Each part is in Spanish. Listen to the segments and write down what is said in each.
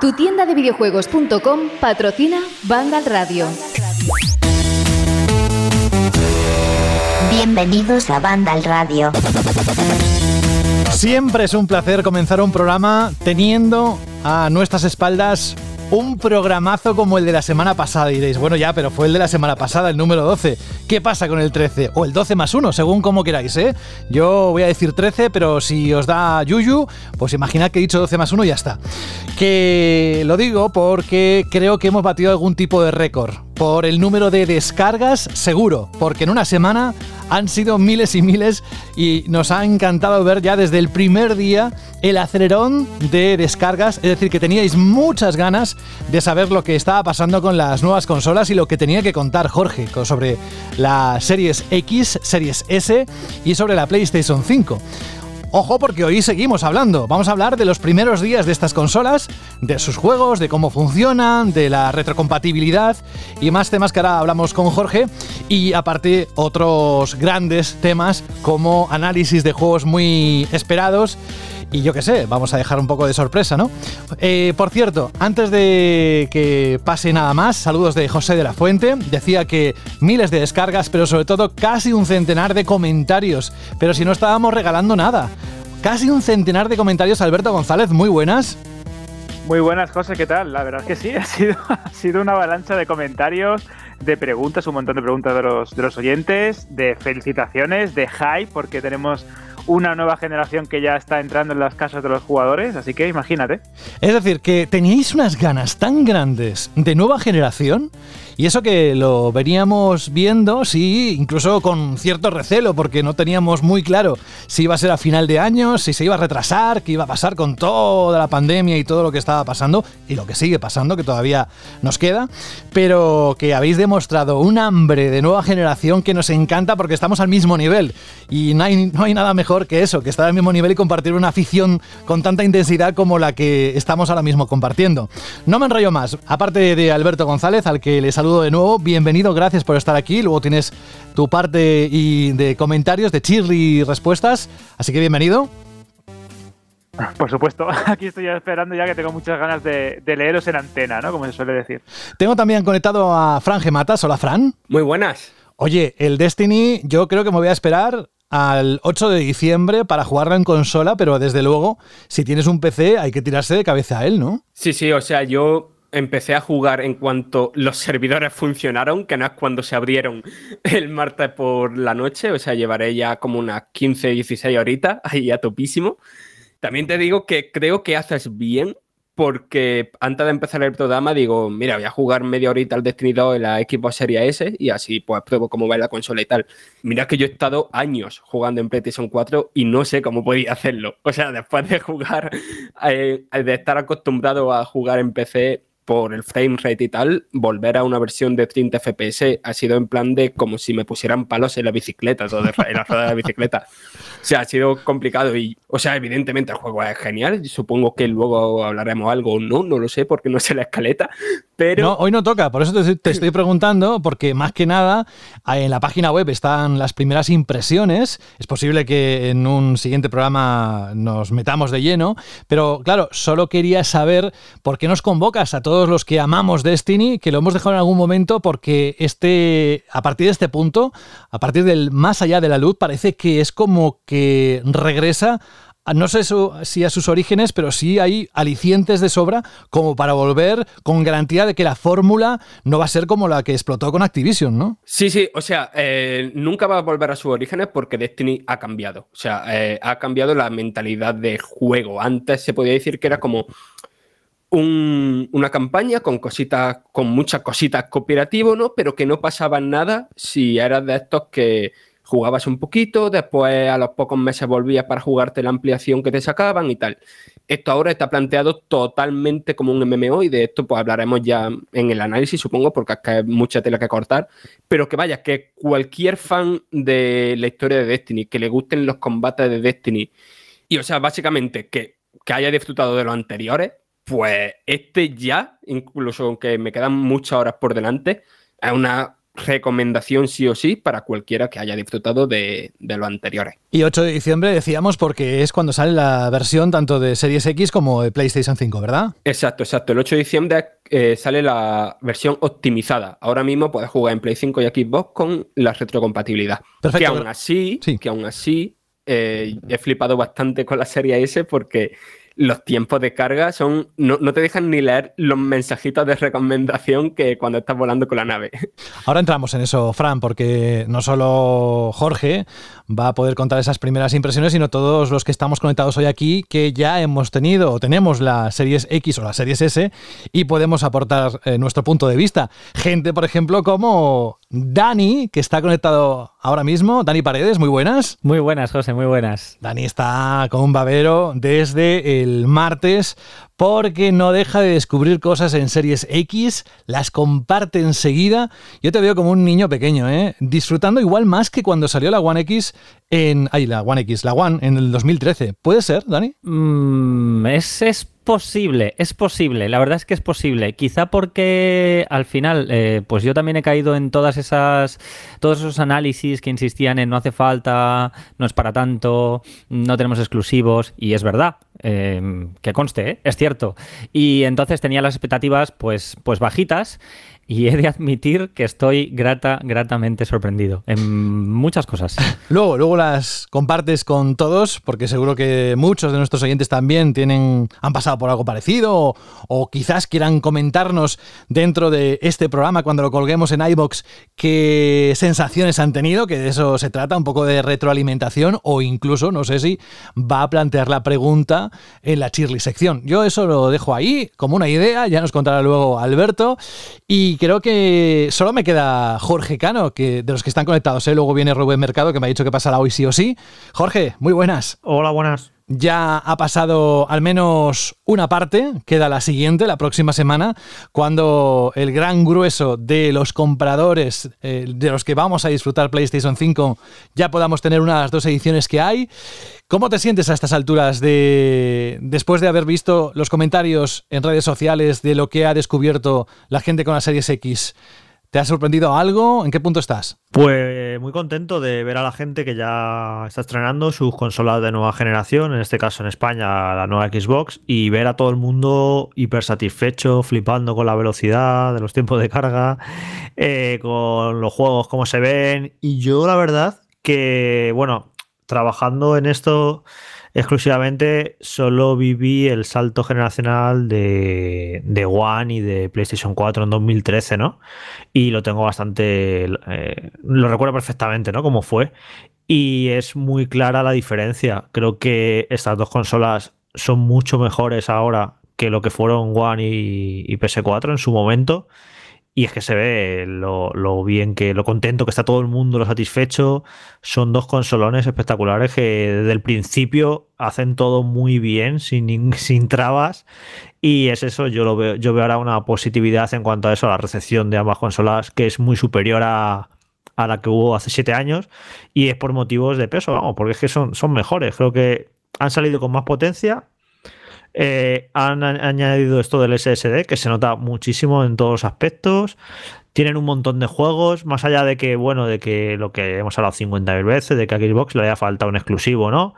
Tu tienda de videojuegos.com patrocina Vandal Radio. Bienvenidos a Vandal Radio. Siempre es un placer comenzar un programa teniendo a nuestras espaldas un programazo como el de la semana pasada. Diréis, bueno, ya, pero fue el de la semana pasada, el número 12. ¿Qué pasa con el 13? O el 12 más 1, según como queráis, ¿eh? Yo voy a decir 13, pero si os da yuyu, pues imaginad que he dicho 12 más 1 y ya está. Que lo digo porque creo que hemos batido algún tipo de récord. Por el número de descargas, seguro, porque en una semana han sido miles y miles y nos ha encantado ver ya desde el primer día el acelerón de descargas, es decir, que teníais muchas ganas de saber lo que estaba pasando con las nuevas consolas y lo que tenía que contar Jorge sobre la Series X, Series S y sobre la PlayStation 5. Ojo porque hoy seguimos hablando. Vamos a hablar de los primeros días de estas consolas, de sus juegos, de cómo funcionan, de la retrocompatibilidad y más temas que ahora hablamos con Jorge. Y aparte otros grandes temas como análisis de juegos muy esperados y yo qué sé, vamos a dejar un poco de sorpresa, ¿no? Eh, por cierto, antes de que pase nada más, saludos de José de la Fuente. Decía que miles de descargas, pero sobre todo casi un centenar de comentarios. Pero si no estábamos regalando nada. Casi un centenar de comentarios, Alberto González, muy buenas. Muy buenas, José, ¿qué tal? La verdad es que sí, ha sido, ha sido una avalancha de comentarios, de preguntas, un montón de preguntas de los, de los oyentes, de felicitaciones, de hype, porque tenemos una nueva generación que ya está entrando en las casas de los jugadores, así que imagínate. Es decir, que teníais unas ganas tan grandes de nueva generación y eso que lo veníamos viendo, sí, incluso con cierto recelo, porque no teníamos muy claro si iba a ser a final de año, si se iba a retrasar, qué iba a pasar con toda la pandemia y todo lo que estaba pasando, y lo que sigue pasando, que todavía nos queda, pero que habéis demostrado un hambre de nueva generación que nos encanta porque estamos al mismo nivel. Y no hay, no hay nada mejor que eso, que estar al mismo nivel y compartir una afición con tanta intensidad como la que estamos ahora mismo compartiendo. No me enrollo más. Aparte de Alberto González, al que le saludo de nuevo, bienvenido, gracias por estar aquí. Luego tienes tu parte y de comentarios, de chirri y respuestas, así que bienvenido. Por supuesto, aquí estoy esperando ya que tengo muchas ganas de, de, leeros en antena, ¿no? Como se suele decir. Tengo también conectado a Fran Gematas. Hola, Fran. Muy buenas. Oye, el Destiny, yo creo que me voy a esperar al 8 de diciembre para jugarlo en consola, pero desde luego, si tienes un PC, hay que tirarse de cabeza a él, ¿no? Sí, sí, o sea, yo empecé a jugar en cuanto los servidores funcionaron, que no es cuando se abrieron el martes por la noche, o sea, llevaré ya como unas 15, 16 horitas ahí a topísimo. También te digo que creo que haces bien porque antes de empezar el programa digo, mira, voy a jugar media horita al Destiny 2 en la Xbox Series S y así pues pruebo cómo va la consola y tal. Mira que yo he estado años jugando en PlayStation 4 y no sé cómo podía hacerlo. O sea, después de jugar, eh, de estar acostumbrado a jugar en PC por el frame rate y tal, volver a una versión de 30 FPS ha sido en plan de como si me pusieran palos en la bicicleta, o en la rueda de la bicicleta. O sea, ha sido complicado y, o sea, evidentemente el juego es genial. Supongo que luego hablaremos algo no, no lo sé porque no sé la escaleta, pero... No, hoy no toca, por eso te, te, estoy preguntando, porque más que nada en la página web están las primeras impresiones. Es posible que en un siguiente programa nos metamos de lleno, pero claro, solo quería saber por qué nos convocas a todos los que amamos Destiny, que lo hemos dejado en algún momento porque este, a partir de este punto, a partir del más allá de la luz, parece que es como que regresa no sé si a sus orígenes, pero sí hay alicientes de sobra como para volver con garantía de que la fórmula no va a ser como la que explotó con Activision, ¿no? Sí, sí, o sea, eh, nunca va a volver a sus orígenes porque Destiny ha cambiado. O sea, eh, ha cambiado la mentalidad de juego. Antes se podía decir que era como un, una campaña con cositas, con muchas cositas cooperativo, ¿no? Pero que no pasaban nada si eras de estos que jugabas un poquito, después a los pocos meses volvías para jugarte la ampliación que te sacaban y tal. Esto ahora está planteado totalmente como un MMO y de esto pues hablaremos ya en el análisis, supongo, porque es que hay mucha tela que cortar, pero que vaya, que cualquier fan de la historia de Destiny, que le gusten los combates de Destiny, y o sea, básicamente que, que haya disfrutado de los anteriores, pues este ya, incluso aunque me quedan muchas horas por delante, es una recomendación sí o sí para cualquiera que haya disfrutado de, de los anteriores. Y 8 de diciembre decíamos porque es cuando sale la versión tanto de Series X como de PlayStation 5, ¿verdad? Exacto, exacto. El 8 de diciembre eh, sale la versión optimizada. Ahora mismo puedes jugar en Play 5 y Xbox con la retrocompatibilidad. Perfecto. Que aún así, Sí. que aún así eh, he flipado bastante con la serie S porque los tiempos de carga son. No, te dejan ni leer los mensajitos de recomendación que cuando estás volando con la nave. Ahora entramos en eso, Fran, porque no solo Jorge va a poder contar esas primeras impresiones, sino todos los que estamos conectados hoy aquí, que ya hemos tenido o tenemos la Series X o la Series S y podemos aportar eh, nuestro punto de vista. Gente, por ejemplo, como Dani, que está conectado ahora mismo. Dani Paredes, muy buenas. Muy buenas, José, muy buenas. Dani está con un babero desde el martes porque no deja de descubrir cosas en series X, las comparte enseguida. Yo te veo como un niño pequeño, ¿eh? disfrutando igual más que cuando salió la One X en. Ay, la One X, la One en el 2013. ¿Puede ser, Dani? Mm, es, es posible, es posible. La verdad es que es posible. Quizá porque al final, eh, pues yo también he caído en todas esas, todos esos análisis que insistían en no hace falta, no es para tanto, no tenemos exclusivos y es verdad. eh, que conste, ¿eh? es cierto. Y entonces tenía las expectativas pues, pues bajitas y he de admitir que estoy grata, gratamente sorprendido en muchas cosas. Luego, luego las compartes con todos, porque seguro que muchos de nuestros oyentes también tienen, han pasado por algo parecido, o, quizás quieran comentarnos dentro de este programa cuando lo colguemos en iBox qué sensaciones han tenido, que de eso se trata, un poco de retroalimentación, o incluso, no sé si va a plantear la pregunta en la Chirly sección. Yo eso lo dejo ahí como una idea, ya nos contará luego Alberto. Y creo que solo me queda Jorge Cano, que de los que están conectados. ¿eh? Luego viene Rubén Mercado, que me ha dicho que pasará hoy sí o sí. Jorge, muy buenas. Hola, buenas. Ya ha pasado al menos una parte, queda la siguiente, la próxima semana, cuando el gran grueso de los compradores, eh, de los que vamos a disfrutar PlayStation 5, ya podamos tener una de las dos ediciones que hay. ¿Cómo te sientes a estas alturas de después de haber visto los comentarios en redes sociales de lo que ha descubierto la gente con la Series X? ¿Te ha sorprendido algo? ¿En qué punto estás? Pues muy contento de ver a la gente que ya está estrenando sus consolas de nueva generación, en este caso en España la nueva Xbox, y ver a todo el mundo hiper satisfecho, flipando con la velocidad de los tiempos de carga, eh, con los juegos, cómo se ven. Y yo la verdad que, bueno, trabajando en esto exclusivamente solo viví el salto generacional de, de One y de PlayStation 4 en 2013, ¿no? Y lo tengo bastante, eh, lo recuerdo perfectamente, ¿no? Cómo fue. Y es muy clara la diferencia. Creo que estas dos consolas son mucho mejores ahora que lo que fueron One y, y PS4 en su momento. Y es que se ve lo, bien que, lo contento que está todo el mundo, lo satisfecho. Son dos consolones espectaculares que desde el principio hacen todo muy bien, sin, sin trabas. Y es eso, yo lo veo, yo veo ahora una positividad en cuanto a eso, a la recepción de ambas consolas, que es muy superior a, a la que hubo hace siete años. Y es por motivos de peso, vamos, porque es que son, son mejores. Creo que han salido con más potencia, eh, han añadido esto del SSD, que se nota muchísimo en todos los aspectos. Tienen un montón de juegos, más allá de que, bueno, de que lo que hemos hablado 50.000 veces, de que a Xbox le haya faltado un exclusivo, ¿no?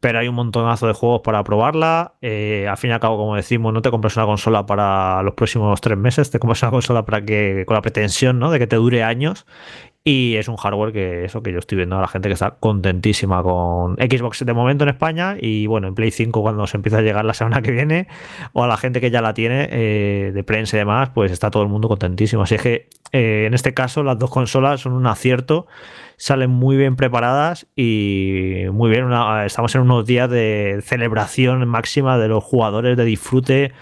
Pero hay un montonazo de juegos para probarla. Eh, al fin y al cabo, como decimos, no te compras una consola para los próximos tres meses, te compras una consola para que, con la pretensión, ¿no? De que te dure años. Y es un hardware que eso que yo estoy viendo a la gente que está contentísima con Xbox de momento en España y bueno, en Play 5 cuando se empieza a llegar la semana que viene o a la gente que ya la tiene eh, de prensa y demás, pues está todo el mundo contentísimo. Así que eh, en este caso las dos consolas son un acierto, salen muy bien preparadas y muy bien, una, estamos en unos días de celebración máxima de los jugadores, de disfrute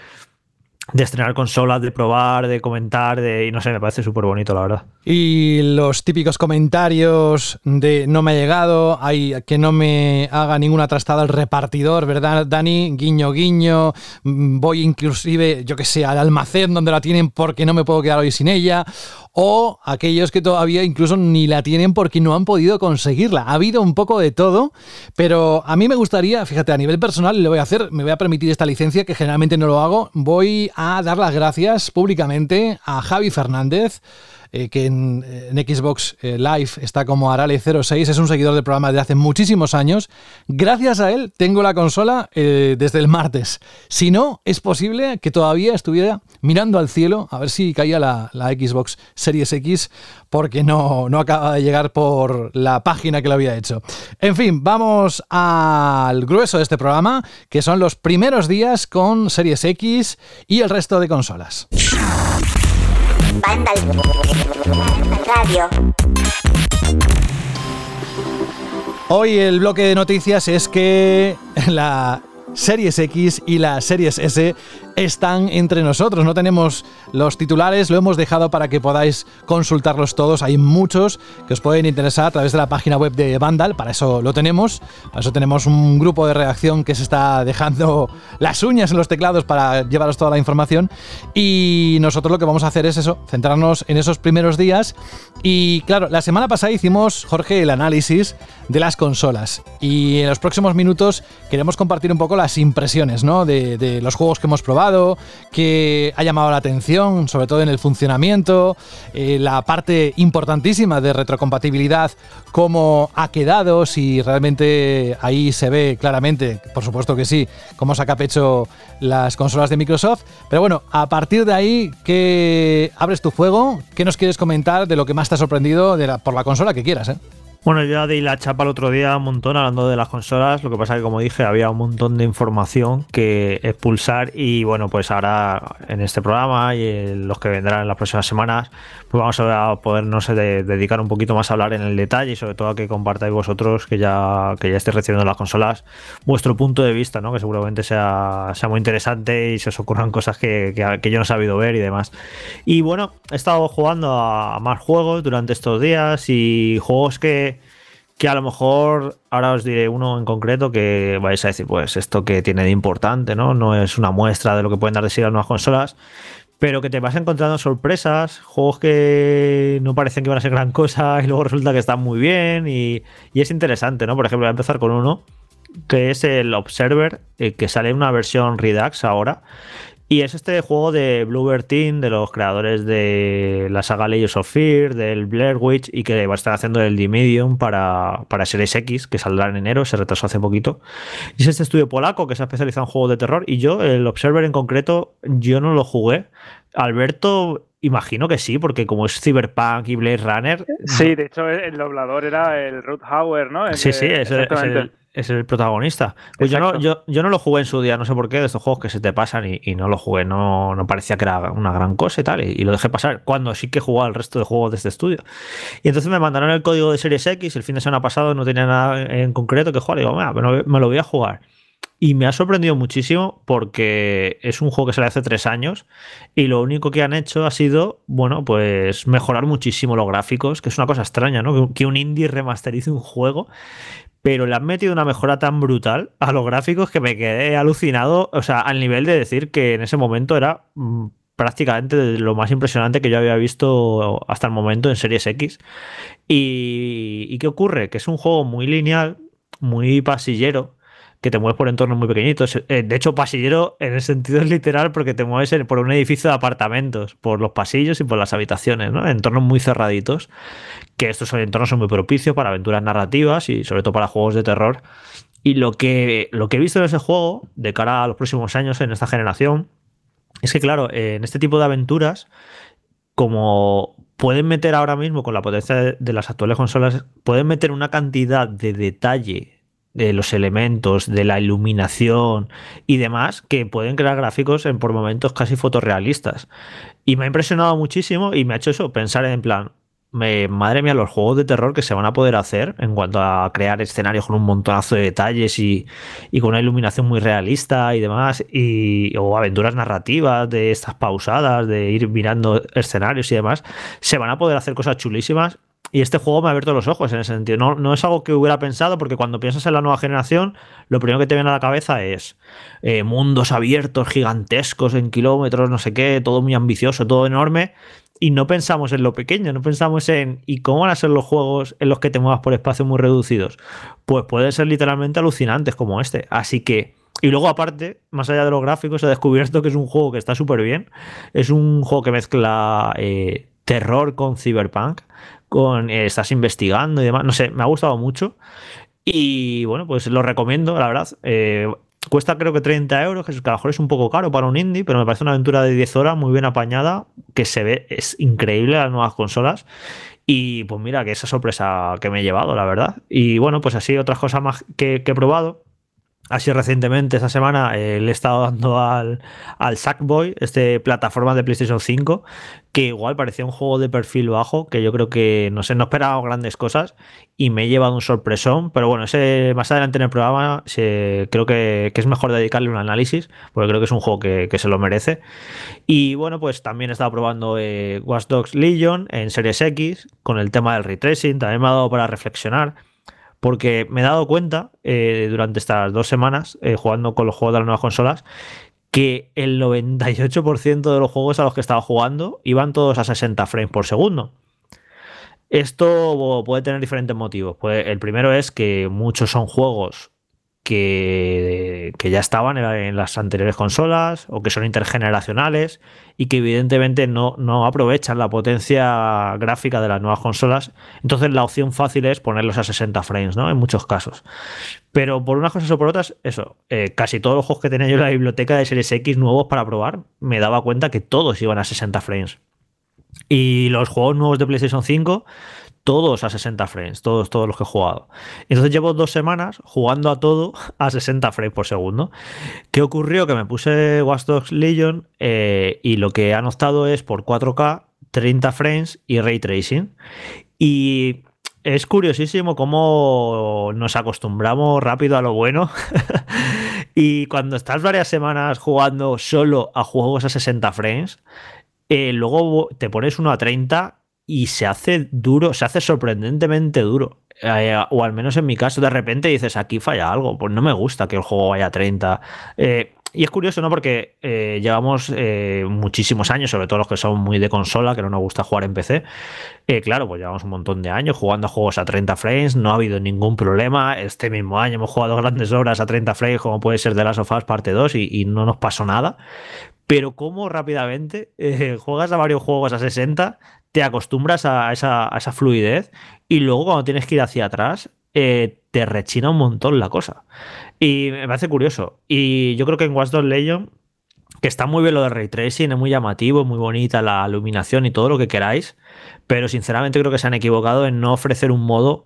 de estrenar consolas, de probar, de comentar, de, y no sé, me parece súper bonito, la verdad. Y los típicos comentarios de no me ha llegado, hay que no me haga ninguna trastada el repartidor, ¿verdad, Dani? Guiño, guiño, voy inclusive, yo que sé, al almacén donde la tienen porque no me puedo quedar hoy sin ella, o aquellos que todavía incluso ni la tienen porque no han podido conseguirla. Ha habido un poco de todo, pero a mí me gustaría, fíjate, a nivel personal le voy a hacer, me voy a permitir esta licencia que generalmente no lo hago, voy a dar las gracias públicamente a Javi Fernández, eh, que en, Xbox eh, Live está como Arale06, es un seguidor del programa de hace muchísimos años. Gracias a él tengo la consola desde el martes. Si no, es posible que todavía estuviera mirando al cielo a ver si caía la, la Xbox Series X porque no, no acaba de llegar por la página que lo había hecho. En fin, vamos al grueso de este programa, que son los primeros días con Series X y el resto de consolas. Hoy el bloque de noticias es que la Series X y la Series S están entre nosotros. No tenemos los titulares, lo hemos dejado para que podáis consultarlos todos. Hay muchos que os pueden interesar a través de la página web de Vandal, para eso lo tenemos. Para eso tenemos un grupo de redacción que se está dejando las uñas en los teclados para llevaros toda la información. Y nosotros lo que vamos a hacer es eso, centrarnos en esos primeros días. Y claro, la semana pasada hicimos, Jorge, el análisis de las consolas. Y en los próximos minutos queremos compartir un poco las impresiones ¿no? de, de los juegos que hemos probado que ha llamado la atención, sobre todo en el funcionamiento, eh, la parte importantísima de retrocompatibilidad, cómo ha quedado, si realmente ahí se ve claramente, por supuesto que sí, cómo saca pecho las consolas de Microsoft. Pero bueno, a partir de ahí, ¿qué abres tu fuego? ¿Qué nos quieres comentar de lo que más te ha sorprendido por la consola que quieras? ¿eh? Bueno, yo ya di la chapa el otro día un montón hablando de las consolas. Lo que pasa es que, como dije, había un montón de información que expulsar. Y bueno, pues ahora en este programa y en los que vendrán en las próximas semanas, pues vamos a podernos dedicar un poquito más a hablar en el detalle y sobre todo a que compartáis vosotros, que ya, que ya estéis recibiendo las consolas, vuestro punto de vista, ¿no? Que seguramente sea, sea muy interesante y se os ocurran cosas que, que, yo no he sabido ver y demás. Y bueno, he estado jugando a más juegos durante estos días y juegos que que a lo mejor ahora os diré uno en concreto que vais a decir, pues esto que tiene de importante, ¿no? No es una muestra de lo que pueden dar de sí las nuevas consolas, pero que te vas encontrando sorpresas, juegos que no parecen que van a ser gran cosa y luego resulta que están muy bien y, es interesante, ¿no? Por ejemplo, voy a empezar con uno que es el Observer, eh, que sale en una versión Redux ahora y es este juego de Bluebird Team, de los creadores de la saga Layers of Fear, del Blair Witch, y que va a estar haciendo el D-Medium para, para Series X, que saldrá en enero, se retrasó hace poquito. Y es este estudio polaco que se ha especializado en juegos de terror. Y yo, el Observer en concreto, yo no lo jugué. Alberto, imagino que sí, porque como es Cyberpunk y Blade Runner. Sí, de hecho, el doblador era el Ruth Hauer, ¿no? sí, sí, es, el, es el protagonista. Pues yo no, yo, no lo jugué en su día, no sé por qué, de estos juegos que se te pasan y, no lo jugué, no, no, parecía que era una gran cosa y tal, y, lo dejé pasar cuando sí que jugaba el resto de juegos de este estudio. Y entonces me mandaron el código de Series X, el fin de semana pasado no tenía nada en concreto que jugar, y digo, me lo voy a jugar. Y me ha sorprendido muchísimo porque es un juego que sale hace tres años y lo único que han hecho ha sido, bueno, pues mejorar muchísimo los gráficos, que es una cosa extraña, ¿no? Que un indie remasterice un juego pero le han metido una mejora tan brutal a los gráficos que me quedé alucinado, o sea, al nivel de decir que en ese momento era mm, prácticamente lo más impresionante que yo había visto hasta el momento en Series X. ¿Y, ¿y qué ocurre? Que es un juego muy lineal, muy pasillero, que te mueves por entornos muy pequeñitos. Eh, de hecho, pasillero en el sentido literal porque te mueves por un edificio de apartamentos, por los pasillos y por las habitaciones, ¿no? Entornos muy cerraditos, que estos entornos son muy propicios para aventuras narrativas y sobre todo para juegos de terror. Y lo que, lo que he visto en ese juego, de cara a los próximos años en esta generación, es que, claro, en este tipo de aventuras, como pueden meter ahora mismo con la potencia de las actuales consolas, pueden meter una cantidad de detalle de los elementos, de la iluminación y demás, que pueden crear gráficos en por momentos casi fotorrealistas. Y me ha impresionado muchísimo y me ha hecho eso, pensar en plan, madre mía, los juegos de terror que se van a poder hacer en cuanto a crear escenarios con un montonazo de detalles y, con una iluminación muy realista y demás, y, o aventuras narrativas de estas pausadas, de ir mirando escenarios y demás, se van a poder hacer cosas chulísimas y este juego me ha abierto los ojos en ese sentido. No, es algo que hubiera pensado, porque cuando piensas en la nueva generación, lo primero que te viene a la cabeza es eh, mundos abiertos, gigantescos, en kilómetros, no sé qué, todo muy ambicioso, todo enorme. Y no pensamos en lo pequeño, no pensamos en ¿y cómo van a ser los juegos en los que te muevas por espacios muy reducidos? Pues pueden ser literalmente alucinantes como este. Así que. Y luego, aparte, más allá de los gráficos, he descubierto que es un juego que está súper bien. Es un juego que mezcla. Eh, terror con Cyberpunk, con eh, estás investigando y demás, no sé, me ha gustado mucho. Y bueno, pues lo recomiendo, la verdad. Eh, cuesta creo que 30 euros, que a lo mejor es un poco caro para un indie, pero me parece una aventura de 10 horas muy bien apañada, que se ve, es increíble las nuevas consolas. Y pues mira, que esa sorpresa que me he llevado, la verdad. Y bueno, pues así otras cosas más que, que he probado. Así recientemente, esta semana, eh, le he estado dando al, al Sackboy, este plataforma de PlayStation 5, que igual parecía un juego de perfil bajo, que yo creo que, no sé, no esperaba grandes cosas y me he llevado un sorpresón, pero bueno, ese más adelante en el programa creo que, es mejor dedicarle un análisis, porque creo que es un juego que, se lo merece. Y bueno, pues también he estado probando eh, Watch Dogs Legion en Series X, con el tema del retracing, también me ha dado para reflexionar porque me he dado cuenta eh, durante estas dos semanas eh, jugando con los juegos de las nuevas consolas que el 98% de los juegos a los que estaba jugando iban todos a 60 frames por segundo. Esto puede tener diferentes motivos. el primero es que muchos son juegos que, ya estaban en las anteriores consolas o que son intergeneracionales y que evidentemente no, no, aprovechan la potencia gráfica de las nuevas consolas. Entonces la opción fácil es ponerlos a 60 frames, ¿no? En muchos casos. Pero por unas cosas o por otras, eso, eh, casi todos los juegos que tenía yo en la biblioteca de Series X nuevos para probar, me daba cuenta que todos iban a 60 frames. Y los juegos nuevos de PlayStation 5 todos a 60 frames, todos, todos los que he jugado. Entonces llevo dos semanas jugando a todo a 60 frames por segundo. ¿Qué ocurrió? Que me puse Watch Dogs Legion eh, y lo que han optado es por 4K, 30 frames y ray tracing. Y es curiosísimo cómo nos acostumbramos rápido a lo bueno. y cuando estás varias semanas jugando solo a juegos a 60 frames, eh, luego te pones uno a 30 y se hace duro, se hace sorprendentemente duro. Eh, o al menos en mi caso, de repente dices, aquí falla algo, pues no me gusta que el juego vaya a 30. Eh, y es curioso, ¿no? Porque eh, llevamos muchísimos años, sobre todo los que son muy de consola, que no nos gusta jugar en PC. claro, pues llevamos un montón de años jugando juegos a 30 frames, no ha habido ningún problema. Este mismo año hemos jugado grandes obras a 30 frames, como puede ser The Last of Us parte 2, y, y no nos pasó nada. Pero cómo rápidamente juegas a varios juegos a 60, te acostumbras a esa, fluidez y luego cuando tienes que ir hacia atrás, eh, te rechina un montón la cosa. Y me parece curioso. Y yo creo que en Watch Dogs Legion, que está muy bien lo de ray tracing, es muy llamativo, muy bonita la iluminación y todo lo que queráis, pero sinceramente creo que se han equivocado en no ofrecer un modo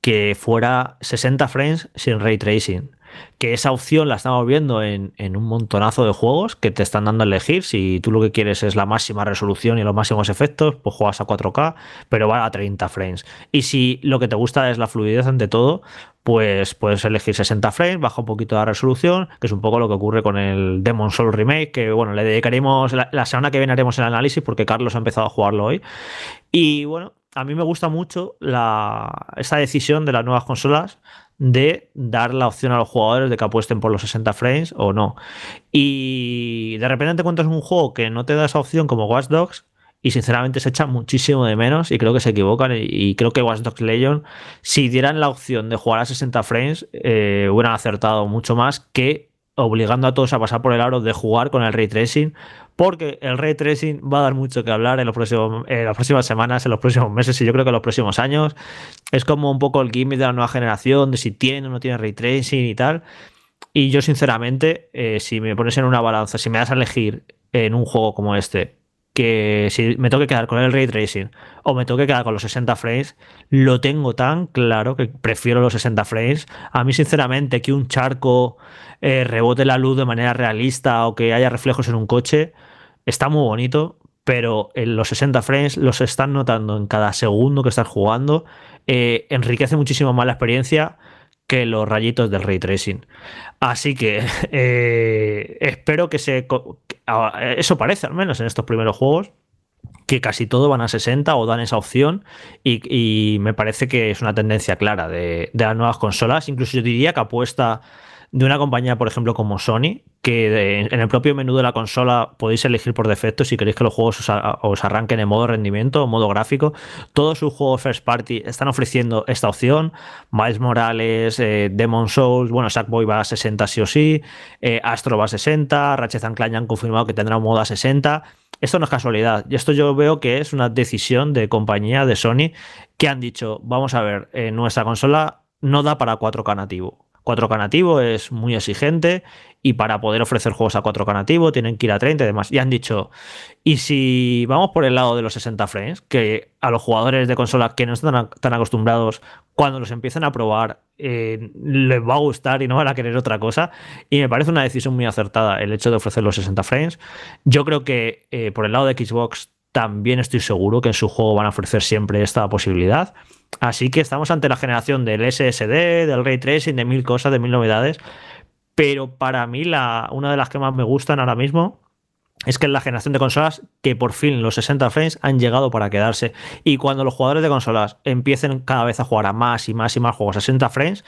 que fuera 60 frames sin ray tracing que esa opción la estamos viendo en, un montonazo de juegos que te están dando a elegir. Si tú lo que quieres es la máxima resolución y los máximos efectos, pues juegas a 4K, pero va a 30 frames. Y si lo que te gusta es la fluidez ante todo, pues puedes elegir 60 frames, baja un poquito la resolución, que es un poco lo que ocurre con el Demon Soul Remake, que bueno, le dedicaremos, la, semana que viene haremos el análisis porque Carlos ha empezado a jugarlo hoy. Y bueno, a mí me gusta mucho la, esta decisión de las nuevas consolas de dar la opción a los jugadores de que apuesten por los 60 frames o no. Y de repente te encuentras un juego que no te da esa opción como Watch Dogs y sinceramente se echa muchísimo de menos y creo que se equivocan y, creo que Watch Dogs Legion si dieran la opción de jugar a 60 frames eh, hubieran acertado mucho más que obligando a todos a pasar por el aro de jugar con el ray tracing porque el ray tracing va a dar mucho que hablar en, las próximas semanas, en los próximos meses y yo creo que en los próximos años. Es como un poco el gimmick de la nueva generación, de si tiene o no tiene ray tracing y tal. Y yo sinceramente, eh, si me pones en una balanza, si me das a elegir en un juego como este, que si me tengo que quedar con el ray tracing o me tengo que quedar con los 60 frames, lo tengo tan claro que prefiero los 60 frames. A mí sinceramente que un charco eh, rebote la luz de manera realista o que haya reflejos en un coche, está muy bonito, pero en los 60 frames los están notando en cada segundo que estás jugando. Eh, enriquece muchísimo más la experiencia que los rayitos del ray tracing. Así que eh, espero que se. Eso parece al menos en estos primeros juegos. Que casi todo van a 60 o dan esa opción. Y, me parece que es una tendencia clara de, de las nuevas consolas. Incluso yo diría que apuesta de una compañía, por ejemplo, como Sony, que en el propio menú de la consola podéis elegir por defecto si queréis que los juegos os, arranquen en modo rendimiento o modo gráfico. Todos sus juegos first party están ofreciendo esta opción. Miles Morales, eh, Demon Souls, bueno, Sackboy va a 60 sí o sí, eh, Astro va a 60, Ratchet Clank han confirmado que tendrá un modo a 60. esto no es casualidad. Y esto yo veo que es una decisión de compañía de Sony que han dicho, vamos a ver, eh, nuestra consola no da para 4K nativo. 4K nativo es muy exigente y para poder ofrecer juegos a 4K nativo tienen que ir a 30 y demás. Y han dicho, y si vamos por el lado de los 60 frames, que a los jugadores de consola que no están tan acostumbrados, cuando los empiecen a probar, eh, les va a gustar y no van a querer otra cosa. Y me parece una decisión muy acertada el hecho de ofrecer los 60 frames. Yo creo que eh, por el lado de Xbox también estoy seguro que en su juego van a ofrecer siempre esta posibilidad. Así que estamos ante la generación del SSD, del ray tracing, de mil cosas, de mil novedades. Pero para mí, la, una de las que más me gustan ahora mismo es que es la generación de consolas que por fin los 60 frames han llegado para quedarse. Y cuando los jugadores de consolas empiecen cada vez a jugar a más y más y más juegos a 60 frames,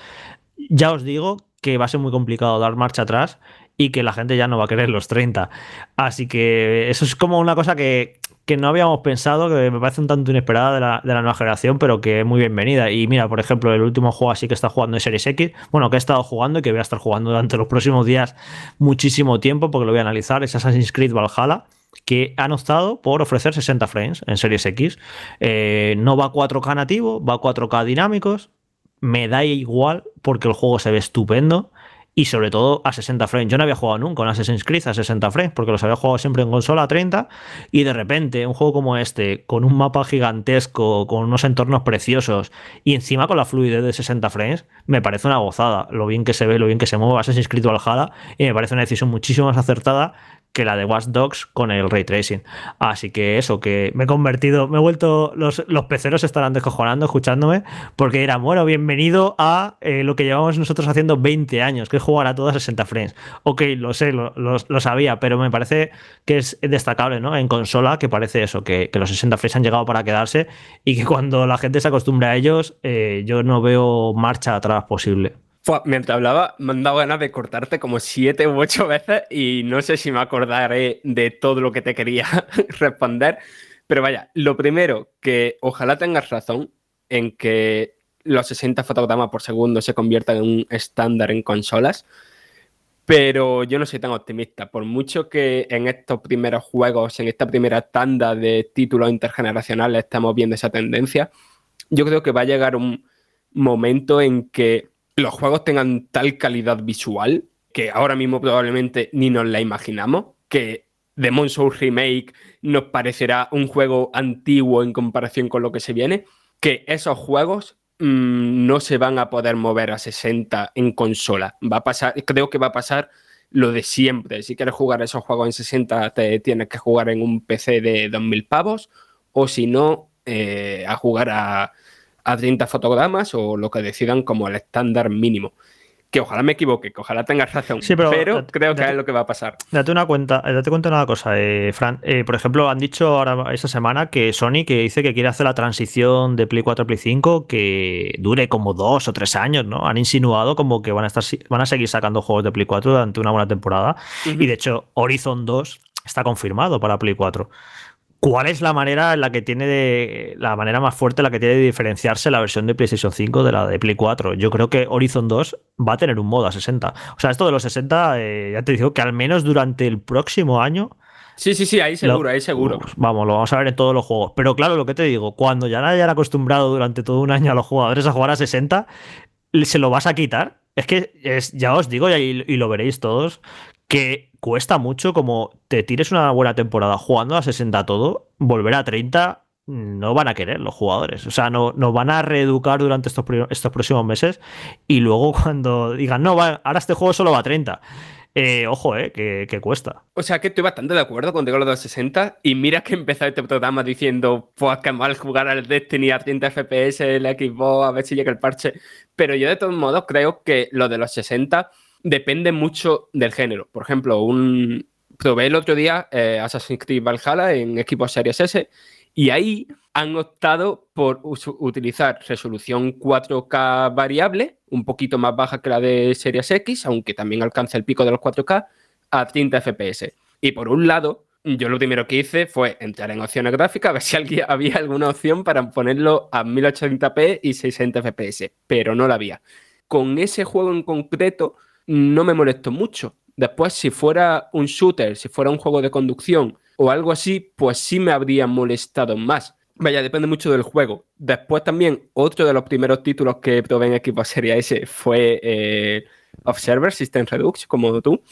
ya os digo que va a ser muy complicado dar marcha atrás y que la gente ya no va a querer los 30. Así que eso es como una cosa que que no habíamos pensado, que me parece un tanto inesperada de la, nueva generación, pero que es muy bienvenida. Y mira, por ejemplo, el último juego así que está jugando en Series X, bueno, que he estado jugando y que voy a estar jugando durante los próximos días muchísimo tiempo, porque lo voy a analizar, es Assassin's Creed Valhalla que han optado por ofrecer 60 frames en Series X. Eh, no va 4K nativo, va 4K dinámicos. Me da igual porque el juego se ve estupendo y sobre todo a 60 frames. Yo no había jugado nunca un Assassin's Creed a 60 frames porque los había jugado siempre en consola a 30 y de repente un juego como este, con un mapa gigantesco, con unos entornos preciosos y encima con la fluidez de 60 frames, me parece una gozada. Lo bien que se ve, lo bien que se mueve Assassin's Creed Valhalla y me parece una decisión muchísimo más acertada que la de Watch Dogs con el ray tracing. Así que eso, que me he convertido, me he vuelto, los, los peceros estarán descojonando escuchándome, porque era, bueno, bienvenido a eh, lo que llevamos nosotros haciendo 20 años, que es jugar a todas 60 frames. Ok, lo sé, lo, sabía, pero me parece que es destacable, ¿no? En consola, que parece eso, que, los 60 frames han llegado para quedarse y que cuando la gente se acostumbra a ellos, eh, yo no veo marcha atrás posible mientras hablaba, me han dado ganas de cortarte como siete u ocho veces y no sé si me acordaré de todo lo que te quería responder. Pero vaya, lo primero, que ojalá tengas razón en que los 60 fotogramas por segundo se conviertan en un estándar en consolas. Pero yo no soy tan optimista. Por mucho que en estos primeros juegos, en esta primera tanda de títulos intergeneracionales, estamos viendo esa tendencia, yo creo que va a llegar un momento en que los juegos tengan tal calidad visual que ahora mismo probablemente ni nos la imaginamos, que Demon Souls Remake nos parecerá un juego antiguo en comparación con lo que se viene, que esos juegos mm, no se van a poder mover a 60 en consola. Va a pasar, creo que va a pasar lo de siempre. Si quieres jugar esos juegos en 60, te tienes que jugar en un PC de 2000 pavos, o si no, eh, a jugar a a 30 fotogramas o lo que decidan como el estándar mínimo. Que ojalá me equivoque, que ojalá tengas razón, pero, creo que es lo que va a pasar. Date una cuenta, date cuenta de una cosa, eh, Fran. Eh, por ejemplo, han dicho ahora esta semana que Sony que dice que quiere hacer la transición de Play 4 a Play 5 que dure como dos o tres años, ¿no? Han insinuado como que van a estar van a seguir sacando juegos de Play 4 durante una buena temporada. Y de hecho, Horizon 2 está confirmado para Play 4. ¿Cuál es la manera en la que tiene de, la manera más fuerte en la que tiene de diferenciarse la versión de PlayStation 5 de la de Play 4? Yo creo que Horizon 2 va a tener un modo a 60. O sea, esto de los 60, eh, ya te digo que al menos durante el próximo año. Sí, sí, sí, ahí seguro, ahí seguro. Vamos, lo vamos a ver en todos los juegos. Pero claro, lo que te digo, cuando ya hayan acostumbrado durante todo un año a los jugadores a jugar a 60, ¿se lo vas a quitar? Es que es, ya os digo, y, y lo veréis todos, que cuesta mucho como te tires una buena temporada jugando a 60 todo, volver a 30 no van a querer los jugadores. O sea, no, nos van a reeducar durante estos, estos próximos meses y luego cuando digan, no, ahora este juego solo va a 30. Eh, ojo, eh, que, cuesta. O sea que estoy bastante de acuerdo contigo los 60 y mira que empezó este programa diciendo, pues que mal jugar al Destiny a 30 FPS, el Xbox, a ver si llega el parche. Pero yo de todos modos creo que lo de los 60 depende mucho del género. Por ejemplo, un probé el otro día eh, Assassin's Creed Valhalla en equipos Series S y ahí han optado por utilizar resolución 4K variable, un poquito más baja que la de Series X, aunque también alcanza el pico de los 4K, a 30 FPS. Y por un lado, yo lo primero que hice fue entrar en opciones gráficas, a ver si había alguna opción para ponerlo a 1080p y 60 FPS, pero no la había. Con ese juego en concreto, no me molesto mucho. Después, si fuera un shooter, si fuera un juego de conducción o algo así, pues sí me habría molestado más. Vaya, depende mucho del juego. Después también, otro de los primeros títulos que probé en equipo Serie S fue eh, Observer System Redux, como tú.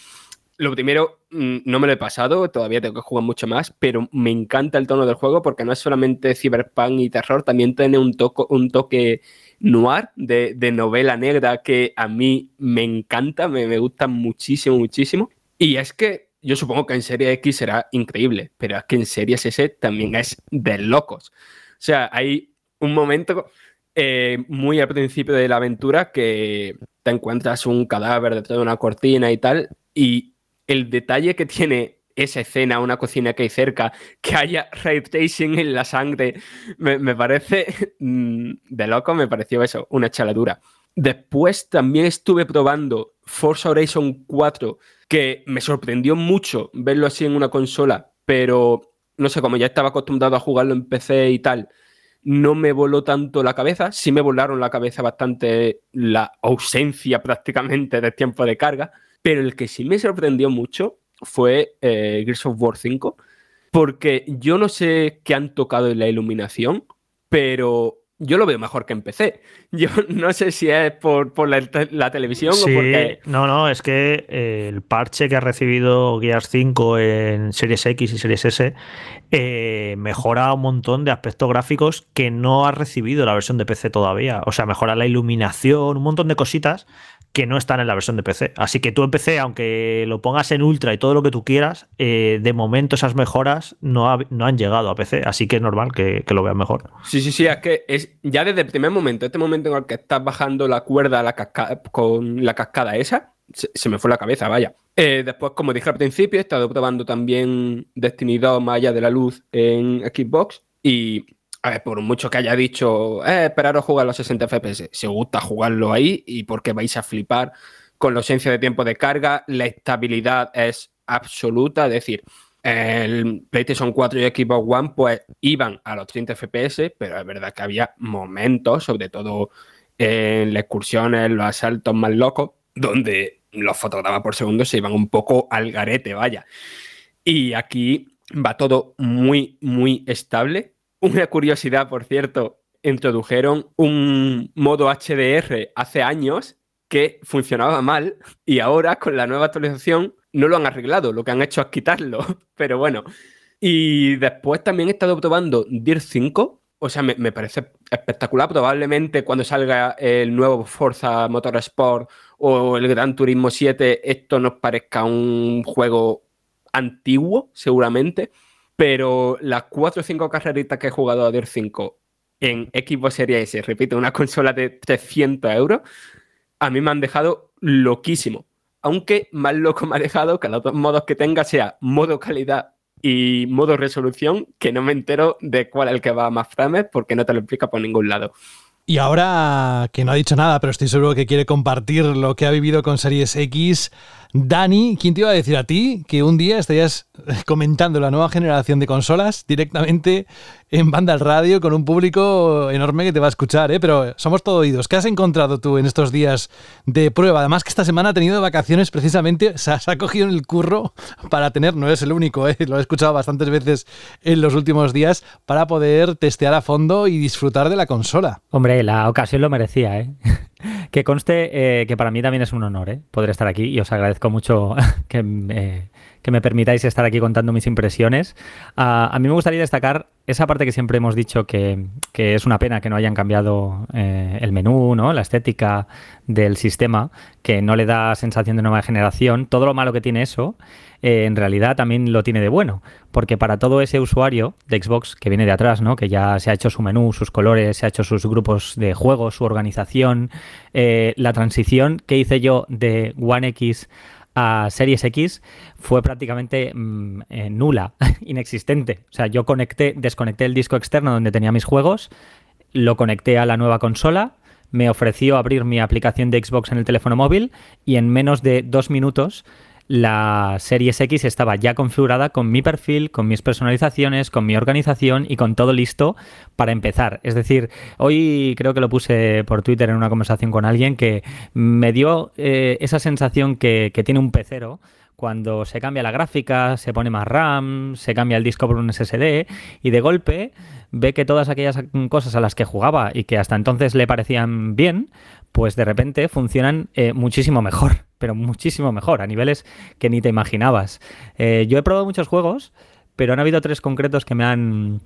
Lo primero, mm, no me lo he pasado, todavía tengo que jugar mucho más, pero me encanta el tono del juego porque no es solamente cyberpunk y terror, también tiene un, un toque noir de, novela negra que a mí me encanta, me, me gusta muchísimo, muchísimo. Y es que yo supongo que en Serie X será increíble, pero es que en Series S también es de locos. O sea, hay un momento eh, muy al principio de la aventura que te encuentras un cadáver detrás de una cortina y tal, y el detalle que tiene esa escena, una cocina que hay cerca, que haya tracing en la sangre, me, parece mm, de loco, me pareció eso, una chaladura. Después también estuve probando Forza Horizon 4, que me sorprendió mucho verlo así en una consola, pero no sé, como ya estaba acostumbrado a jugarlo en PC y tal, no me voló tanto la cabeza, sí me volaron la cabeza bastante la ausencia prácticamente de tiempo de carga, pero el que sí me sorprendió mucho fue eh, Gears of War 5, porque yo no sé qué han tocado en la iluminación, pero yo lo veo mejor que empecé. Yo no sé si es por, la, televisión o porque. No, no, es que eh, el parche que ha recibido Gears 5 en Series X y Series S eh, mejora un montón de aspectos gráficos que no ha recibido la versión de PC todavía. O sea, mejora la iluminación, un montón de cositas que no están en la versión de PC. Así que tú en PC, aunque lo pongas en Ultra y todo lo que tú quieras, eh, de momento esas mejoras no, no, han llegado a PC. Así que es normal que, lo veas mejor. Sí, sí, sí, es que es ya desde el primer momento, este momento en el que estás bajando la cuerda la con la cascada esa, se, me fue la cabeza, vaya. Eh, después, como dije al principio, he estado probando también Destiny 2 más allá de la luz en Xbox y a ver, por mucho que haya dicho, eh, esperaros jugar los 60 FPS, os gusta jugarlo ahí y porque vais a flipar con la ausencia de tiempo de carga, la estabilidad es absoluta, es decir, el PlayStation 4 y Xbox One pues iban a los 30 FPS, pero es verdad que había momentos, sobre todo en las excursiones, los asaltos más locos, donde los fotogramas por segundo se iban un poco al garete, vaya. Y aquí va todo muy, muy estable una curiosidad, por cierto, introdujeron un modo HDR hace años que funcionaba mal y ahora con la nueva actualización no lo han arreglado, lo que han hecho es quitarlo, pero bueno. Y después también he estado probando DIR 5, o sea, me, me, parece espectacular. Probablemente cuando salga el nuevo Forza Motorsport o el Gran Turismo 7, esto nos parezca un juego antiguo, seguramente pero las cuatro o cinco carreritas que he jugado a DIR 5 en Xbox Series S, repito, una consola de 300 euros, a mí me han dejado loquísimo. Aunque más loco me ha dejado que los dos modos que tenga sea modo calidad y modo resolución, que no me entero de cuál es el que va más frames porque no te lo explica por ningún lado. Y ahora que no ha dicho nada, pero estoy seguro que quiere compartir lo que ha vivido con Series X, Dani, ¿quién te iba a decir a ti que un día estarías comentando la nueva generación de consolas directamente en banda al radio con un público enorme que te va a escuchar, ¿eh? pero somos todo oídos. ¿Qué has encontrado tú en estos días de prueba? Además que esta semana ha tenido vacaciones precisamente, se ha cogido en el curro para tener, no es el único, ¿eh? lo he escuchado bastantes veces en los últimos días, para poder testear a fondo y disfrutar de la consola. Hombre, la ocasión lo merecía, ¿eh? que conste eh, que para mí también es un honor ¿eh? poder estar aquí y os agradezco mucho que me, que me permitáis estar aquí contando mis impresiones. a mí me gustaría destacar esa parte que siempre hemos dicho que, es una pena que no hayan cambiado eh, el menú, ¿no? la estética del sistema, que no le da sensación de nueva generación. Todo lo malo que tiene eso, eh, en realidad también lo tiene de bueno, porque para todo ese usuario de Xbox que viene de atrás, ¿no? que ya se ha hecho su menú, sus colores, se ha hecho sus grupos de juegos, su organización, eh, la transición que hice yo de One X a Series X fue prácticamente mm, eh, nula, inexistente. O sea, yo conecté, desconecté el disco externo donde tenía mis juegos, lo conecté a la nueva consola, me ofreció abrir mi aplicación de Xbox en el teléfono móvil y en menos de dos minutos la Series X estaba ya configurada con mi perfil, con mis personalizaciones, con mi organización y con todo listo para empezar. Es decir, hoy creo que lo puse por Twitter en una conversación con alguien que me dio eh, esa sensación que, que tiene un pecero cuando se cambia la gráfica, se pone más RAM, se cambia el disco por un SSD y de golpe ve que todas aquellas cosas a las que jugaba y que hasta entonces le parecían bien, pues de repente funcionan eh, muchísimo mejor, pero muchísimo mejor, a niveles que ni te imaginabas. Eh, yo he probado muchos juegos, pero han habido tres concretos que me han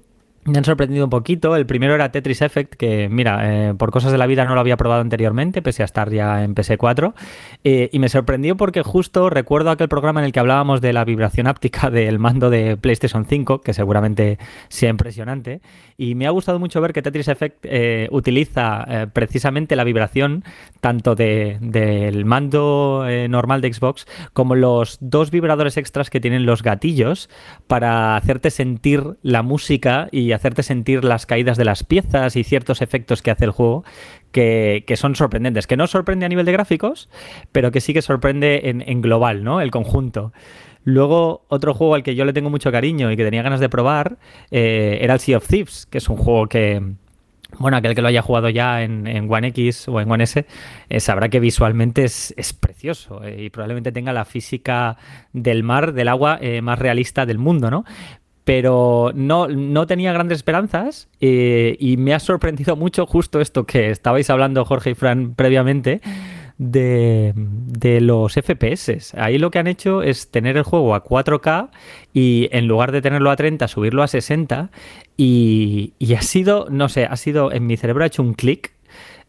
me han sorprendido un poquito. El primero era Tetris Effect, que mira, eh, por cosas de la vida no lo había probado anteriormente, pese a estar ya en PS4. Eh, y me sorprendió porque justo recuerdo aquel programa en el que hablábamos de la vibración áptica del mando de PlayStation 5, que seguramente sea impresionante. Y me ha gustado mucho ver que Tetris Effect eh, utiliza precisamente la vibración tanto del mando normal de Xbox como los dos vibradores extras que tienen los gatillos para hacerte sentir la música y hacerte sentir las caídas de las piezas y ciertos efectos que hace el juego que, son sorprendentes. Que no sorprende a nivel de gráficos, pero que sí que sorprende en, global, ¿no? El conjunto. Luego, otro juego al que yo le tengo mucho cariño y que tenía ganas de probar eh, era el Sea of Thieves, que es un juego que, bueno, aquel que lo haya jugado ya en, One X o en One S eh, sabrá que visualmente es, precioso eh, y probablemente tenga la física del mar, del agua más realista del mundo, ¿no? Pero no, no tenía grandes esperanzas eh, y me ha sorprendido mucho justo esto que estabais hablando Jorge y Fran previamente de, los FPS. Ahí lo que han hecho es tener el juego a 4K y en lugar de tenerlo a 30 subirlo a 60 y, y ha sido, no sé, ha sido, en mi cerebro ha hecho un clic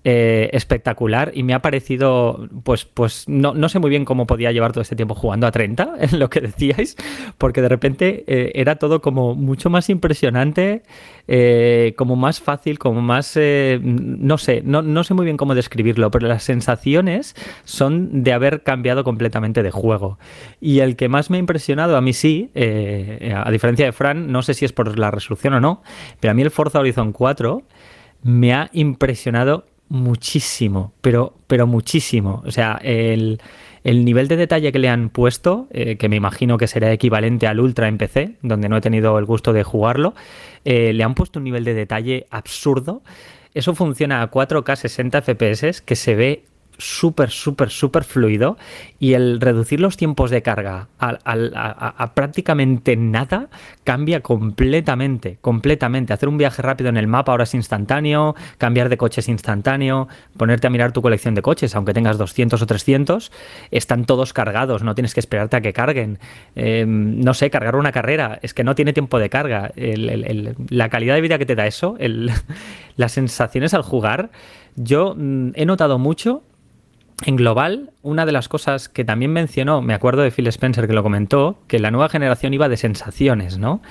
eh, espectacular y me ha parecido, pues, pues no, no, sé muy bien cómo podía llevar todo este tiempo jugando a 30, en lo que decíais, porque de repente eh, era todo como mucho más impresionante, eh, como más fácil, como más, no sé, no, no, sé muy bien cómo describirlo, pero las sensaciones son de haber cambiado completamente de juego. Y el que más me ha impresionado, a mí sí, a diferencia de Fran, no sé si es por la resolución o no, pero a mí el Forza Horizon 4 me ha impresionado muchísimo, pero, pero muchísimo. O sea, el, nivel de detalle que le han puesto, eh, que me imagino que será equivalente al Ultra en PC, donde no he tenido el gusto de jugarlo, eh, le han puesto un nivel de detalle absurdo. Eso funciona a 4K 60 FPS, que se ve súper, súper, súper fluido y el reducir los tiempos de carga a, prácticamente nada cambia completamente, completamente. Hacer un viaje rápido en el mapa ahora es instantáneo, cambiar de coche es instantáneo, ponerte a mirar tu colección de coches, aunque tengas 200 o 300, están todos cargados, no tienes que esperarte a que carguen. Em, no sé, cargar una carrera, es que no tiene tiempo de carga. la calidad de vida que te da eso, las sensaciones al jugar, yo mm, he notado mucho en global, una de las cosas que también mencionó, me acuerdo de Phil Spencer que lo comentó, que la nueva generación iba de sensaciones, ¿no?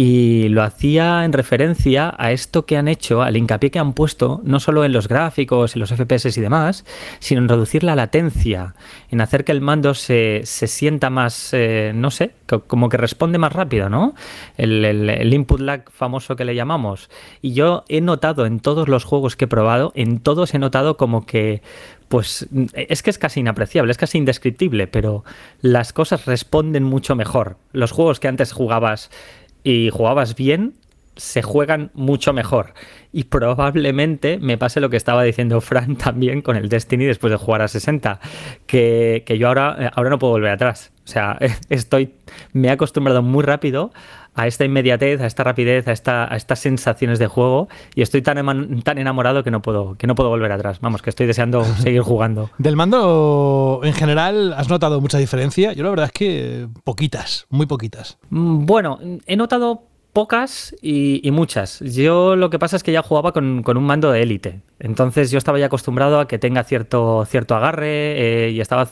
Y lo hacía en referencia a esto que han hecho, al hincapié que han puesto, no solo en los gráficos, en los FPS y demás, sino en reducir la latencia, en hacer que el mando se, sienta más, eh, no sé, como que responde más rápido, ¿no? El, el, input lag famoso que le llamamos. Y yo he notado en todos los juegos que he probado, en todos he notado como que pues es que es casi inapreciable, es casi indescriptible, pero las cosas responden mucho mejor. Los juegos que antes jugabas y jugabas bien, se juegan mucho mejor. Y probablemente me pase lo que estaba diciendo Fran también con el Destiny después de jugar a 60, que, yo ahora, eh, ahora no puedo volver atrás. O sea, estoy, me he acostumbrado muy rápido a esta inmediatez, a esta rapidez, a, esta, a estas sensaciones de juego y estoy tan, tan enamorado que no, puedo, que no puedo volver atrás. Vamos, que estoy deseando seguir jugando. Del mando, en general, ¿has notado mucha diferencia? Yo la verdad es que poquitas, muy poquitas. Mm, bueno, he notado pocas y, muchas. Yo lo que pasa es que ya jugaba con, un mando de élite. Entonces yo estaba ya acostumbrado a que tenga cierto, cierto agarre eh, y estaba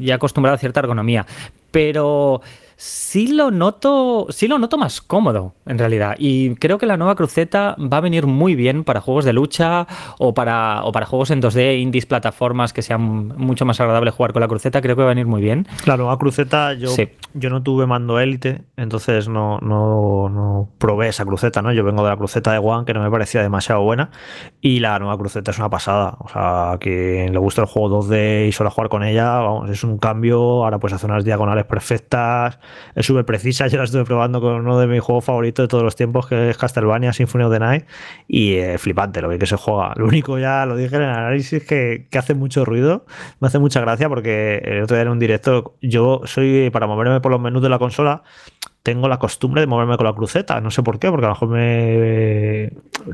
ya acostumbrado a cierta ergonomía. Pero sí lo noto, sí lo noto más cómodo, en realidad. Y creo que la nueva cruceta va a venir muy bien para juegos de lucha o para, o para juegos en 2D, indies, plataformas que sean mucho más agradable jugar con la cruceta. Creo que va a venir muy bien. La nueva cruceta, yo, yo no tuve mando élite, entonces no, no, no probé esa cruceta, ¿no? Yo vengo de la cruceta de One, que no me parecía demasiado buena. Y la nueva cruceta es una pasada. O sea, a quien le gusta el juego 2D y suele jugar con ella, vamos, es un cambio. Ahora puedes hacer unas diagonales perfectas es súper precisa. Yo la estuve probando con uno de mis juegos favoritos de todos los tiempos, que es Castlevania Symphony of the Night, y eh, flipante lo bien que se juega. Lo único ya, lo dije en el análisis, que, que hace mucho ruido, me hace mucha gracia porque el otro día en un directo, yo soy para moverme por los menús de la consola, tengo la costumbre de moverme con la cruceta. No sé por qué, porque a lo mejor me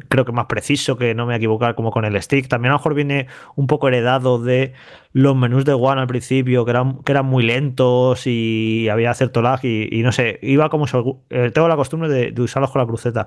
creo que es más preciso, que no me equivocar como con el stick. También a lo mejor viene un poco heredado de los menús de One al principio, que eran, que eran muy lentos y había cierto lag y, no sé, iba como... Eh, tengo la costumbre de, de usarlos con la cruceta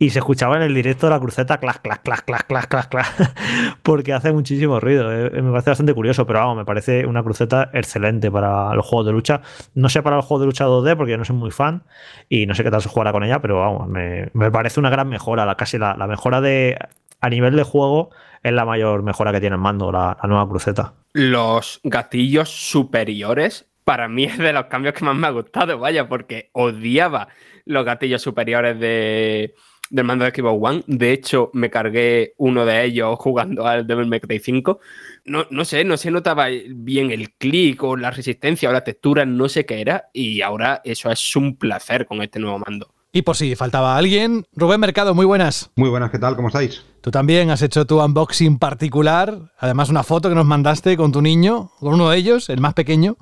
y se escuchaba en el directo de la cruceta clac, clac, clac, clac, clac, clac, clac, porque hace muchísimo ruido. Eh, me parece bastante curioso, pero vamos, me parece una cruceta excelente para los juegos de lucha. No sé para los juegos de lucha 2D, porque yo no soy muy fan y no sé qué tal se jugará con ella, pero vamos, me, parece una gran mejora, la, casi la, mejora de a nivel de juego es la mayor mejora que tiene el mando, la, nueva cruceta. Los gatillos superiores para mí es de los cambios que más me ha gustado, vaya, porque odiaba los gatillos superiores de, del mando de Xbox One. De hecho, me cargué uno de ellos jugando al Devil May Cry 5. No, no sé, no se notaba bien el clic o la resistencia o la textura, no sé qué era. Y ahora eso es un placer con este nuevo mando. Y por si faltaba alguien, Rubén Mercado, muy buenas. Muy buenas, ¿qué tal? ¿Cómo estáis? Tú también has hecho tu unboxing particular, además una foto que nos mandaste con tu niño, con uno de ellos, el más pequeño,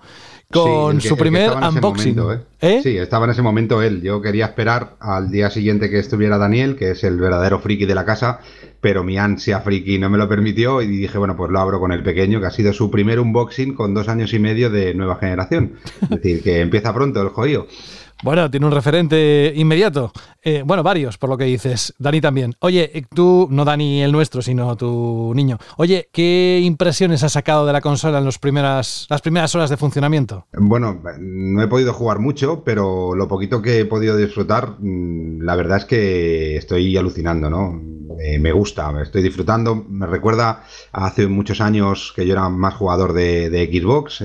con su primer unboxing. ¿eh? ¿Eh? Sí, estaba en ese momento él. Yo quería esperar al día siguiente que estuviera Daniel, que es el verdadero friki de la casa, pero mi ansia friki no me lo permitió y dije, bueno, pues lo abro con el pequeño, que ha sido su primer unboxing con dos años y medio de nueva generación. Es decir, que empieza pronto el jodido. Bueno, tiene un referente inmediato. Eh, bueno, varios, por lo que dices. Dani también. Oye, eh, tú, no Dani el nuestro, sino tu niño. Oye, ¿qué impresiones has sacado de la consola en los primeras, las primeras horas de funcionamiento? Bueno, no he podido jugar mucho, pero lo poquito que he podido disfrutar, mm, la verdad es que estoy alucinando, ¿no? Eh, me gusta, me estoy disfrutando. Me recuerda hace muchos años que yo era más jugador de, Xbox,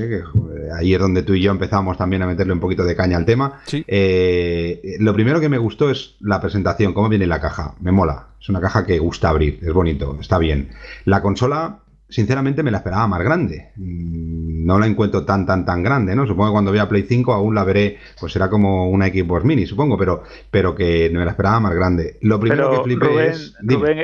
ahí es donde tú y yo empezamos también a meterle un poquito de caña al tema. Sí. Eh, lo primero que me gustó es la presentación, cómo viene la caja. Me mola. Es una caja que gusta abrir, es bonito, está bien. La consola, sinceramente, me la esperaba más grande. Mm, no la encuentro tan, tan, tan grande, ¿no? Supongo que cuando vea Play 5 aún la veré, pues será como una Xbox Mini, supongo, pero, pero que me la esperaba más grande. Lo primero que flipé es.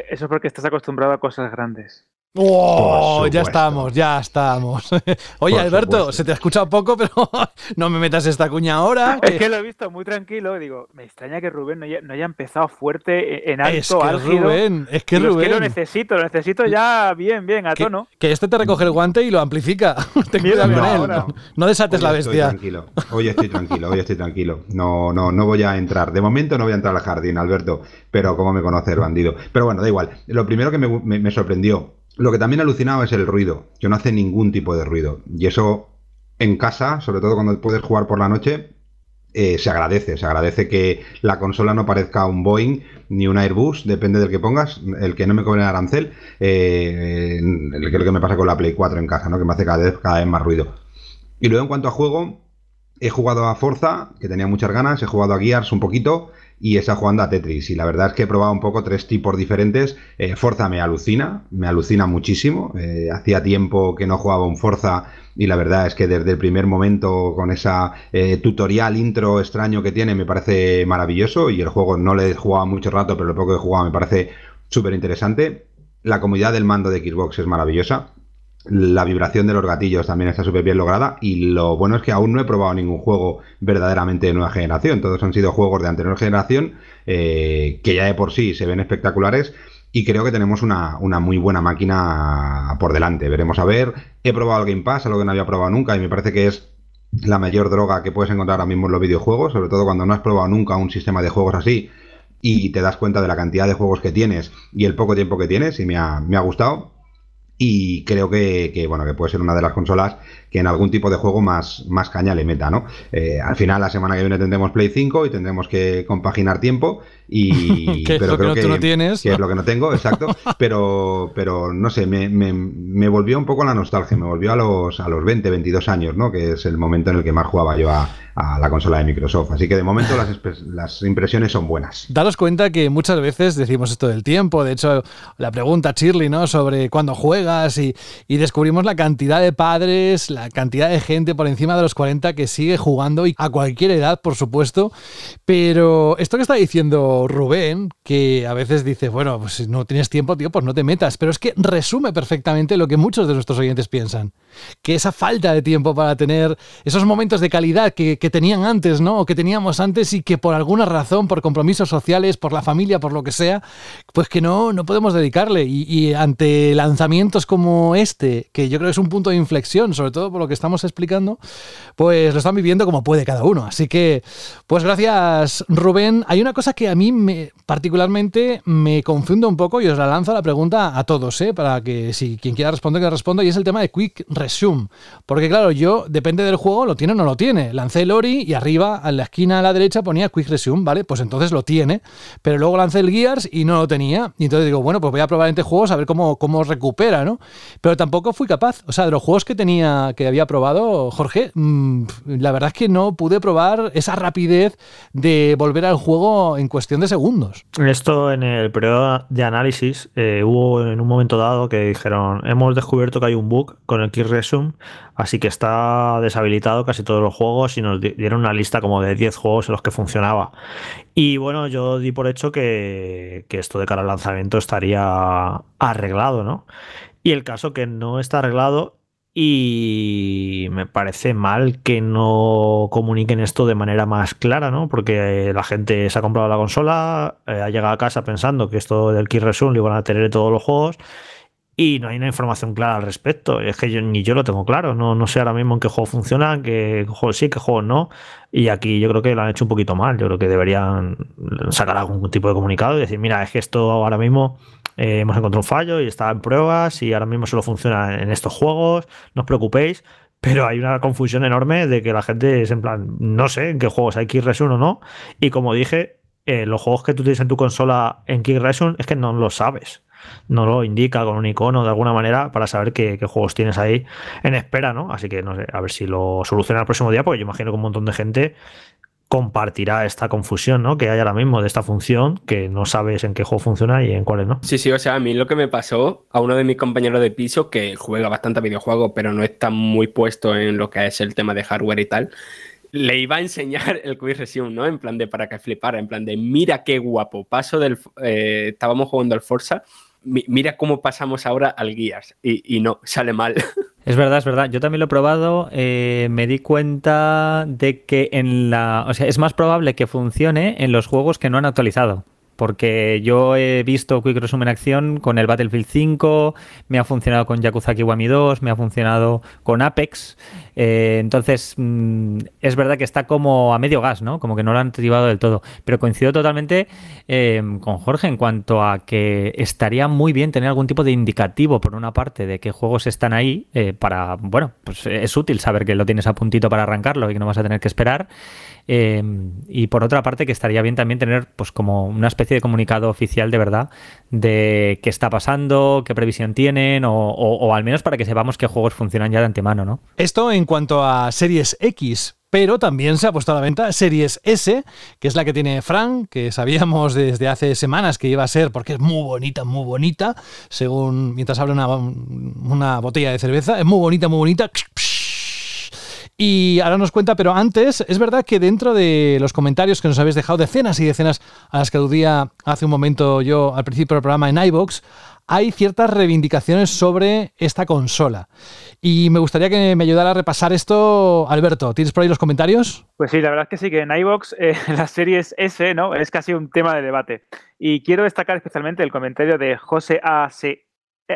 eso es porque estás acostumbrado a cosas grandes. ¡Oh! Ya estamos, ya estamos. Oye, Alberto, se te ha escuchado poco, pero no me metas esta cuña ahora. Es que lo he visto muy tranquilo y digo, me extraña que Rubén no haya, empezado fuerte en alto, es que Rubén, es que Rubén. Es que lo necesito, lo necesito ya bien, bien, a tono. Que este te recoge el guante y lo amplifica. Ten cuidado con él. No, desates la bestia. Estoy tranquilo. Hoy estoy tranquilo, hoy estoy tranquilo. No, no, no voy a entrar. De momento no voy a entrar al jardín, Alberto, pero como me conoce el bandido. Pero bueno, da igual. Lo primero que me sorprendió lo que también alucinaba es el ruido, que no hace ningún tipo de ruido. Y eso en casa, sobre todo cuando puedes jugar por la noche, eh, se agradece. Se agradece que la consola no parezca un Boeing ni un Airbus, depende del que pongas. El que no me cobre el arancel, eh, el, que, me pasa con la Play 4 en casa, ¿no? que me hace cada vez, cada vez más ruido. Y luego en cuanto a juego, he jugado a Forza, que tenía muchas ganas, he jugado a Gears un poquito y esa jugando a Tetris. Y la verdad es que he probado un poco tres tipos diferentes. Eh, Forza me alucina, me alucina muchísimo. Eh, hacía tiempo que no jugaba un Forza y la verdad es que desde el primer momento con esa eh, tutorial intro extraño que tiene me parece maravilloso y el juego no le he jugado mucho rato, pero lo poco que he jugado me parece súper interesante. La comodidad del mando de Xbox es maravillosa. La vibración de los gatillos también está súper bien lograda y lo bueno es que aún no he probado ningún juego verdaderamente de nueva generación. Todos han sido juegos de anterior generación eh, que ya de por sí se ven espectaculares y creo que tenemos una, muy buena máquina por delante. Veremos a ver. He probado el Game Pass, algo que no había probado nunca y me parece que es la mayor droga que puedes encontrar ahora mismo en los videojuegos, sobre todo cuando no has probado nunca un sistema de juegos así y te das cuenta de la cantidad de juegos que tienes y el poco tiempo que tienes y me ha, me ha gustado y creo que, bueno que puede ser una de las consolas que en algún tipo de juego más, más caña le meta, ¿no? Eh, al final la semana que viene tendremos Play 5 y tendremos que compaginar tiempo y que pero es lo que, no tienes que es lo que no tengo, exacto, pero pero no sé, me, me, volvió un poco la nostalgia, me volvió a los a los 20, 22 años, ¿no? Que es el momento en el que más jugaba yo a, a la consola de Microsoft. Así que de momento las, las, impresiones son buenas. Daros cuenta que muchas veces decimos esto del tiempo. De hecho, la pregunta Shirley, ¿no? Sobre cuándo juegas y, y, descubrimos la cantidad de padres, la cantidad de gente por encima de los 40 que sigue jugando y a cualquier edad, por supuesto. Pero esto que está diciendo Rubén, que a veces dice, bueno, pues si no tienes tiempo, tío, pues no te metas. Pero es que resume perfectamente lo que muchos de nuestros oyentes piensan. Que esa falta de tiempo para tener esos momentos de calidad que, tenían antes, ¿no? O que teníamos antes y que por alguna razón, por compromisos sociales, por la familia, por lo que sea, pues que no, no podemos dedicarle. Y, ante lanzamientos como este, que yo creo que es un punto de inflexión, sobre todo por lo que estamos explicando, pues lo están viviendo como puede cada uno. Así que, pues gracias, Rubén. Hay una cosa que a mí me, particularmente me confunde un poco y os la lanzo la pregunta a todos, ¿eh? Para que si quien quiera responder, que responda, y es el tema de Quick Resume. Porque claro, yo, depende del juego, lo tiene o no lo tiene. Lancé el Ori y arriba, en la esquina a la derecha, ponía Quick Resume, ¿vale? Pues entonces lo tiene. Pero luego lancé el Gears y no lo tenía. Y entonces digo, bueno, pues voy a probar este juego a ver cómo, cómo recupera, ¿no? Pero tampoco fui capaz. O sea, de los juegos que tenía, que había probado, Jorge, mmm, la verdad es que no pude probar esa rapidez de volver al juego en cuestión de segundos. Esto en el periodo de análisis eh, hubo en un momento dado que dijeron, hemos descubierto que hay un bug con el Quick Resume, así que está deshabilitado casi todos los juegos y nos dieron una lista como de 10 juegos en los que funcionaba. Y bueno, yo di por hecho que, que esto de cara al lanzamiento estaría arreglado, ¿no? Y el caso que no está arreglado y me parece mal que no comuniquen esto de manera más clara, ¿no? Porque la gente se ha comprado la consola, eh, ha llegado a casa pensando que esto del Key Resume lo iban a tener todos los juegos y no hay una información clara al respecto. Es que yo, ni yo lo tengo claro. No, no sé ahora mismo en qué juego funciona, qué juego sí, qué juego no. Y aquí yo creo que lo han hecho un poquito mal. Yo creo que deberían sacar algún tipo de comunicado y decir, mira, es que esto ahora mismo eh, hemos encontrado un fallo y está en pruebas y ahora mismo solo funciona en estos juegos, no os preocupéis, pero hay una confusión enorme de que la gente es en plan, no sé en qué juegos hay Kick Resume o no, y como dije, eh, los juegos que tú tienes en tu consola en Kick Resume es que no lo sabes. No lo indica con un icono de alguna manera para saber qué, juegos tienes ahí en espera, ¿no? Así que no sé, a ver si lo soluciona el próximo día, porque yo imagino que un montón de gente compartirá esta confusión ¿no? que hay ahora mismo de esta función que no sabes en qué juego funciona y en cuáles no. Sí, sí, o sea, a mí lo que me pasó a uno de mis compañeros de piso que juega bastante videojuegos pero no está muy puesto en lo que es el tema de hardware y tal, le iba a enseñar el Quick Resume, ¿no? En plan de para que flipara, en plan de mira qué guapo, paso del... Eh, estábamos jugando al Forza mira cómo pasamos ahora al guías y, no, sale mal. Es verdad, es verdad. Yo también lo he probado. Eh, me di cuenta de que en la. O sea, es más probable que funcione en los juegos que no han actualizado porque yo he visto Quick Resume en acción con el Battlefield 5, me ha funcionado con Yakuza Kiwami 2, me ha funcionado con Apex. Eh, entonces, mm, es verdad que está como a medio gas, ¿no? Como que no lo han activado del todo. Pero coincido totalmente eh, con Jorge en cuanto a que estaría muy bien tener algún tipo de indicativo, por una parte, de qué juegos están ahí eh, para, bueno, pues es útil saber que lo tienes a puntito para arrancarlo y que no vas a tener que esperar. Y por otra parte, que estaría bien también tener pues como una especie de comunicado oficial de verdad de qué está pasando, qué previsión tienen, o, al menos para que sepamos qué juegos funcionan ya de antemano, ¿no? Esto en cuanto a Series X. Pero también se ha puesto a la venta Series S, que es la que tiene Frank, que sabíamos desde hace semanas que iba a ser, porque es muy bonita, muy bonita, según mientras habla una, una botella de cerveza, es muy bonita, muy bonita. Y ahora nos cuenta, pero antes, es verdad que dentro de los comentarios que nos habéis dejado, decenas y decenas a las que aludía hace un momento yo al principio del programa en iBox, hay ciertas reivindicaciones sobre esta consola. Y me gustaría que me ayudara a repasar esto, Alberto. ¿Tienes por ahí los comentarios? Pues sí, la verdad es que sí, que en iBox eh, la serie S ¿no? es casi un tema de debate. Y quiero destacar especialmente el comentario de José A.C.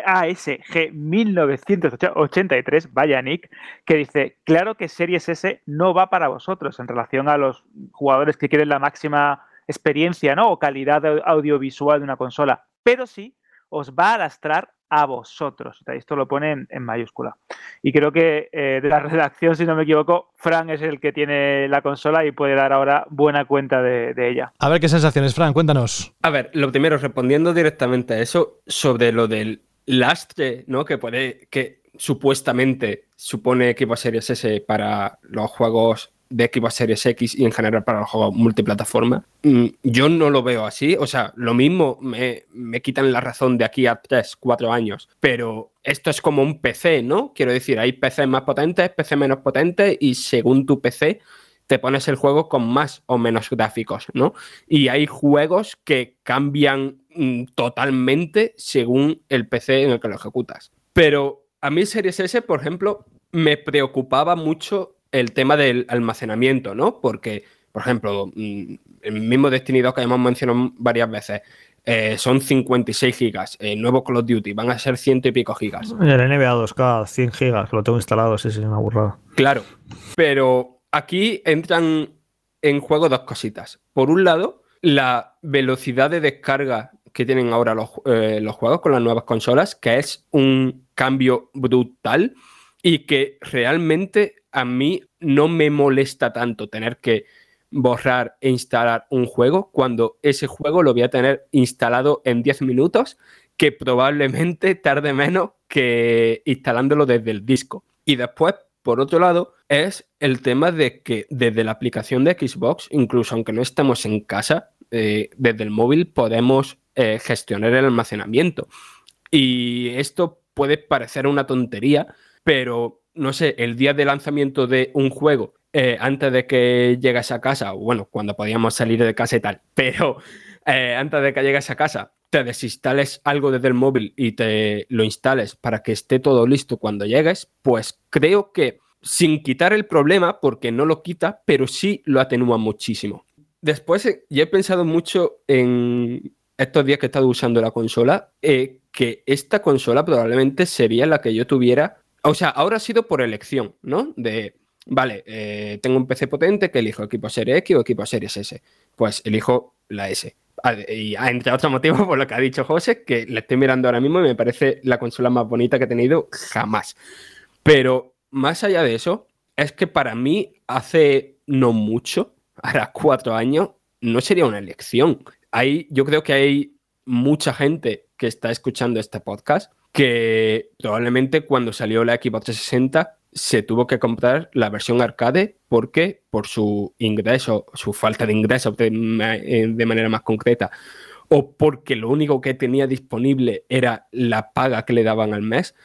ASG 1983, vaya Nick, que dice, claro que Series S no va para vosotros en relación a los jugadores que quieren la máxima experiencia ¿no? o calidad audiovisual de una consola, pero sí os va a arrastrar a vosotros. Esto lo pone en, mayúscula. Y creo que eh, de la redacción, si no me equivoco, Fran es el que tiene la consola y puede dar ahora buena cuenta de, de, ella. A ver qué sensaciones, Fran, cuéntanos. A ver, lo primero, respondiendo directamente a eso, sobre lo del lastre, ¿no? Que puede, que supuestamente supone que va a ser ese para los juegos de Xbox Series X y en general para los juegos multiplataforma. Mm, yo no lo veo así. O sea, lo mismo me, me quitan la razón de aquí a 3, 4 años, pero esto es como un PC, ¿no? Quiero decir, hay PC más potentes, PC menos potentes y según tu PC te pones el juego con más o menos gráficos, ¿no? Y hay juegos que cambian mm, totalmente según el PC en el que lo ejecutas. Pero a mí Series S, por ejemplo, me preocupaba mucho el tema del almacenamiento, ¿no? Porque, por ejemplo, mm, el mismo Destiny 2 que hemos mencionado varias veces, eh, son 56 gigas. El nuevo Call of Duty van a ser ciento y pico gigas. El NBA 2K, 100 gigas, lo tengo instalado, sí, sí, una burrada. Claro, pero aquí entran en juego dos cositas. Por un lado, la velocidad de descarga que tienen ahora los, eh, los juegos con las nuevas consolas, que es un cambio brutal y que realmente a mí no me molesta tanto tener que borrar e instalar un juego cuando ese juego lo voy a tener instalado en 10 minutos, que probablemente tarde menos que instalándolo desde el disco. Y después, por otro lado, es el tema de que desde la aplicación de Xbox, incluso aunque no estemos en casa, eh, desde el móvil podemos eh, gestionar el almacenamiento. Y esto puede parecer una tontería, pero no sé, el día de lanzamiento de un juego, eh, antes de que llegues a casa, bueno, cuando podíamos salir de casa y tal, pero antes de que llegues a casa, te desinstales algo desde el móvil y te lo instales para que esté todo listo cuando llegues, pues creo que sin quitar el problema, porque no lo quita, pero sí lo atenúa muchísimo. Después, eh, ya he pensado mucho en estos días que he estado usando la consola, que esta consola probablemente sería la que yo tuviera o sea, ahora ha sido por elección, ¿no? De, vale, eh, tengo un PC potente que elijo equipo Series X o equipo Series S. Pues elijo la S. Y entre otros motivos, por lo que ha dicho José, que le estoy mirando ahora mismo y me parece la consola más bonita que he tenido jamás. Pero más allá de eso, es que para mí hace no mucho, ahora cuatro años, no sería una elección. Hay, yo creo que hay mucha gente que está escuchando este podcast que probablemente cuando salió la Xbox 360 se tuvo que comprar la versión arcade porque por su ingreso, su falta de ingreso de, de, manera más concreta, o porque lo único que tenía disponible era la paga que le daban al mes,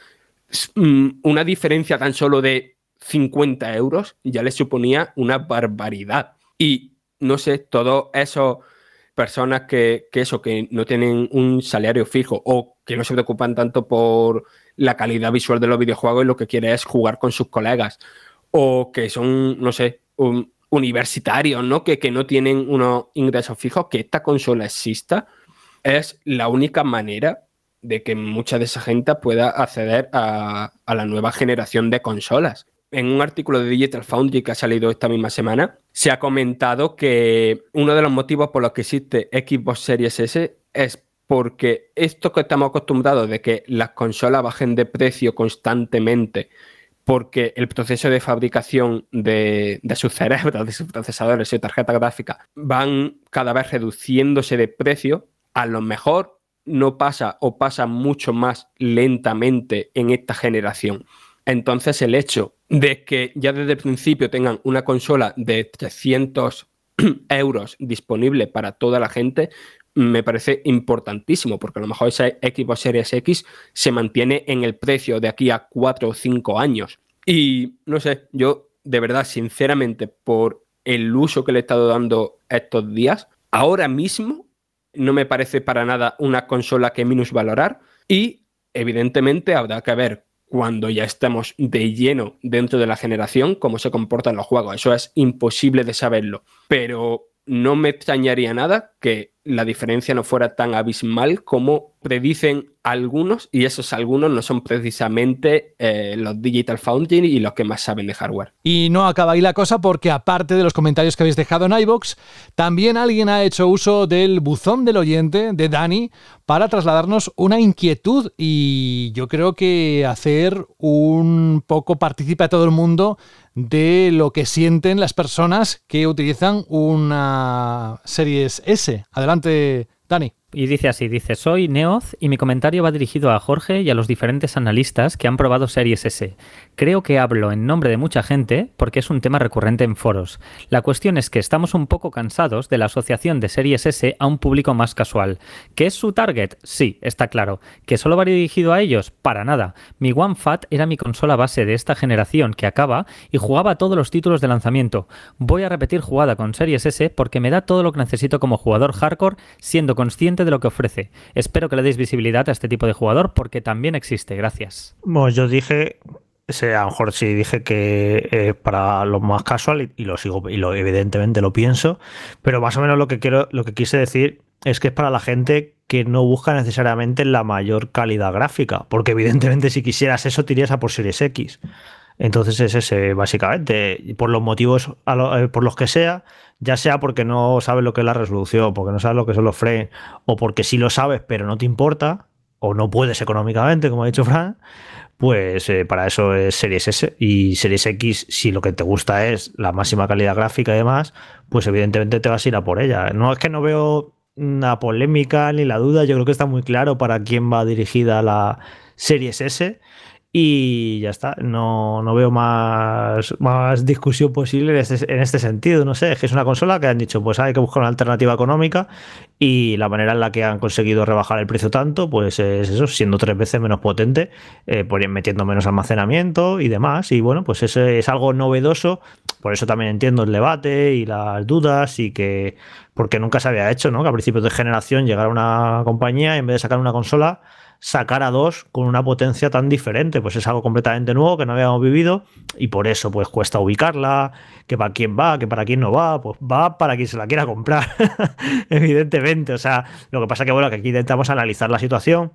mm, una diferencia tan solo de 50 euros ya le suponía una barbaridad. Y no sé, todo eso personas que, eso, que no tienen un salario fijo o que no se preocupan tanto por la calidad visual de los videojuegos y lo que quiere es jugar con sus colegas. O que son, no sé, universitarios, ¿no? Que, que no tienen unos ingresos fijos, que esta consola exista, es la única manera de que mucha de esa gente pueda acceder a, a la nueva generación de consolas en un artículo de Digital Foundry que ha salido esta misma semana, se ha comentado que uno de los motivos por los que existe Xbox Series S es porque esto que estamos acostumbrados de que las consolas bajen de precio constantemente porque el proceso de fabricación de, de sus cerebros, de sus procesadores, y su tarjeta gráfica, van cada vez reduciéndose de precio, a lo mejor no pasa o pasa mucho más lentamente en esta generación. Entonces el hecho de que ya desde el principio tengan una consola de 300 euros disponible para toda la gente me parece importantísimo, porque a lo mejor esa Xbox Series X se mantiene en el precio de aquí a 4 o 5 años. Y no sé, yo de verdad, sinceramente, por el uso que le he estado dando estos días, ahora mismo no me parece para nada una consola que minusvalorar y evidentemente habrá que ver cuando ya estemos de lleno dentro de la generación, cómo se comportan los juegos. Eso es imposible de saberlo. Pero no me extrañaría nada que la diferencia no fuera tan abismal como predicen algunos, y esos algunos no son precisamente eh, los Digital Foundry y los que más saben de hardware. Y no acaba ahí la cosa porque aparte de los comentarios que habéis dejado en iBox, también alguien ha hecho uso del buzón del oyente de Dani para trasladarnos una inquietud y yo creo que hacer un poco participe a todo el mundo de lo que sienten las personas que utilizan una Series S. Adelante, Dani. Y dice así, dice, soy Neoz y mi comentario va dirigido a Jorge y a los diferentes analistas que han probado Series S. Creo que hablo en nombre de mucha gente porque es un tema recurrente en foros. La cuestión es que estamos un poco cansados de la asociación de series S a un público más casual. ¿Qué es su target? Sí, está claro. ¿Que solo va dirigido a ellos? Para nada. Mi One Fat era mi consola base de esta generación que acaba y jugaba todos los títulos de lanzamiento. Voy a repetir jugada con series S porque me da todo lo que necesito como jugador hardcore siendo consciente de lo que ofrece. Espero que le deis visibilidad a este tipo de jugador porque también existe. Gracias. Bueno, yo dije a lo mejor sí dije que eh, para lo más casual y, lo sigo y lo evidentemente lo pienso, pero más o menos lo que quiero lo que quise decir es que es para la gente que no busca necesariamente la mayor calidad gráfica, porque evidentemente si quisieras eso te irías a por Series X. Entonces es ese básicamente, por los motivos eh, por los que sea, ya sea porque no sabes lo que es la resolución, porque no sabes lo que son los frames, o porque sí lo sabes pero no te importa, o no puedes económicamente, como ha dicho Fran, pues eh, para eso es Series S. Y Series X, si lo que te gusta es la máxima calidad gráfica y demás, pues evidentemente te vas a ir a por ella. No es que no veo una polémica ni la duda, yo creo que está muy claro para quién va dirigida la Series S y ya está, no, no veo más, más discusión posible en este, en este, sentido. No sé, es que es una consola que han dicho, pues hay que buscar una alternativa económica y la manera en la que han conseguido rebajar el precio tanto, pues es eso, siendo tres veces menos potente, eh, metiendo menos almacenamiento y demás. Y bueno, pues eso es algo novedoso, por eso también entiendo el debate y las dudas y que, porque nunca se había hecho, ¿no? Que a principios de generación llegara una compañía y en vez de sacar una consola, sacar a dos con una potencia tan diferente. Pues es algo completamente nuevo que no habíamos vivido y por eso pues cuesta ubicarla, que para quién va, que para quién no va, pues va para quien se la quiera comprar, evidentemente. O sea, lo que pasa que bueno, que aquí intentamos analizar la situación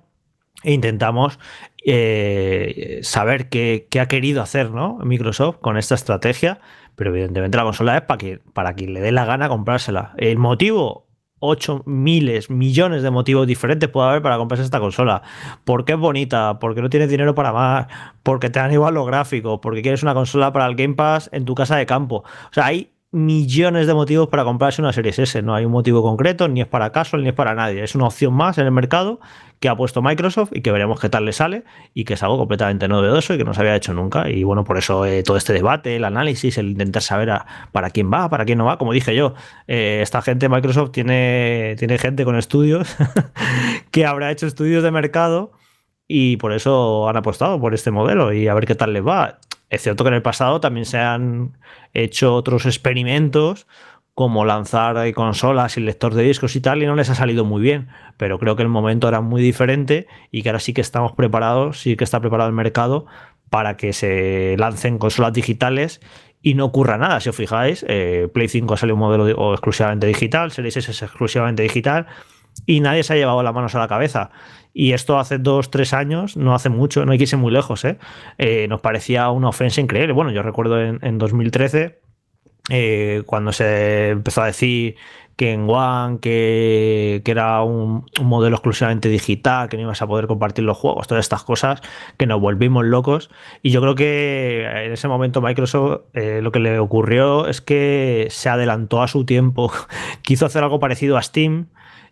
e intentamos eh, saber qué, ha querido hacer ¿no? Microsoft con esta estrategia, pero evidentemente la consola es para, que, para quien le dé la gana comprársela. El motivo 8 miles, millones de motivos diferentes puede haber para comprarse esta consola. Porque es bonita, porque no tienes dinero para más, porque te dan igual los gráficos, porque quieres una consola para el Game Pass en tu casa de campo. O sea, hay millones de motivos para comprarse una Series S. No hay un motivo concreto, ni es para casual, ni es para nadie. Es una opción más en el mercado que ha puesto Microsoft y que veremos qué tal le sale y que es algo completamente novedoso y que no se había hecho nunca. Y bueno, por eso eh, todo este debate, el análisis, el intentar saber para quién va, para quién no va. Como dije yo, eh, esta gente, Microsoft, tiene, tiene gente con estudios que habrá hecho estudios de mercado y por eso han apostado por este modelo y a ver qué tal les va. Es cierto que en el pasado también se han hecho otros experimentos como lanzar consolas sin lector de discos y tal, y no les ha salido muy bien. Pero creo que el momento era muy diferente y que ahora sí que estamos preparados, sí que está preparado el mercado para que se lancen consolas digitales y no ocurra nada. Si os fijáis, eh, Play 5 salido un modelo exclusivamente digital, Series S es exclusivamente digital y nadie se ha llevado las manos a la cabeza. Y esto hace dos, tres años, no hace mucho, no hay que irse muy lejos, ¿eh? Eh, nos parecía una ofensa increíble. Bueno, yo recuerdo en, 2013, eh, cuando se empezó a decir que en One, que, era un, modelo exclusivamente digital, que no ibas a poder compartir los juegos, todas estas cosas que nos volvimos locos. Y yo creo que en ese momento Microsoft lo que le ocurrió es que se adelantó a su tiempo, quiso hacer algo parecido a Steam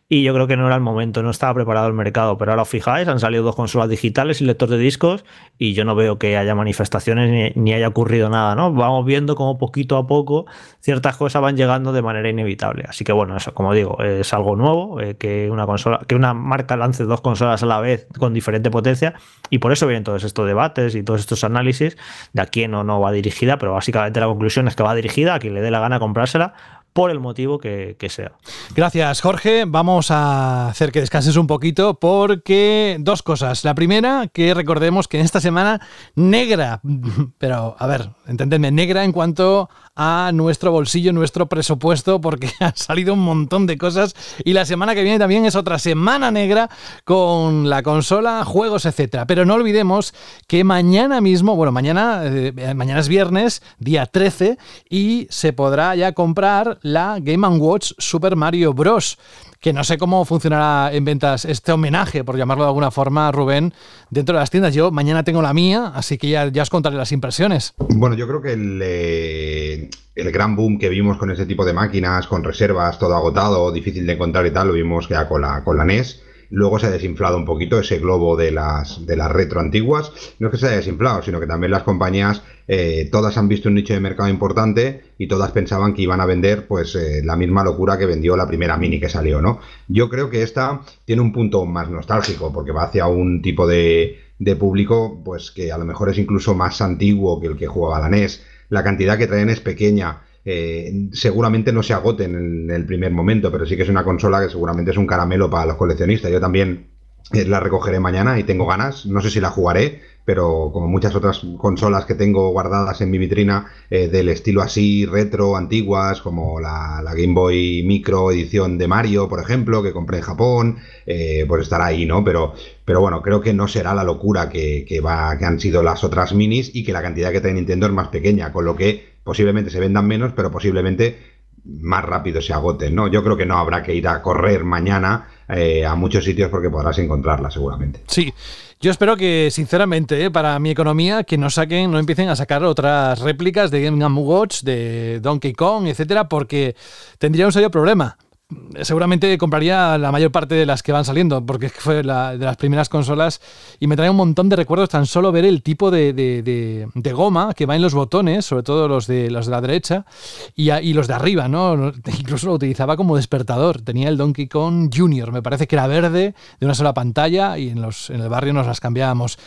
y yo creo que no era el momento, no estaba preparado el mercado, pero ahora os fijáis, han salido dos consolas digitales y lector de discos y yo no veo que haya manifestaciones ni, haya ocurrido nada, ¿no? Vamos viendo como poquito a poco ciertas cosas van llegando de manera inevitable. Así que bueno, eso, como digo, es algo nuevo, eh, que una consola, que una marca lance dos consolas a la vez con diferente potencia y por eso vienen todos estos debates y todos estos análisis de a quién o no va dirigida, pero básicamente la conclusión es que va dirigida a quien le dé la gana comprársela por el motivo que, sea. Gracias, Jorge. Vamos a hacer que descanses un poquito porque dos cosas. La primera, que recordemos que en esta semana negra, pero a ver, entendedme, negra en cuanto a nuestro bolsillo, nuestro presupuesto, porque ha salido un montón de cosas y la semana que viene también es otra semana negra con la consola, juegos, etcétera. Pero no olvidemos que mañana mismo, bueno, mañana, eh, mañana es viernes, día 13, y se podrá ya comprar la Game Watch Super Mario Bros que no sé cómo funcionará en ventas este homenaje, por llamarlo de alguna forma, Rubén, dentro de las tiendas. Yo mañana tengo la mía, así que ya, ya os contaré las impresiones. Bueno, yo creo que el, eh, el gran boom que vimos con ese tipo de máquinas, con reservas, todo agotado, difícil de encontrar y tal, lo vimos ya con la, con la NES luego se ha desinflado un poquito ese globo de las, de las retro antiguas. No es que se haya desinflado, sino que también las compañías, eh, todas han visto un nicho de mercado importante y todas pensaban que iban a vender pues eh, la misma locura que vendió la primera mini que salió, ¿no? Yo creo que esta tiene un punto más nostálgico, porque va hacia un tipo de, de público pues que a lo mejor es incluso más antiguo que el que jugaba la NES. La cantidad que traen es pequeña eh, seguramente no se agoten en el primer momento, pero sí que es una consola que seguramente es un caramelo para los coleccionistas. Yo también eh, la recogeré mañana y tengo ganas. No sé si la jugaré, pero como muchas otras consolas que tengo guardadas en mi vitrina eh, del estilo así retro, antiguas, como la, Game Boy Micro edición de Mario, por ejemplo, que compré en Japón, pues estará ahí, ¿no? Pero, pero bueno, creo que no será la locura que, que, va, que han sido las otras minis y que la cantidad que trae Nintendo es más pequeña, con lo que posiblemente se vendan menos, pero posiblemente más rápido se agoten, ¿no? Yo creo que no habrá que ir a correr mañana eh, a muchos sitios porque podrás encontrarla seguramente. Sí, yo espero que, sinceramente, eh, para mi economía, que no saquen, no empiecen a sacar otras réplicas de Game Watch, de Donkey Kong, etcétera, porque tendría un serio problema seguramente compraría la mayor parte de las que van saliendo, porque fue la, de las primeras consolas y me trae un montón de recuerdos tan solo ver el tipo de, goma que va en los botones, sobre todo los de, los de la derecha y, los de arriba, ¿no? Incluso lo utilizaba como despertador. Tenía el Donkey Kong Junior, me parece que era verde, de una sola pantalla y en, los, en el barrio nos las cambiábamos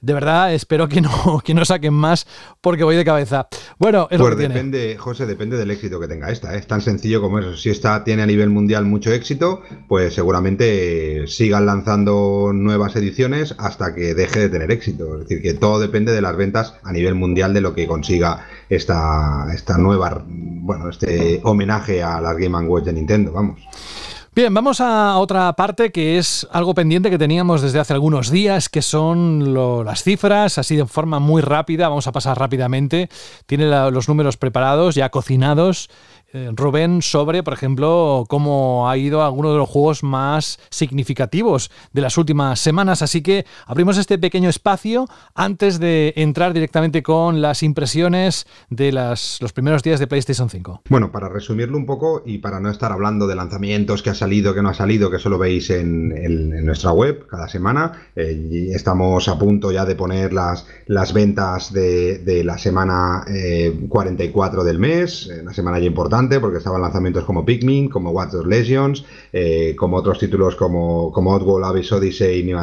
de verdad espero que no, que no saquen más porque voy de cabeza. Bueno, es pues depende, José, depende del éxito que tenga esta. ¿eh? Es tan sencillo como eso. Si esta tiene a nivel mundial mucho éxito, pues seguramente sigan lanzando nuevas ediciones hasta que deje de tener éxito. Es decir, que todo depende de las ventas a nivel mundial de lo que consiga esta, esta nueva, bueno, este homenaje a las Game Watch de Nintendo, vamos. Bien, vamos a otra parte que es algo pendiente que teníamos desde hace algunos días, que son las cifras, así de forma muy rápida, vamos a pasar rápidamente. Tiene los números preparados, ya cocinados. Eh, Rubén sobre, por ejemplo, cómo ha ido alguno de los juegos más significativos de las últimas semanas. Así que abrimos este pequeño espacio antes de entrar directamente con las impresiones de las, los primeros días de PlayStation 5. Bueno, para resumirlo un poco y para no estar hablando de lanzamientos que ha salido, que no ha salido, que solo veis en, nuestra web cada semana, eh, estamos a punto ya de poner las, las ventas de, la semana 44 eh, del mes, una semana ya importante porque estaban lanzamientos como Pikmin, como Watch Legions, eh, como otros títulos como, como Oddworld, Abyss Odyssey y New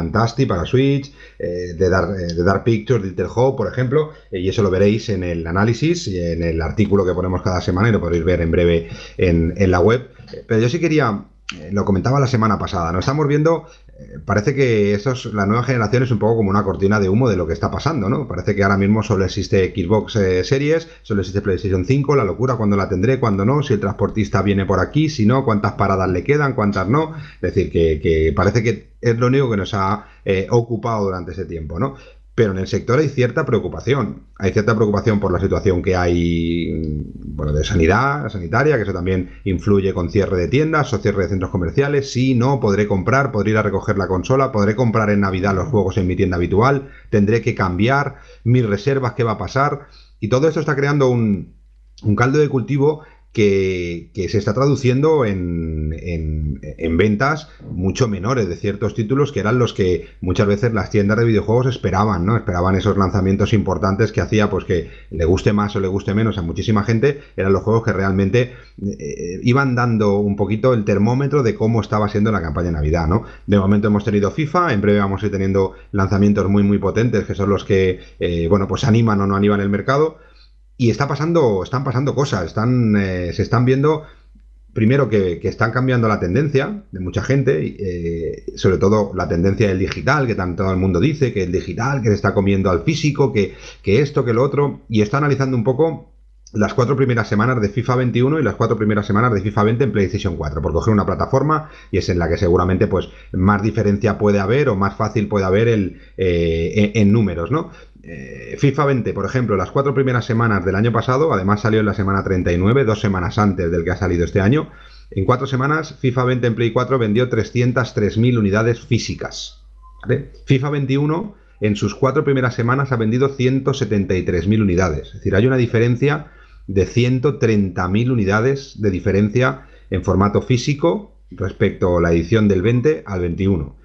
para Switch, eh, de, Dark, eh, de Dark Pictures, Little Hope, por ejemplo, y eso lo veréis en el análisis y en el artículo que ponemos cada semana y lo podréis ver en breve en, en la web. Pero yo sí quería lo comentaba la semana pasada, nos estamos viendo eh, parece que eso es, la nueva generación es un poco como una cortina de humo de lo que está pasando, ¿no? Parece que ahora mismo solo existe Xbox eh, Series, solo existe PlayStation 5, la locura, cuando la tendré, cuando no, si el transportista viene por aquí, si no, cuántas paradas le quedan, cuántas no. Es decir, que, parece que es lo único que nos ha eh, ocupado durante ese tiempo, ¿no? Pero en el sector hay cierta preocupación. Hay cierta preocupación por la situación que hay bueno, de sanidad sanitaria, que eso también influye con cierre de tiendas o cierre de centros comerciales. Sí, no, podré comprar, podré ir a recoger la consola, podré comprar en Navidad los juegos en mi tienda habitual, tendré que cambiar mis reservas, qué va a pasar. Y todo esto está creando un, un caldo de cultivo que, se está traduciendo en, en, ventas mucho menores de ciertos títulos que eran los que muchas veces las tiendas de videojuegos esperaban, ¿no? Esperaban esos lanzamientos importantes que hacía pues que le guste más o le guste menos a muchísima gente, eran los juegos que realmente eh, iban dando un poquito el termómetro de cómo estaba siendo la campaña de Navidad, ¿no? De momento hemos tenido FIFA, en breve vamos a ir teniendo lanzamientos muy muy potentes que son los que, eh, bueno, pues animan o no animan el mercado. Y está pasando, están pasando cosas, están, eh, se están viendo, primero que, están cambiando la tendencia de mucha gente, eh, sobre todo la tendencia del digital, que tanto todo el mundo dice, que el digital, que se está comiendo al físico, que, esto, que lo otro, y está analizando un poco las cuatro primeras semanas de FIFA 21 y las cuatro primeras semanas de FIFA 20 en PlayStation 4, por coger una plataforma y es en la que seguramente pues más diferencia puede haber o más fácil puede haber el, eh, en, números, ¿no? Eh, FIFA 20, por ejemplo, las cuatro primeras semanas del año pasado, además salió en la semana 39, dos semanas antes del que ha salido este año. En cuatro semanas, FIFA 20 en Play 4 vendió 303.000 unidades físicas. FIFA 21 en sus cuatro primeras semanas ha vendido 173.000 unidades. Es decir, hay una diferencia de 130.000 unidades de diferencia en formato físico respecto a la edición del 20 al 21.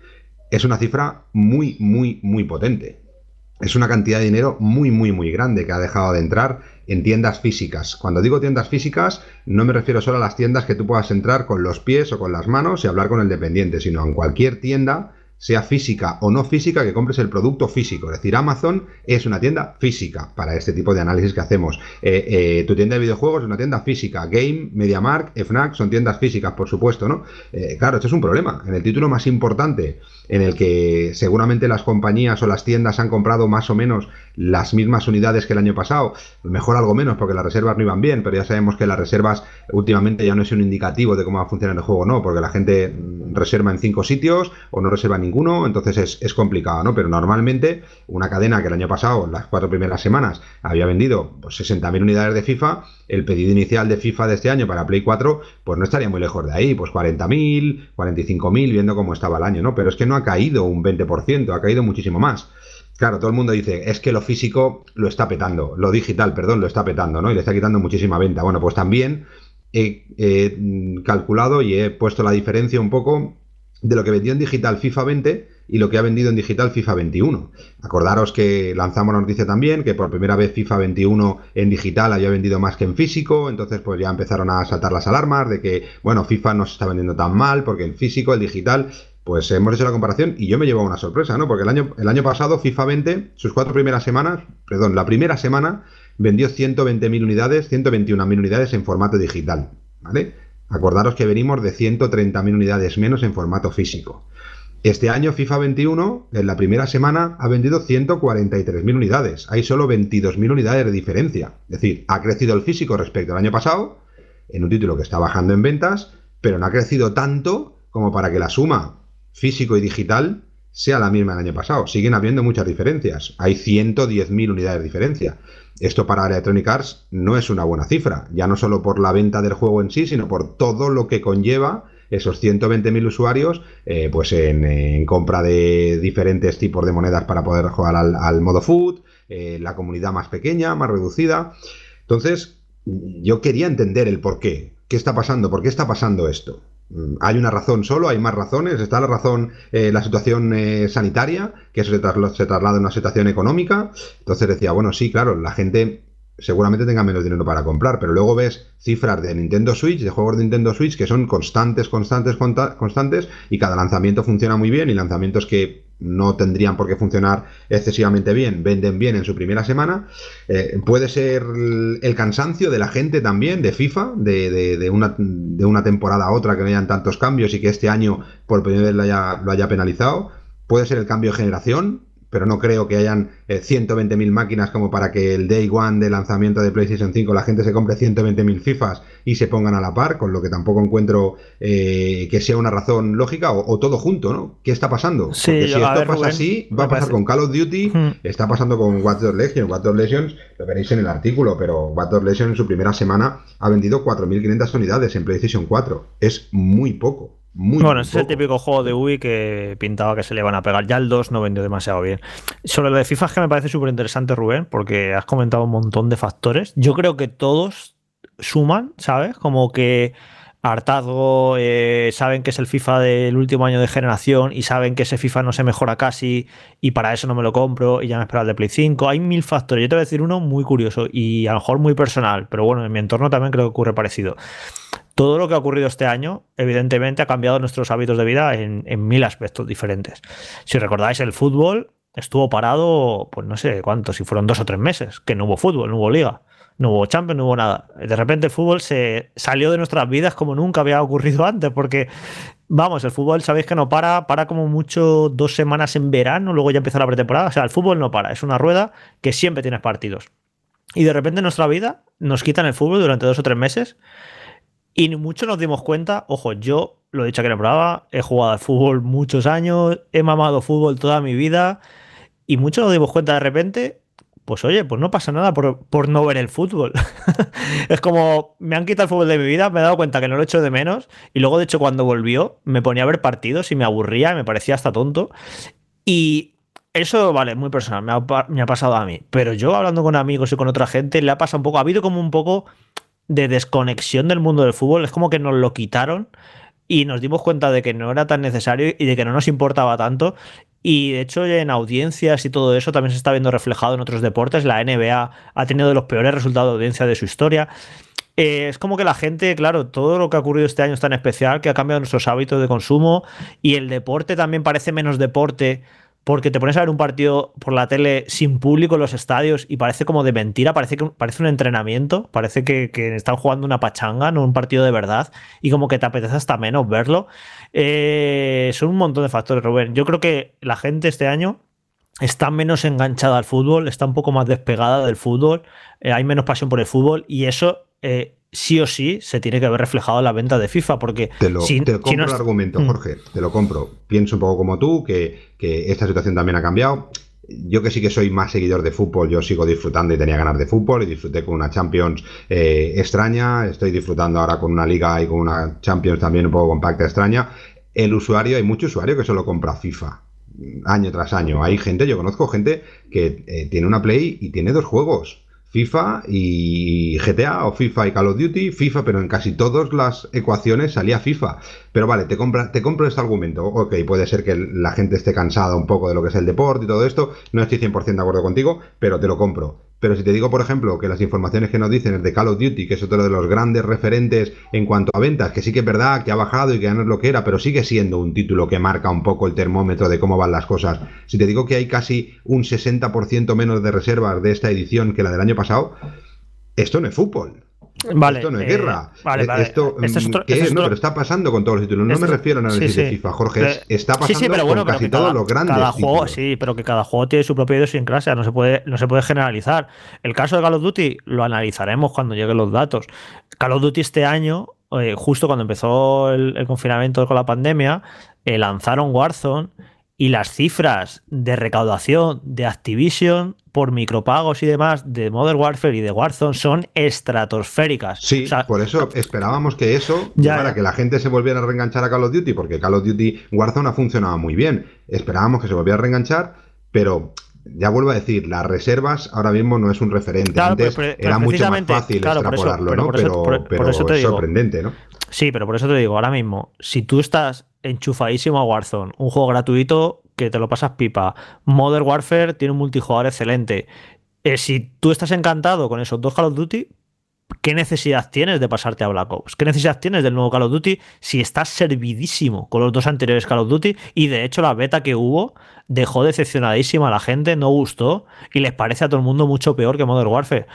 es una cifra muy, muy, muy potente. Es una cantidad de dinero muy, muy, muy grande que ha dejado de entrar en tiendas físicas. Cuando digo tiendas físicas, no me refiero solo a las tiendas que tú puedas entrar con los pies o con las manos y hablar con el dependiente, sino en cualquier tienda sea física o no física, que compres el producto físico. Es decir, Amazon es una tienda física para este tipo de análisis que hacemos. Eh, eh, tu tienda de videojuegos es una tienda física. Game, MediaMark, FNAC son tiendas físicas, por supuesto, ¿no? Eh, claro, esto es un problema. En el título más importante, en el que seguramente las compañías o las tiendas han comprado más o menos las mismas unidades que el año pasado, mejor algo menos porque las reservas no iban bien, pero ya sabemos que las reservas últimamente ya no es un indicativo de cómo va a funcionar el juego, no, porque la gente reserva en cinco sitios o no reserva en ninguno, entonces es, complicado, ¿no? Pero normalmente una cadena que el año pasado, las cuatro primeras semanas, había vendido pues, 60.000 unidades de FIFA, el pedido inicial de FIFA de este año para Play 4, pues no estaría muy lejos de ahí, pues 40.000, 45.000, viendo cómo estaba el año, ¿no? Pero es que no ha caído un 20%, ha caído muchísimo más. Claro, todo el mundo dice, es que lo físico lo está petando, lo digital, perdón, lo está petando, ¿no? Y le está quitando muchísima venta. Bueno, pues también he calculado y he puesto la diferencia un poco de lo que vendió en digital FIFA 20 y lo que ha vendido en digital FIFA 21. Acordaros que lanzamos la noticia también, que por primera vez FIFA 21 en digital había vendido más que en físico, entonces pues ya empezaron a saltar las alarmas de que, bueno, FIFA no se está vendiendo tan mal porque el físico, el digital, pues hemos hecho la comparación y yo me llevo una sorpresa, ¿no? Porque el año, el año pasado FIFA 20, sus cuatro primeras semanas, perdón, la primera semana vendió 120.000 unidades, 121.000 unidades en formato digital, ¿vale? Acordaros que venimos de 130.000 unidades menos en formato físico. Este año FIFA 21, en la primera semana, ha vendido 143.000 unidades. Hay solo 22.000 unidades de diferencia. Es decir, ha crecido el físico respecto al año pasado, en un título que está bajando en ventas, pero no ha crecido tanto como para que la suma físico y digital sea la misma del año pasado. Siguen habiendo muchas diferencias. Hay 110.000 unidades de diferencia. Esto para Electronic Arts no es una buena cifra, ya no solo por la venta del juego en sí, sino por todo lo que conlleva esos 120.000 usuarios eh, pues en, compra de diferentes tipos de monedas para poder jugar al, modo food, eh, la comunidad más pequeña, más reducida. Entonces, yo quería entender el por qué. ¿Qué está pasando? ¿Por qué está pasando esto? Mm, hay una razón solo, hay más razones. Está la razón, eh, la situación eh, sanitaria, que eso se, se traslada a una situación económica. Entonces decía, bueno, sí, claro, la gente seguramente tenga menos dinero para comprar, pero luego ves cifras de Nintendo Switch, de juegos de Nintendo Switch, que son constantes, constantes, constantes, y cada lanzamiento funciona muy bien, y lanzamientos que no tendrían por qué funcionar excesivamente bien, venden bien en su primera semana. Eh, puede ser el cansancio de la gente también, de FIFA, de, una, de una temporada a otra que no hayan tantos cambios y que este año por primera vez lo haya, lo haya penalizado. Puede ser el cambio de generación, pero no creo que hayan 120.000 eh, máquinas como para que el day one de lanzamiento de PlayStation 5 la gente se compre 120.000 FIFAs y se pongan a la par, con lo que tampoco encuentro eh, que sea una razón lógica o, todo junto, ¿no? ¿Qué está pasando? Porque si esto pasa así, va a pasar con Call of Duty, está pasando con Watch Dogs Legion. Watch Dogs Legion lo veréis en el artículo, pero Watch Dogs Legion en su primera semana ha vendido 4.500 unidades en PlayStation 4. Es muy poco bueno, ese es el típico juego de Wii que pintaba que se le iban a pegar. Ya el 2 no vendió demasiado bien. Sobre lo de FIFA es que me parece súper interesante, Rubén, porque has comentado un montón de factores. Yo creo que todos suman, ¿sabes? Como que hartazgo, eh, saben que es el FIFA del último año de generación y saben que ese FIFA no se mejora casi y para eso no me lo compro y ya me espero el de Play 5. Hay mil factores. Yo te voy a decir uno muy curioso y a lo mejor muy personal, pero bueno, en mi entorno también creo que ocurre parecido todo lo que ha ocurrido este año, evidentemente, ha cambiado nuestros hábitos de vida en, mil aspectos diferentes. Si recordáis, el fútbol estuvo parado, pues no sé cuánto, si fueron dos o tres meses, que no hubo fútbol, no hubo liga, no hubo Champions, no hubo nada. De repente el fútbol se salió de nuestras vidas como nunca había ocurrido antes, porque, vamos, el fútbol sabéis que no para, para como mucho dos semanas en verano, luego ya empieza la pretemporada. O sea, el fútbol no para, es una rueda que siempre tienes partidos. Y de repente en nuestra vida nos quitan el fútbol durante dos o tres meses y mucho nos dimos cuenta, ojo, yo lo he dicho que no probaba, he jugado al fútbol muchos años, he mamado fútbol toda mi vida, y mucho nos dimos cuenta de repente, pues oye, pues no pasa nada por, no ver el fútbol. es como, me han quitado el fútbol de mi vida, me he dado cuenta que no lo he hecho de menos, y luego de hecho cuando volvió me ponía a ver partidos y me aburría, me parecía hasta tonto, y eso, vale, muy personal, me ha, me ha, pasado a mí. Pero yo hablando con amigos y con otra gente, le ha pasado un poco, ha habido como un poco de desconexión del mundo del fútbol. Es como que nos lo quitaron. y nos dimos cuenta de que no era tan necesario y de que no nos importaba tanto. Y de hecho en audiencias y todo eso también se está viendo reflejado en otros deportes. La NBA ha tenido de los peores resultados de audiencia de su historia. Eh, es como que la gente, claro, todo lo que ha ocurrido este año es tan especial que ha cambiado nuestros hábitos de consumo y el deporte también parece menos deporte porque te pones a ver un partido por la tele sin público en los estadios y parece como de mentira, parece, que, parece un entrenamiento, parece que, están jugando una pachanga, no un partido de verdad, y como que te apetece hasta menos verlo. Eh, son un montón de factores, Rubén. Yo creo que la gente este año está menos enganchada al fútbol, está un poco más despegada del fútbol, eh, hay menos pasión por el fútbol y eso eh, sí o sí se tiene que ver reflejado en la venta de FIFA, porque... Te lo, compro el argumento, mm. Jorge, te lo compro. Pienso un poco como tú, que, esta situación también ha cambiado. Yo que sí que soy más seguidor de fútbol, yo sigo disfrutando y tenía ganas de fútbol y disfruté con una Champions eh, extraña, estoy disfrutando ahora con una liga y con una Champions también un poco compacta extraña. El usuario, hay mucho usuario que solo compra FIFA año tras año. Hay gente, yo conozco gente que eh, tiene una Play y tiene dos juegos. FIFA y GTA o FIFA y Call of Duty, FIFA, pero en casi todas las ecuaciones salía FIFA. Pero vale, te, compra, te compro este argumento. Ok, puede ser que la gente esté cansada un poco de lo que es el deporte y todo esto. No estoy 100% de acuerdo contigo, pero te lo compro. Pero si te digo, por ejemplo, que las informaciones que nos dicen es de Call of Duty, que es otro de los grandes referentes en cuanto a ventas, que sí que es verdad que ha bajado y que ya no es lo que era, pero sigue siendo un título que marca un poco el termómetro de cómo van las cosas. Si te digo que hay casi un 60% menos de reservas de esta edición que la del año pasado, esto no es fútbol. Vale, esto no es eh, guerra. Vale, vale. Esto, este mm, ¿qué es? No, pero está pasando con todos los títulos. No me refiero a análisis de FIFA, Jorge. está pasando con casi todos los grandes. Cada juego, sí, pero que cada juego tiene su propia idiosincrasia. No se puede, no se puede generalizar. El caso de Call of Duty lo analizaremos cuando lleguen los datos. Call of Duty este año, eh, justo cuando empezó el, confinamiento con la pandemia, eh, lanzaron Warzone y las cifras de recaudación de Activision por micropagos y demás de Modern Warfare y de Warzone son estratosféricas. Sí, por eso esperábamos que eso, ya, para que la gente se volviera a reenganchar a Call of Duty, porque Call of Duty Warzone ha funcionado muy bien. Esperábamos que se volviera a reenganchar, pero ya vuelvo a decir, las reservas ahora mismo no es un referente. Antes era mucho más fácil extrapolarlo, ¿no? Pero, eso, es sorprendente, ¿no? Sí, pero por eso te digo, ahora mismo, si tú estás enchufadísimo a Warzone, un juego gratuito que te lo pasas pipa, Modern Warfare tiene un multijugador excelente. Eh, si tú estás encantado con esos dos Call of Duty, ¿qué necesidad tienes de pasarte a Black Ops? ¿Qué necesidad tienes del nuevo Call of Duty si estás servidísimo con los dos anteriores Call of Duty? Y de hecho la beta que hubo dejó decepcionadísima a la gente, no gustó y les parece a todo el mundo mucho peor que Modern Warfare.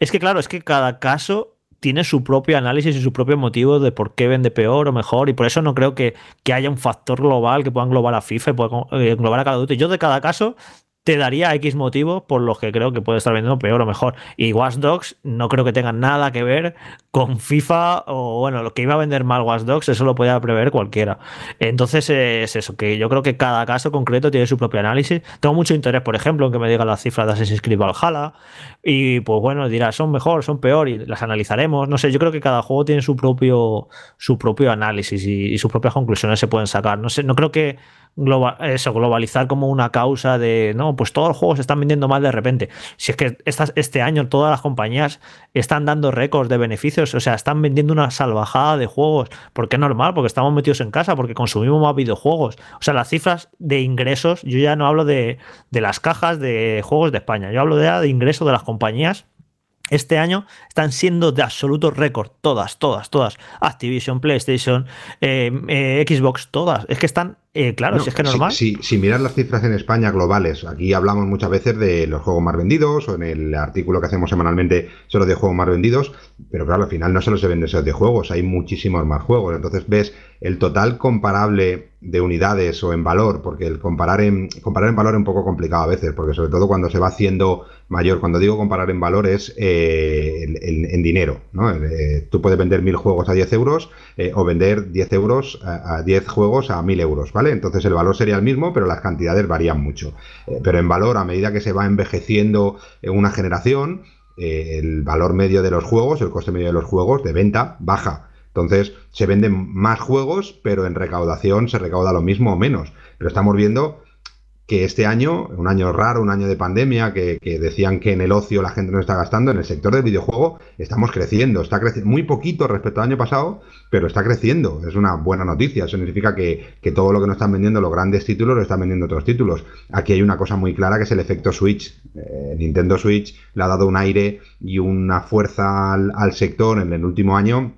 Es que claro, es que cada caso tiene su propio análisis y su propio motivo de por qué vende peor o mejor. Y por eso no creo que, que haya un factor global que pueda englobar a FIFA pueda eh, englobar a cada Duty. Yo de cada caso te daría X motivos por los que creo que puede estar vendiendo peor o mejor. Y Watch Dogs no creo que tenga nada que ver con FIFA o bueno, lo que iba a vender mal Watch Dogs, eso lo podía prever cualquiera. Entonces es eso, que yo creo que cada caso concreto tiene su propio análisis. Tengo mucho interés, por ejemplo, en que me digan las cifras de Assassin's Creed Valhalla y pues bueno, dirá, son mejor, son peor y las analizaremos. No sé, yo creo que cada juego tiene su propio, su propio análisis y, y sus propias conclusiones se pueden sacar. No sé, no creo que eso, globalizar como una causa de, no, pues todos los juegos se están vendiendo mal de repente. Si es que este año todas las compañías están dando récords de beneficios, o sea, están vendiendo una salvajada de juegos, porque es normal, porque estamos metidos en casa, porque consumimos más videojuegos. O sea, las cifras de ingresos, yo ya no hablo de, de las cajas de juegos de España, yo hablo de, de ingresos de las compañías este año están siendo de absoluto récord. Todas, todas, todas. Activision, PlayStation, eh, eh, Xbox, todas. Es que están, eh, claro, si es que normal. Si, si, miras las cifras en España globales, aquí hablamos muchas veces de los juegos más vendidos o en el artículo que hacemos semanalmente solo de juegos más vendidos, pero claro, al final no solo se venden esos de juegos, hay muchísimos más juegos. Entonces ves el total comparable de unidades o en valor, porque el comparar en, comparar en valor es un poco complicado a veces, porque sobre todo cuando se va haciendo mayor, cuando digo comparar en valor es eh, en, dinero, ¿no? Eh, tú puedes vender mil juegos a 10 euros o vender 10 euros a, 10 juegos a 1000 euros, ¿vale? Entonces el valor sería el mismo, pero las cantidades varían mucho. pero en valor, a medida que se va envejeciendo una generación, el valor medio de los juegos, el coste medio de los juegos de venta baja. Entonces, se venden más juegos, pero en recaudación se recauda lo mismo o menos. Pero estamos viendo que este año, un año raro, un año de pandemia, que, decían que en el ocio la gente no está gastando, en el sector del videojuego estamos creciendo, está creciendo muy poquito respecto al año pasado, pero está creciendo, es una buena noticia, eso significa que, todo lo que no están vendiendo los grandes títulos lo están vendiendo otros títulos. Aquí hay una cosa muy clara que es el efecto Switch. Eh, Nintendo Switch le ha dado un aire y una fuerza al sector en el último año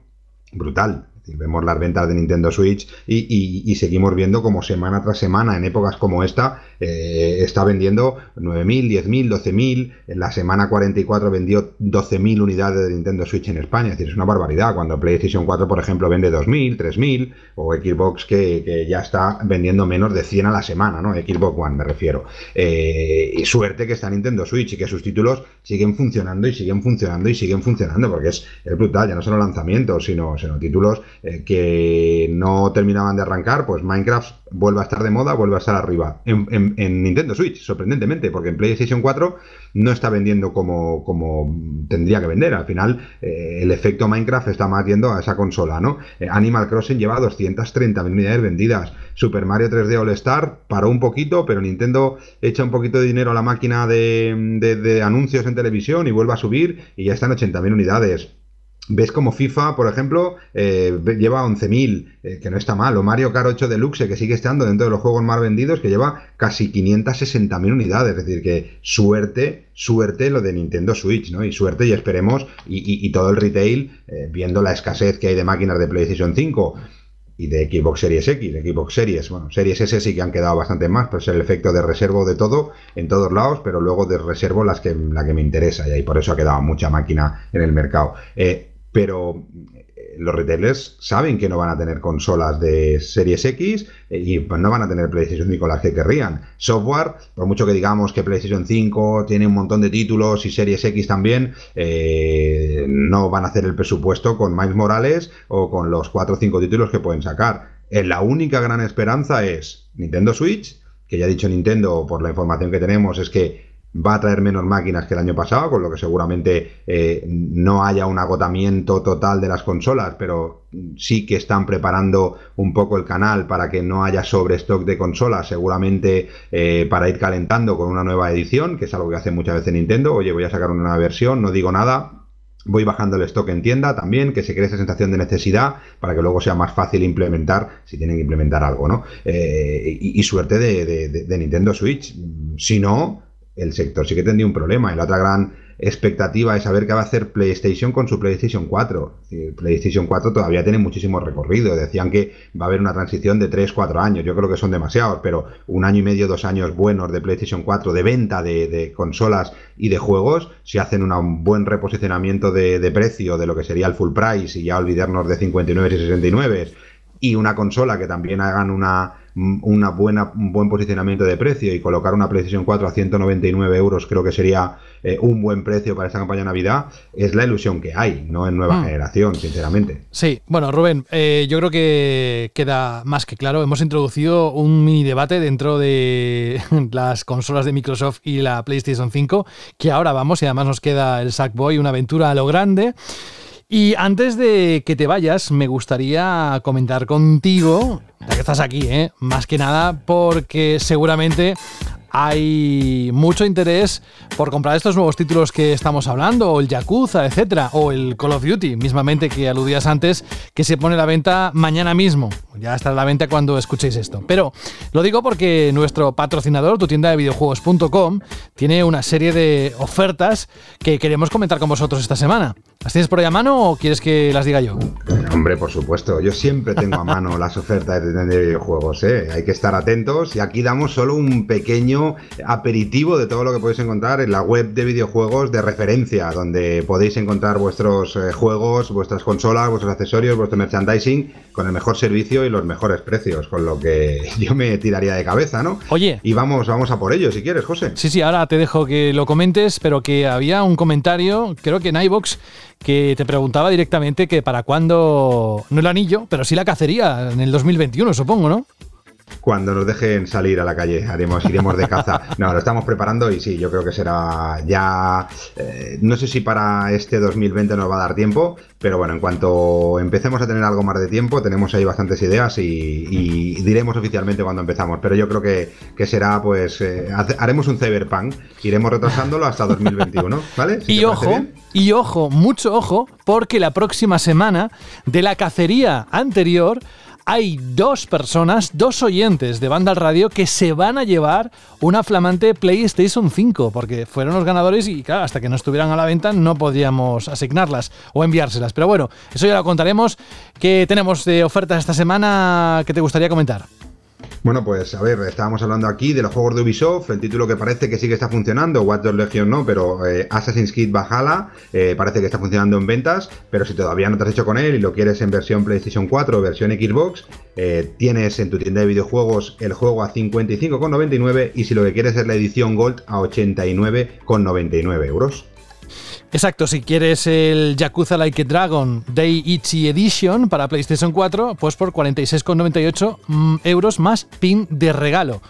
brutal vemos las ventas de Nintendo Switch y, seguimos viendo como semana tras semana, en épocas como esta, eh, está vendiendo 9.000, 10.000, 12.000. En la semana 44 vendió 12.000 unidades de Nintendo Switch en España. Es decir, es una barbaridad. Cuando PlayStation 4, por ejemplo, vende 2.000, 3.000, o Xbox que, ya está vendiendo menos de 100 a la semana, ¿no? Xbox One me refiero. Eh, y suerte que está Nintendo Switch y que sus títulos siguen funcionando y siguen funcionando y siguen funcionando, porque es, brutal, ya no solo lanzamientos, sino, sino títulos eh, que no terminaban de arrancar, pues Minecraft vuelve a estar de moda, vuelve a estar arriba. En, Nintendo Switch, sorprendentemente, porque en PlayStation 4 no está vendiendo como, como tendría que vender. Al final, eh, el efecto Minecraft está más yendo a esa consola, ¿no? Eh, Animal Crossing lleva 230.000 unidades vendidas. Super Mario 3D All Star paró un poquito, pero Nintendo echa un poquito de dinero a la máquina de, de anuncios en televisión y vuelve a subir y ya están 80.000 unidades ves como FIFA, por ejemplo, eh, lleva 11.000, eh, que no está mal, o Mario Kart 8 Deluxe, que sigue estando dentro de los juegos más vendidos, que lleva casi 560.000 unidades, es decir, que suerte, suerte lo de Nintendo Switch, ¿no? Y suerte y esperemos, y, todo el retail, eh, viendo la escasez que hay de máquinas de PlayStation 5 y de Xbox Series X, de Xbox Series, bueno, Series S sí que han quedado bastante más, pero es el efecto de reservo de todo en todos lados, pero luego de reservo las que, la que me interesa, y ahí por eso ha quedado mucha máquina en el mercado pero eh, los retailers saben que no van a tener consolas de Series X eh, y pues no van a tener PlayStation 5 las que querrían. Software, por mucho que digamos que PlayStation 5 tiene un montón de títulos y Series X también, eh, no van a hacer el presupuesto con Miles Morales o con los 4 o 5 títulos que pueden sacar. la única gran esperanza es Nintendo Switch, que ya ha dicho Nintendo por la información que tenemos, es que va a traer menos máquinas que el año pasado, con lo que seguramente eh, no haya un agotamiento total de las consolas, pero sí que están preparando un poco el canal para que no haya sobrestock de consolas, seguramente eh, para ir calentando con una nueva edición, que es algo que hace muchas veces Nintendo, oye, voy a sacar una nueva versión, no digo nada, Voy bajando el stock en tienda también, que se cree esa sensación de necesidad para que luego sea más fácil implementar si tienen que implementar algo, ¿no? Eh, y, suerte de Nintendo Switch. Si no, el sector sí que tendría un problema. Y la otra gran expectativa es saber qué va a hacer PlayStation con su PlayStation 4. PlayStation 4 todavía tiene muchísimo recorrido. Decían que va a haber una transición de 3, 4 años. Yo creo que son demasiados, pero un año y medio, dos años buenos de PlayStation 4 de venta de, consolas y de juegos, si hacen un buen reposicionamiento de, de, precio de lo que sería el full price y ya olvidarnos de 59 y 69 y una consola que también hagan una una buena, un buen posicionamiento de precio y colocar una PlayStation 4 a 199 euros creo que sería eh, un buen precio para esta campaña de Navidad, es la ilusión que hay, no en nueva mm. generación, sinceramente. Sí, bueno, Rubén, eh, yo creo que queda más que claro. Hemos introducido un mini debate dentro de las consolas de Microsoft y la PlayStation 5, que ahora vamos y además nos queda el Sackboy, una aventura a lo grande. Y antes de que te vayas, me gustaría comentar contigo, ya que estás aquí, ¿eh? más que nada porque seguramente hay mucho interés por comprar estos nuevos títulos que estamos hablando, o el Yakuza, etcétera, o el Call of Duty, mismamente que aludías antes, que se pone a la venta mañana mismo. Ya estará a la venta cuando escuchéis esto. Pero lo digo porque nuestro patrocinador, tu tienda de videojuegos.com, tiene una serie de ofertas que queremos comentar con vosotros esta semana. ¿Las tienes por ahí a mano o quieres que las diga yo? Hombre, por supuesto. Yo siempre tengo a mano las ofertas de videojuegos. ¿eh? Hay que estar atentos y aquí damos solo un pequeño aperitivo de todo lo que podéis encontrar en la web de videojuegos de referencia, donde podéis encontrar vuestros eh, juegos, vuestras consolas, vuestros accesorios, vuestro merchandising con el mejor servicio y los mejores precios, con lo que yo me tiraría de cabeza, ¿no? Oye. Y vamos, vamos a por ello, si quieres, José. Sí, sí, ahora te dejo que lo comentes, pero que había un comentario, creo que en iBox que te preguntaba directamente que para cuándo, no el anillo, pero sí la cacería en el 2021, supongo, ¿no? Cuando nos dejen salir a la calle. Haremos, iremos de caza. No, lo estamos preparando y sí, yo creo que será ya. eh, no sé si para este 2020 nos va a dar tiempo, pero bueno, en cuanto empecemos a tener algo más de tiempo, tenemos ahí bastantes ideas y, y diremos oficialmente cuando empezamos. Pero yo creo que, que será, pues, eh, haremos un cyberpunk, iremos retrasándolo hasta 2021, ¿vale? Si Y ojo, y ojo, mucho ojo, porque la próxima semana de la cacería anterior hay dos personas, dos oyentes de Banda al Radio que se van a llevar una flamante PlayStation 5, porque fueron los ganadores y claro, hasta que no estuvieran a la venta no podíamos asignarlas o enviárselas. Pero bueno, eso ya lo contaremos. ¿Qué tenemos de ofertas esta semana que te gustaría comentar? Bueno, pues a ver, estábamos hablando aquí de los juegos de Ubisoft, el título que parece que sí que está funcionando, Watch Dogs Legion no, pero eh, Assassin's Creed Valhalla eh, parece que está funcionando en ventas, pero si todavía no te has hecho con él y lo quieres en versión PlayStation 4 o versión Xbox, eh, tienes en tu tienda de videojuegos el juego a 55,99 y si lo que quieres es la edición Gold a 89,99 euros. Exacto, si quieres el Yakuza Like a Dragon Day Ichi Edition para PlayStation 4, pues por 46,98 mm, euros más pin de regalo.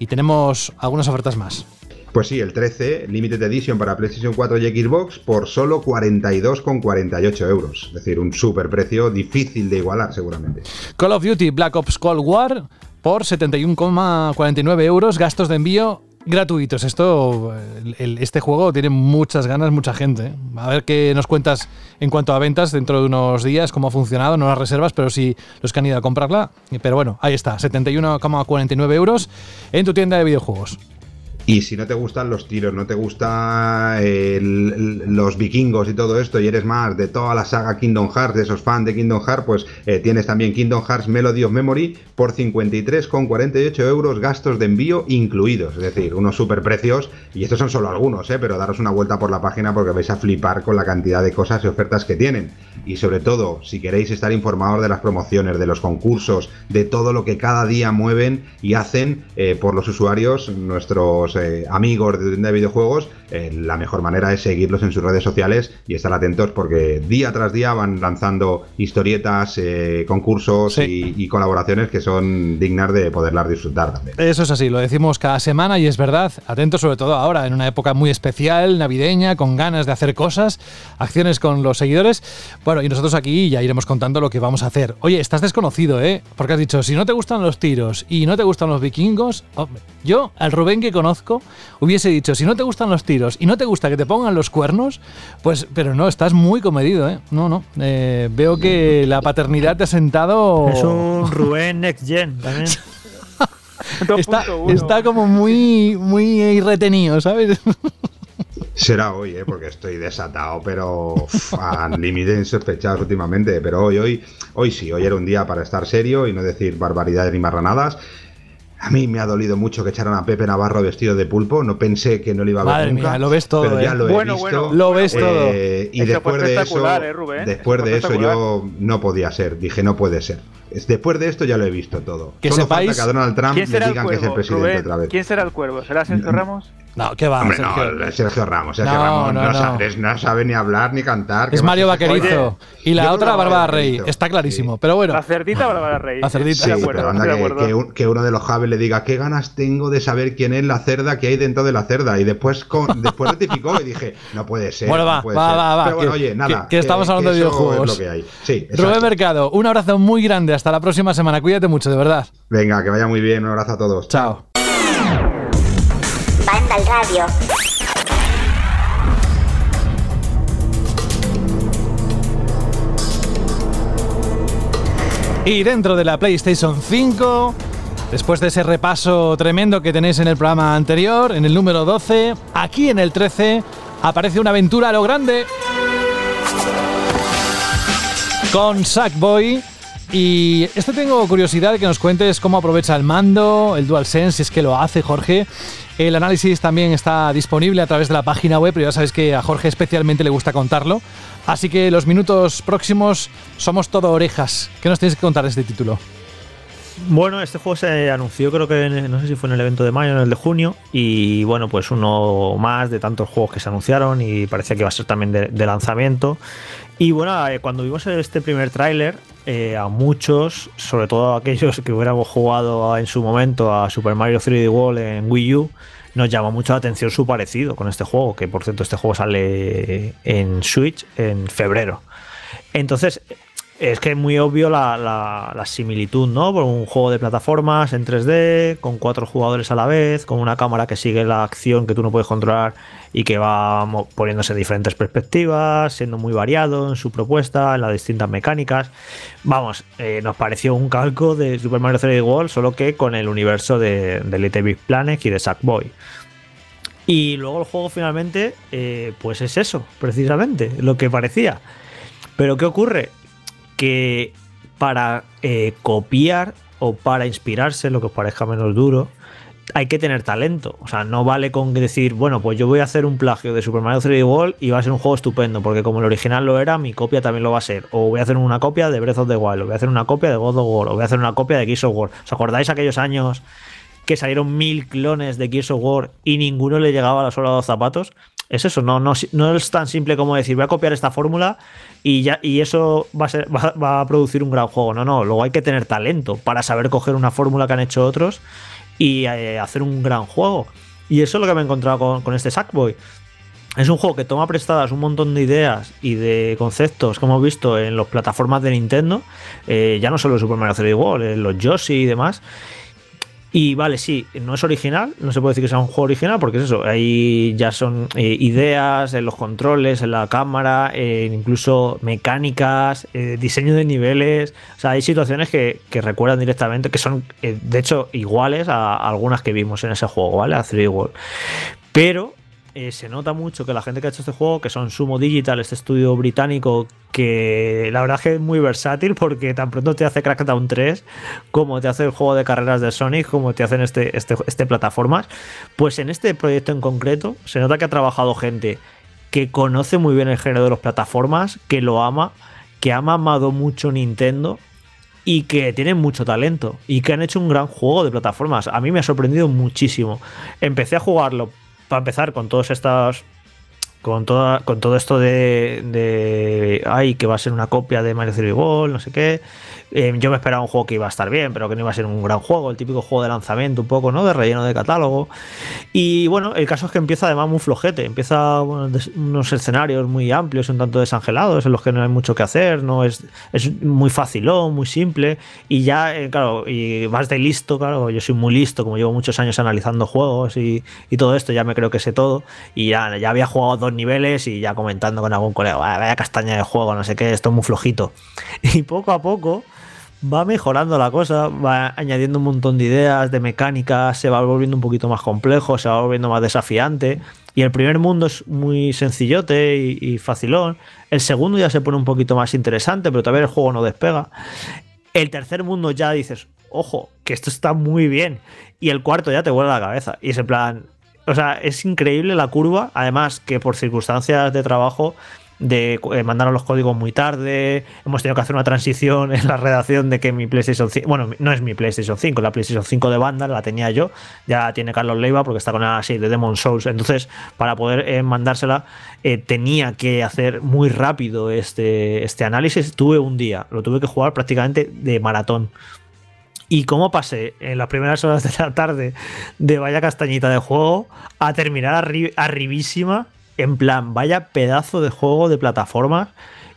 Y tenemos algunas ofertas más. Pues sí, el 13 Limited Edition para PlayStation 4 y Xbox por solo 42,48 euros. Es decir, un super precio difícil de igualar seguramente. Call of Duty Black Ops Cold War por 71,49 euros, gastos de envío gratuitos. Esto, el- este juego tiene muchas ganas, mucha gente. ¿eh? A ver qué nos cuentas en cuanto a ventas dentro de unos días, cómo ha funcionado, no las reservas, pero sí los que han ido a comprarla. Pero bueno, ahí está, 71,49 euros en tu tienda de videojuegos. Y si no te gustan los tiros, no te gusta el- el- los vikingos y todo esto, y eres más de toda la saga Kingdom Hearts, de esos fans de Kingdom Hearts, pues eh, tienes también Kingdom Hearts Melody of Memory por 53,48 euros, gastos de envío incluidos. Es decir, unos super precios, y estos son solo algunos, eh, pero daros una vuelta por la página porque vais a flipar con la cantidad de cosas y ofertas que tienen. Y sobre todo, si queréis estar informados de las promociones, de los concursos, de todo lo que cada día mueven y hacen eh, por los usuarios, nuestros eh, amigos de de videojuegos, eh, la mejor manera es seguirlos en sus redes sociales y estar atentos porque día tras día van lanzando historietas, eh, concursos Sí. y, y colaboraciones que son dignas de poderlas disfrutar también. Eso es así, lo decimos cada semana y es verdad. Atentos sobre todo ahora, en una época muy especial, navideña, con ganas de hacer cosas, acciones con los seguidores. Bueno, y nosotros aquí ya iremos contando lo que vamos a hacer. Oye, estás desconocido, ¿eh? Porque has dicho, si no te gustan los tiros y no te gustan los vikingos, hombre, yo, al Rubén que conozco, hubiese dicho, si no te gustan los tiros y no te gusta que te pongan los cuernos, pues, pero no, estás muy comedido, ¿eh? No, no. eh, veo que la paternidad te ha sentado... Es un Rubén Next Gen también. Está, 2.1. está como muy, muy retenido, ¿sabes? Será hoy, ¿eh? porque estoy desatado, pero uf, al límite insospechados últimamente. Pero hoy, hoy, hoy sí, hoy era un día para estar serio y no decir barbaridades ni marranadas. A mí me ha dolido mucho que echaran a Pepe Navarro vestido de pulpo. No pensé que no lo iba a ver Madre nunca. mía, lo ves todo, pero ya ¿eh? lo he Bueno, visto. bueno, Lo ves todo. Eh, y Eso después de eso, ¿eh, Rubén? después Eso de eso yo no podía ser. Dije no puede ser. Es- Después de esto ya lo he visto todo. Que Solo sepáis- falta que a Donald Trump ¿Quién le será el digan que es el cuervo? presidente Rubén, otra vez. ¿Quién será el cuervo? ¿Será Sergio Ramos? No, ¿qué va? Hombre, Sergio? no, Sergio Ramos. Sergio No, Ramos no, no, no. Sabe, no sabe ni hablar ni cantar. ¿qué Es Mario? Vaquerizo. Oye, y la otra, Bárbara Rey. Está clarísimo. Pero bueno, La cerdita Bárbara Rey. La cerdita. Sí, acuerdo, pero anda que, que un- que uno de los Javes le diga qué ganas tengo de saber quién es la cerda que hay dentro de la cerda y después con, después rectificó y dije no puede ser. Bueno, va, no puede va, ser". va, va, Pero bueno, que- oye, nada. que- que estamos hablando de videojuegos. Es lo que hay. Sí, Rubén. Mercado, un abrazo muy grande. Hasta la próxima semana. Cuídate mucho, de verdad. Venga, que vaya muy bien. Un abrazo a todos. Chao. Al radio. Y dentro de la PlayStation 5, después de ese repaso tremendo que tenéis en el programa anterior, en el número 12, aquí en el 13 aparece una aventura a lo grande con Sackboy. Y este tengo curiosidad de que nos cuentes cómo aprovecha el mando, el DualSense, si es que lo hace Jorge. El análisis también está disponible a través de la página web, pero ya sabéis que a Jorge especialmente le gusta contarlo. Así que los minutos próximos somos todo orejas. ¿Qué nos tienes que contar de este título? Bueno, este juego se anunció creo que en- no sé si fue en el evento de mayo o en el de junio y bueno, pues uno más de tantos juegos que se anunciaron y parecía que iba a ser también de, lanzamiento. Y bueno, eh, cuando vimos este primer tráiler, eh, a muchos, sobre todo a aquellos que hubiéramos jugado en su momento a Super Mario 3D World en Wii U, nos llamó mucho la atención su parecido con este juego, que por cierto este juego sale en Switch en febrero. Entonces, es que es muy obvio la, similitud, ¿no? Por un juego de plataformas en 3D, con cuatro jugadores a la vez, con una cámara que sigue la acción que tú no puedes controlar y que va poniéndose diferentes perspectivas, siendo muy variado en su propuesta, en las distintas mecánicas. Vamos, eh, nos pareció un calco de Super Mario 3D World, solo que con el universo de, de Little Big Planet y de Sackboy. Y luego el juego finalmente, eh, pues es eso, precisamente, lo que parecía. Pero ¿qué ocurre? Que para eh, copiar o para inspirarse, lo que os parezca menos duro, hay que tener talento. O sea, no vale con decir, bueno, pues yo voy a hacer un plagio de Super Mario 3D World y va a ser un juego estupendo, porque como el original lo era, mi copia también lo va a ser. O voy a hacer una copia de Breath of the Wild, o voy a hacer una copia de God of War, o voy a hacer una copia de Gears of War. ¿Os acordáis aquellos años que salieron mil clones de Gears of War y ninguno le llegaba a la sola de los zapatos? Es eso, no, no, no es tan simple como decir voy a copiar esta fórmula y ya y eso va a, ser, va, va a producir un gran juego. No, no, luego hay que tener talento para saber coger una fórmula que han hecho otros y eh, hacer un gran juego. Y eso es lo que me he encontrado con, con este Sackboy. Es un juego que toma prestadas un montón de ideas y de conceptos que hemos visto en las plataformas de Nintendo, eh, ya no solo en Super Mario 3D World, en los Yoshi y demás. Y vale, sí, no es original, no se puede decir que sea un juego original, porque es eso, ahí ya son eh, ideas en los controles, en la cámara, incluso mecánicas, eh, diseño de niveles. O sea, hay situaciones que, recuerdan directamente, que son eh, de hecho iguales a, algunas que vimos en ese juego, ¿vale? A 3D World. Pero eh, se nota mucho que la gente que ha hecho este juego, que son Sumo Digital, este estudio británico, que la verdad es que es muy versátil porque tan pronto te hace Crackdown 3, como te hace el juego de carreras de Sonic, como te hacen este, este, este plataformas, pues en este proyecto en concreto se nota que ha trabajado gente que conoce muy bien el género de las plataformas, que lo ama, que ha amado mucho Nintendo y que tienen mucho talento y que han hecho un gran juego de plataformas. A mí me ha sorprendido muchísimo. Empecé a jugarlo para empezar con todos estos con, toda, con todo esto de, de ay que va a ser una copia de Mario 3D World, no sé qué. Eh, yo me esperaba un juego que iba a estar bien, pero que no iba a ser un gran juego, el típico juego de lanzamiento, un poco, ¿no? De relleno de catálogo. Y bueno, el caso es que empieza además muy flojete, empieza unos escenarios muy amplios, un tanto desangelados, en los que no hay mucho que hacer, no es, es muy facilón, muy simple. Y ya, eh, claro, y vas de listo, claro, yo soy muy listo, como llevo muchos años analizando juegos y, y todo esto, ya me creo que sé todo. Y ya, ya había jugado dos niveles y ya comentando con algún colega, "Ah, vaya castaña de juego, no sé qué, esto es muy flojito. Y poco a poco va mejorando la cosa, va añadiendo un montón de ideas, de mecánicas, se va volviendo un poquito más complejo, se va volviendo más desafiante. Y el primer mundo es muy sencillote y, y facilón. El segundo ya se pone un poquito más interesante, pero todavía el juego no despega. El tercer mundo ya dices, ojo, que esto está muy bien. Y el cuarto ya te vuela la cabeza. Y es en plan, o sea, es increíble la curva. Además, que por circunstancias de trabajo, de eh, mandaron los códigos muy tarde, hemos tenido que hacer una transición en la redacción de que mi PlayStation 5, bueno, no es mi PlayStation 5, la PlayStation 5 de banda la tenía yo, ya tiene Carlos Leiva porque está con la serie de Demon Souls, entonces para poder eh, mandársela eh, tenía que hacer muy rápido este, este análisis, tuve un día, lo tuve que jugar prácticamente de maratón. Y cómo pasé en las primeras horas de la tarde de vaya castañita de juego a terminar arri arribísima en plan, vaya pedazo de juego de plataformas.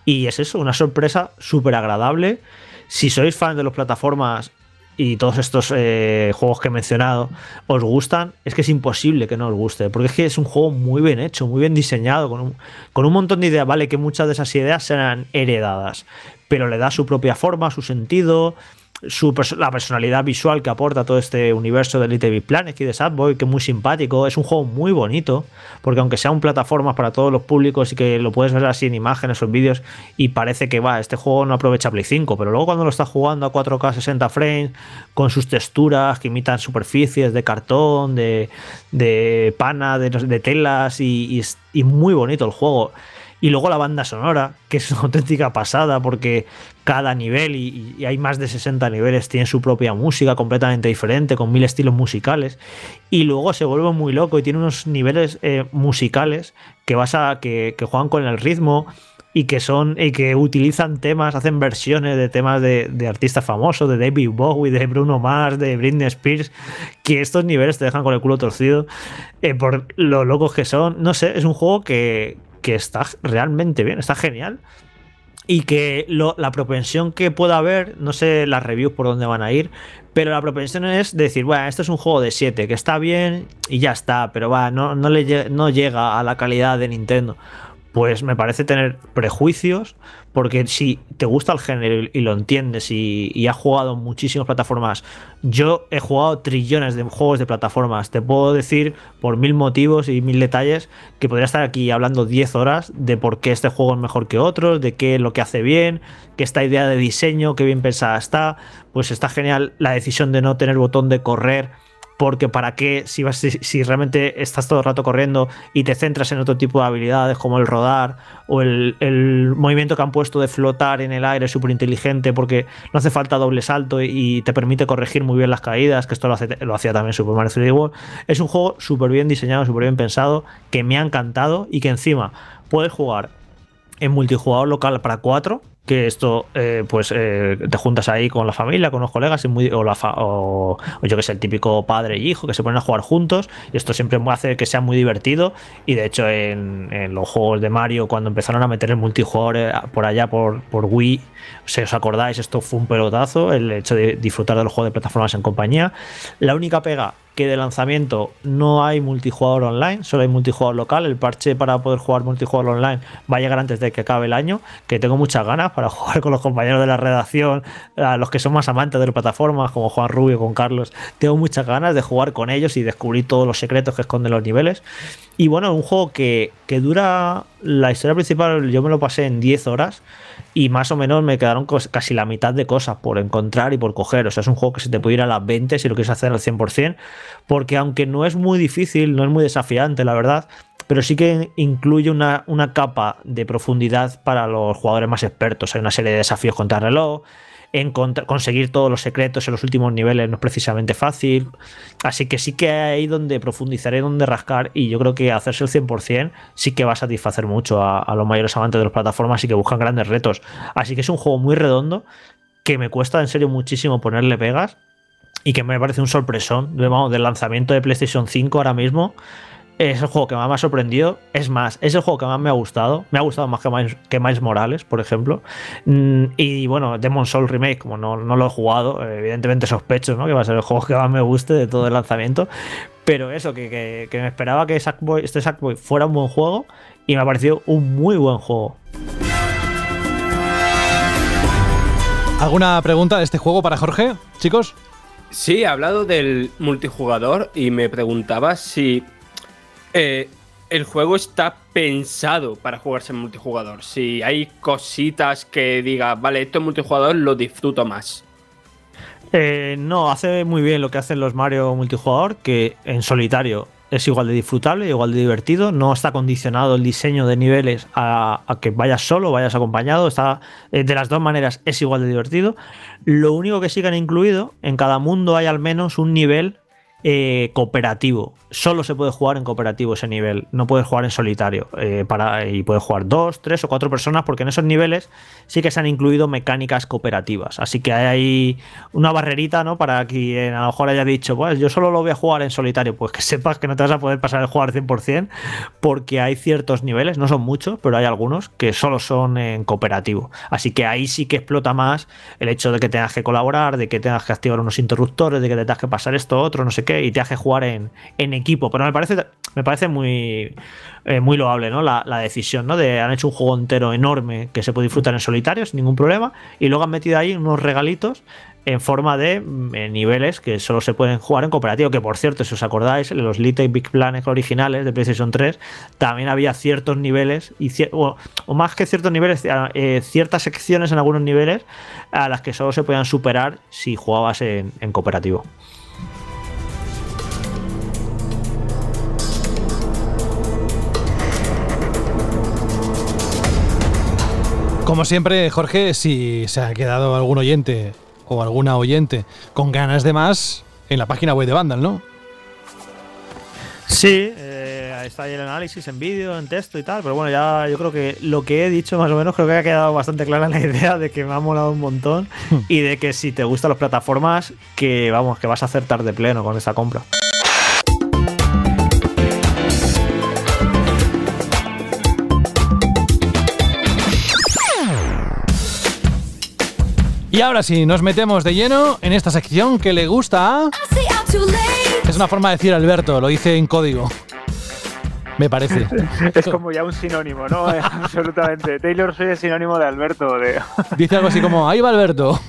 Y es eso, una sorpresa súper agradable. Si sois fan de las plataformas y todos estos eh, juegos que he mencionado os gustan, es que es imposible que no os guste. Porque es que es un juego muy bien hecho, muy bien diseñado, con un, con un montón de ideas. Vale, que muchas de esas ideas serán heredadas, pero le da su propia forma, su sentido la personalidad visual que aporta todo este universo de Little Big Planet y de Sadboy, que es muy simpático. Es un juego muy bonito, porque aunque sea un plataforma para todos los públicos y que lo puedes ver así en imágenes o en vídeos, y parece que va, este juego no aprovecha Play 5, pero luego cuando lo estás jugando a 4K 60 frames, con sus texturas que imitan superficies de cartón, de, de pana, de, de telas, y, y, y muy bonito el juego. Y luego la banda sonora, que es una auténtica pasada porque cada nivel, y, hay más de 60 niveles, tiene su propia música completamente diferente, con mil estilos musicales. Y luego se vuelve muy loco y tiene unos niveles eh, musicales que, vas a, que, que juegan con el ritmo y que son y que utilizan temas, hacen versiones de temas de, artistas famosos, de David Bowie, de Bruno Mars, de Britney Spears, que estos niveles te dejan con el culo torcido eh, por lo locos que son. No sé, es un juego que, que está realmente bien, está genial. Y que la propensión que pueda haber, no sé las reviews por dónde van a ir, pero la propensión es decir, bueno, esto es un juego de 7, que está bien y ya está, pero va, no, no, le, no llega a la calidad de Nintendo pues me parece tener prejuicios, porque si te gusta el género y lo entiendes y, has jugado muchísimas plataformas, yo he jugado trillones de juegos de plataformas, te puedo decir por mil motivos y mil detalles que podría estar aquí hablando 10 horas de por qué este juego es mejor que otros, de qué es lo que hace bien, que esta idea de diseño, qué bien pensada está, pues está genial la decisión de no tener botón de correr porque para qué, si, vas, si, realmente estás todo el rato corriendo y te centras en otro tipo de habilidades como el rodar o el, movimiento que han puesto de flotar en el aire súper inteligente porque no hace falta doble salto y, te permite corregir muy bien las caídas, que esto lo, lo hacía también Super Mario 3D World. Es un juego súper bien diseñado, súper bien pensado, que me ha encantado y que encima puedes jugar en multijugador local para 4 que esto, eh, pues eh, te juntas ahí con la familia, con los colegas, y muy, o, la o, yo que sé, el típico padre y hijo que se ponen a jugar juntos, y esto siempre hace que sea muy divertido. Y de hecho, en, los juegos de Mario, cuando empezaron a meter el multijugador eh, por allá por, por Wii, si os acordáis, esto fue un pelotazo, el hecho de disfrutar de los juegos de plataformas en compañía. La única pega que de lanzamiento no hay multijugador online, solo hay multijugador local. El parche para poder jugar multijugador online va a llegar antes de que acabe el año, que tengo muchas ganas para jugar con los compañeros de la redacción, a los que son más amantes de las plataformas, como Juan Rubio, con Carlos. Tengo muchas ganas de jugar con ellos y descubrir todos los secretos que esconden los niveles. Y bueno, un juego que, que dura la historia principal, yo me lo pasé en 10 horas y más o menos me quedaron casi la mitad de cosas por encontrar y por coger. O sea, es un juego que se te puede ir a las 20 si lo quieres hacer al 100%, porque aunque no es muy difícil, no es muy desafiante, la verdad, pero sí que incluye una, una capa de profundidad para los jugadores más expertos. Hay una serie de desafíos contra el reloj conseguir todos los secretos en los últimos niveles no es precisamente fácil. Así que sí que ahí donde profundizaré, donde rascar y yo creo que hacerse el 100% sí que va a satisfacer mucho a, los mayores amantes de las plataformas y que buscan grandes retos. Así que es un juego muy redondo que me cuesta en serio muchísimo ponerle pegas y que me parece un sorpresón del lanzamiento de PlayStation 5 ahora mismo es el juego que más me ha sorprendido. Es más, es el juego que más me ha gustado. Me ha gustado más que Miles, que Morales, por ejemplo. Mm, y bueno, Demon Soul Remake, como no, lo he jugado, evidentemente sospecho ¿no? que va a ser el juego que más me guste de todo el lanzamiento. Pero eso, que, me esperaba que Sackboy, este Sackboy fuera un buen juego y me ha parecido un muy buen juego. ¿Alguna pregunta de este juego para Jorge, chicos? Sí, he hablado del multijugador y me preguntaba si eh, el juego está pensado para jugarse en multijugador. Si hay cositas que diga, vale, esto en multijugador lo disfruto más. Eh, no, hace muy bien lo que hacen los Mario multijugador, que en solitario es igual de disfrutable, igual de divertido. No está condicionado el diseño de niveles a, que vayas solo, vayas acompañado. Está, eh, de las dos maneras es igual de divertido. Lo único que sí que han incluido, en cada mundo hay al menos un nivel eh, cooperativo. Solo se puede jugar en cooperativo ese nivel, no puedes jugar en solitario. Eh, para, y puedes jugar dos, tres o cuatro personas, porque en esos niveles sí que se han incluido mecánicas cooperativas. Así que hay ahí una barrerita, ¿no? Para quien a lo mejor haya dicho, pues yo solo lo voy a jugar en solitario. Pues que sepas que no te vas a poder pasar el jugar 100%, porque hay ciertos niveles, no son muchos, pero hay algunos que solo son en cooperativo. Así que ahí sí que explota más el hecho de que tengas que colaborar, de que tengas que activar unos interruptores, de que te tengas que pasar esto, otro, no sé y te hace jugar en, equipo. Pero me parece, me parece muy, eh, muy loable, ¿no? La, decisión, ¿no? De han hecho un juego entero enorme que se puede disfrutar en solitario sin ningún problema. Y luego han metido ahí unos regalitos en forma de mm, eh, niveles que solo se pueden jugar en cooperativo. Que por cierto, si os acordáis, en los Little Big Planet originales de PlayStation 3 también había ciertos niveles, y o, más que ciertos niveles, eh, ciertas secciones en algunos niveles a las que solo se podían superar si jugabas en cooperativo. Como siempre, Jorge, si se ha quedado algún oyente o alguna oyente con ganas de más, en la página web de Vandal, ¿no? Sí, eh, está ahí el análisis en vídeo, en texto y tal, pero bueno, ya yo creo que lo que he dicho más o menos creo que ha quedado bastante clara la idea de que me ha molado un montón y de que si te gustan las plataformas, que vamos, que vas a acertar de pleno con esta compra. Y ahora sí, nos metemos de lleno en esta sección que le gusta a... Es una forma de decir Alberto, lo hice en código. Me parece. es como ya un sinónimo, ¿no? Absolutamente. Taylor soy el sinónimo de Alberto. De... Dice algo así como, ahí va Alberto.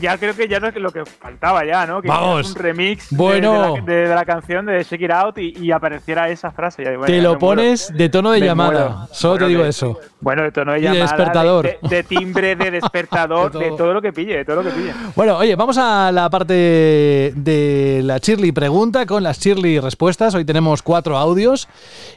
ya creo que ya no es lo que faltaba ya, ¿no? Que Vamos. un remix bueno. de, la, canción de Shake It Out y, apareciera esa frase. te lo pones de tono de llamada. Solo te digo eso. Bueno, de tono de llamada. De despertador. De, timbre, de despertador, de, todo. lo que pille, de todo lo que pille. Bueno, oye, vamos a la parte de la Shirley pregunta con las Shirley respuestas. Hoy tenemos cuatro audios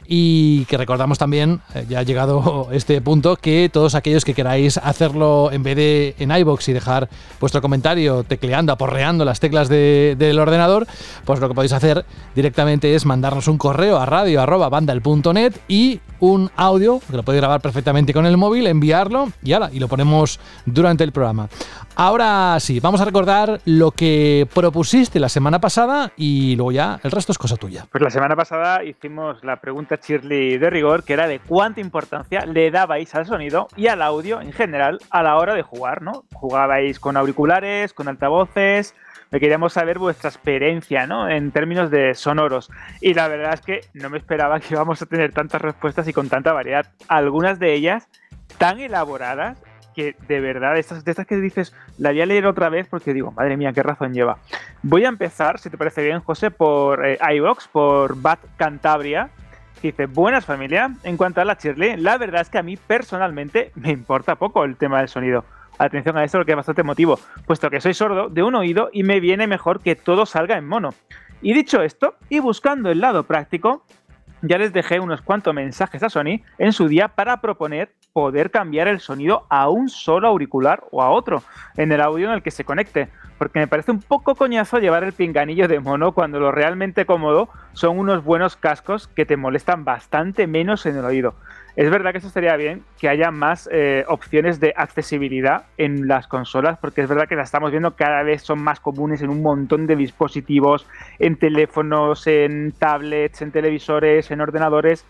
y que recordamos también, eh, ya ha llegado este punto, que todos aquellos que queráis hacerlo en vez de en iBox y dejar vuestro comentario tecleando, aporreando las teclas del ordenador, pues lo que podéis hacer directamente es mandarnos un correo a radio.bandal.net y un audio, que lo podéis grabar perfectamente con el móvil, enviarlo y, ala, y lo ponemos durante el programa. Ahora sí, vamos a recordar lo que propusiste la semana pasada y luego ya el resto es cosa tuya. Pues la semana pasada hicimos la pregunta Shirley de rigor, que era de cuánta importancia le dabais al sonido y al audio en general a la hora de jugar, ¿no? Jugabais con auriculares, con altavoces, me queríamos saber vuestra experiencia, ¿no? En términos de sonoros. Y la verdad es que no me esperaba que íbamos a tener tantas respuestas y con tanta variedad. Algunas de ellas tan elaboradas que de verdad, estas, de estas que dices, la voy a leer otra vez porque digo, madre mía, qué razón lleva. Voy a empezar, si te parece bien, José, por eh, iVox, por Bat Cantabria, que dice, buenas familia, en cuanto a la Shirley, la verdad es que a mí personalmente me importa poco el tema del sonido. Atención a esto, lo que es bastante emotivo, puesto que soy sordo de un oído y me viene mejor que todo salga en mono. Y dicho esto, y buscando el lado práctico, ya les dejé unos cuantos mensajes a Sony en su día para proponer poder cambiar el sonido a un solo auricular o a otro en el audio en el que se conecte, porque me parece un poco coñazo llevar el pinganillo de mono cuando lo realmente cómodo son unos buenos cascos que te molestan bastante menos en el oído. Es verdad que eso estaría bien, que haya más eh, opciones de accesibilidad en las consolas, porque es verdad que las estamos viendo cada vez son más comunes en un montón de dispositivos, en teléfonos, en tablets, en televisores, en ordenadores.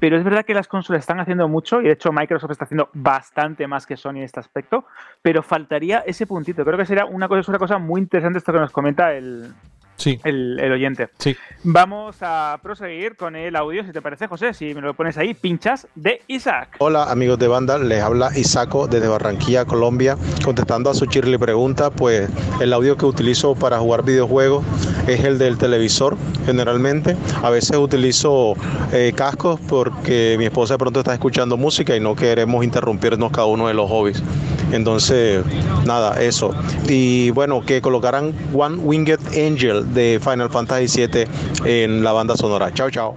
Pero es verdad que las consolas están haciendo mucho, y de hecho Microsoft está haciendo bastante más que Sony en este aspecto, pero faltaría ese puntito. Creo que sería una cosa, una cosa muy interesante esto que nos comenta el, Sí. El, oyente. Sí. Vamos a proseguir con el audio, si te parece, José, si me lo pones ahí, pinchas de Isaac. Hola amigos de banda, les habla Isaco desde Barranquilla, Colombia. Contestando a su chirly pregunta, pues el audio que utilizo para jugar videojuegos es el del televisor, generalmente. A veces utilizo eh, cascos porque mi esposa de pronto está escuchando música y no queremos interrumpirnos cada uno de los hobbies. Entonces, nada, eso. Y bueno, que colocaran One Winged Angel de Final Fantasy VII en la banda sonora. Chao, chao.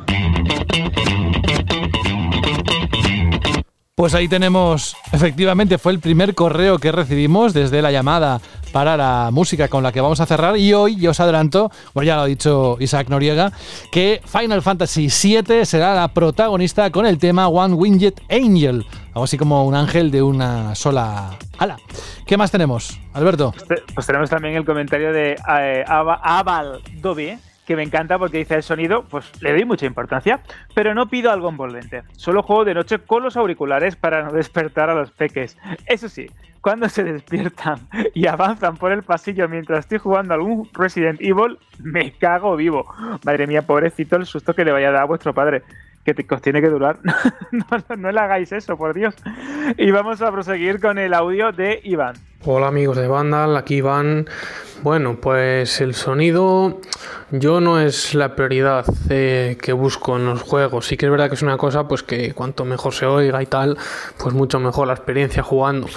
Pues ahí tenemos, efectivamente, fue el primer correo que recibimos desde la llamada para la música con la que vamos a cerrar. Y hoy yo os adelanto, bueno, ya lo ha dicho Isaac Noriega, que Final Fantasy VII será la protagonista con el tema One Winged Angel, algo así como un ángel de una sola ala. ¿Qué más tenemos, Alberto? Pues tenemos también el comentario de eh, Aval Dobby que me encanta porque dice el sonido, pues le doy mucha importancia, pero no pido algo envolvente. Solo juego de noche con los auriculares para no despertar a los peques. Eso sí, cuando se despiertan y avanzan por el pasillo mientras estoy jugando algún Resident Evil, me cago vivo. Madre mía, pobrecito el susto que le vaya a dar a vuestro padre que, te, tiene que durar. no, no, le hagáis eso, por Dios. Y vamos a proseguir con el audio de Iván. Hola amigos de Vandal, aquí Iván. Bueno, pues el sonido yo no es la prioridad eh, que busco en los juegos. Sí que es verdad que es una cosa pues que cuanto mejor se oiga y tal, pues mucho mejor la experiencia jugando.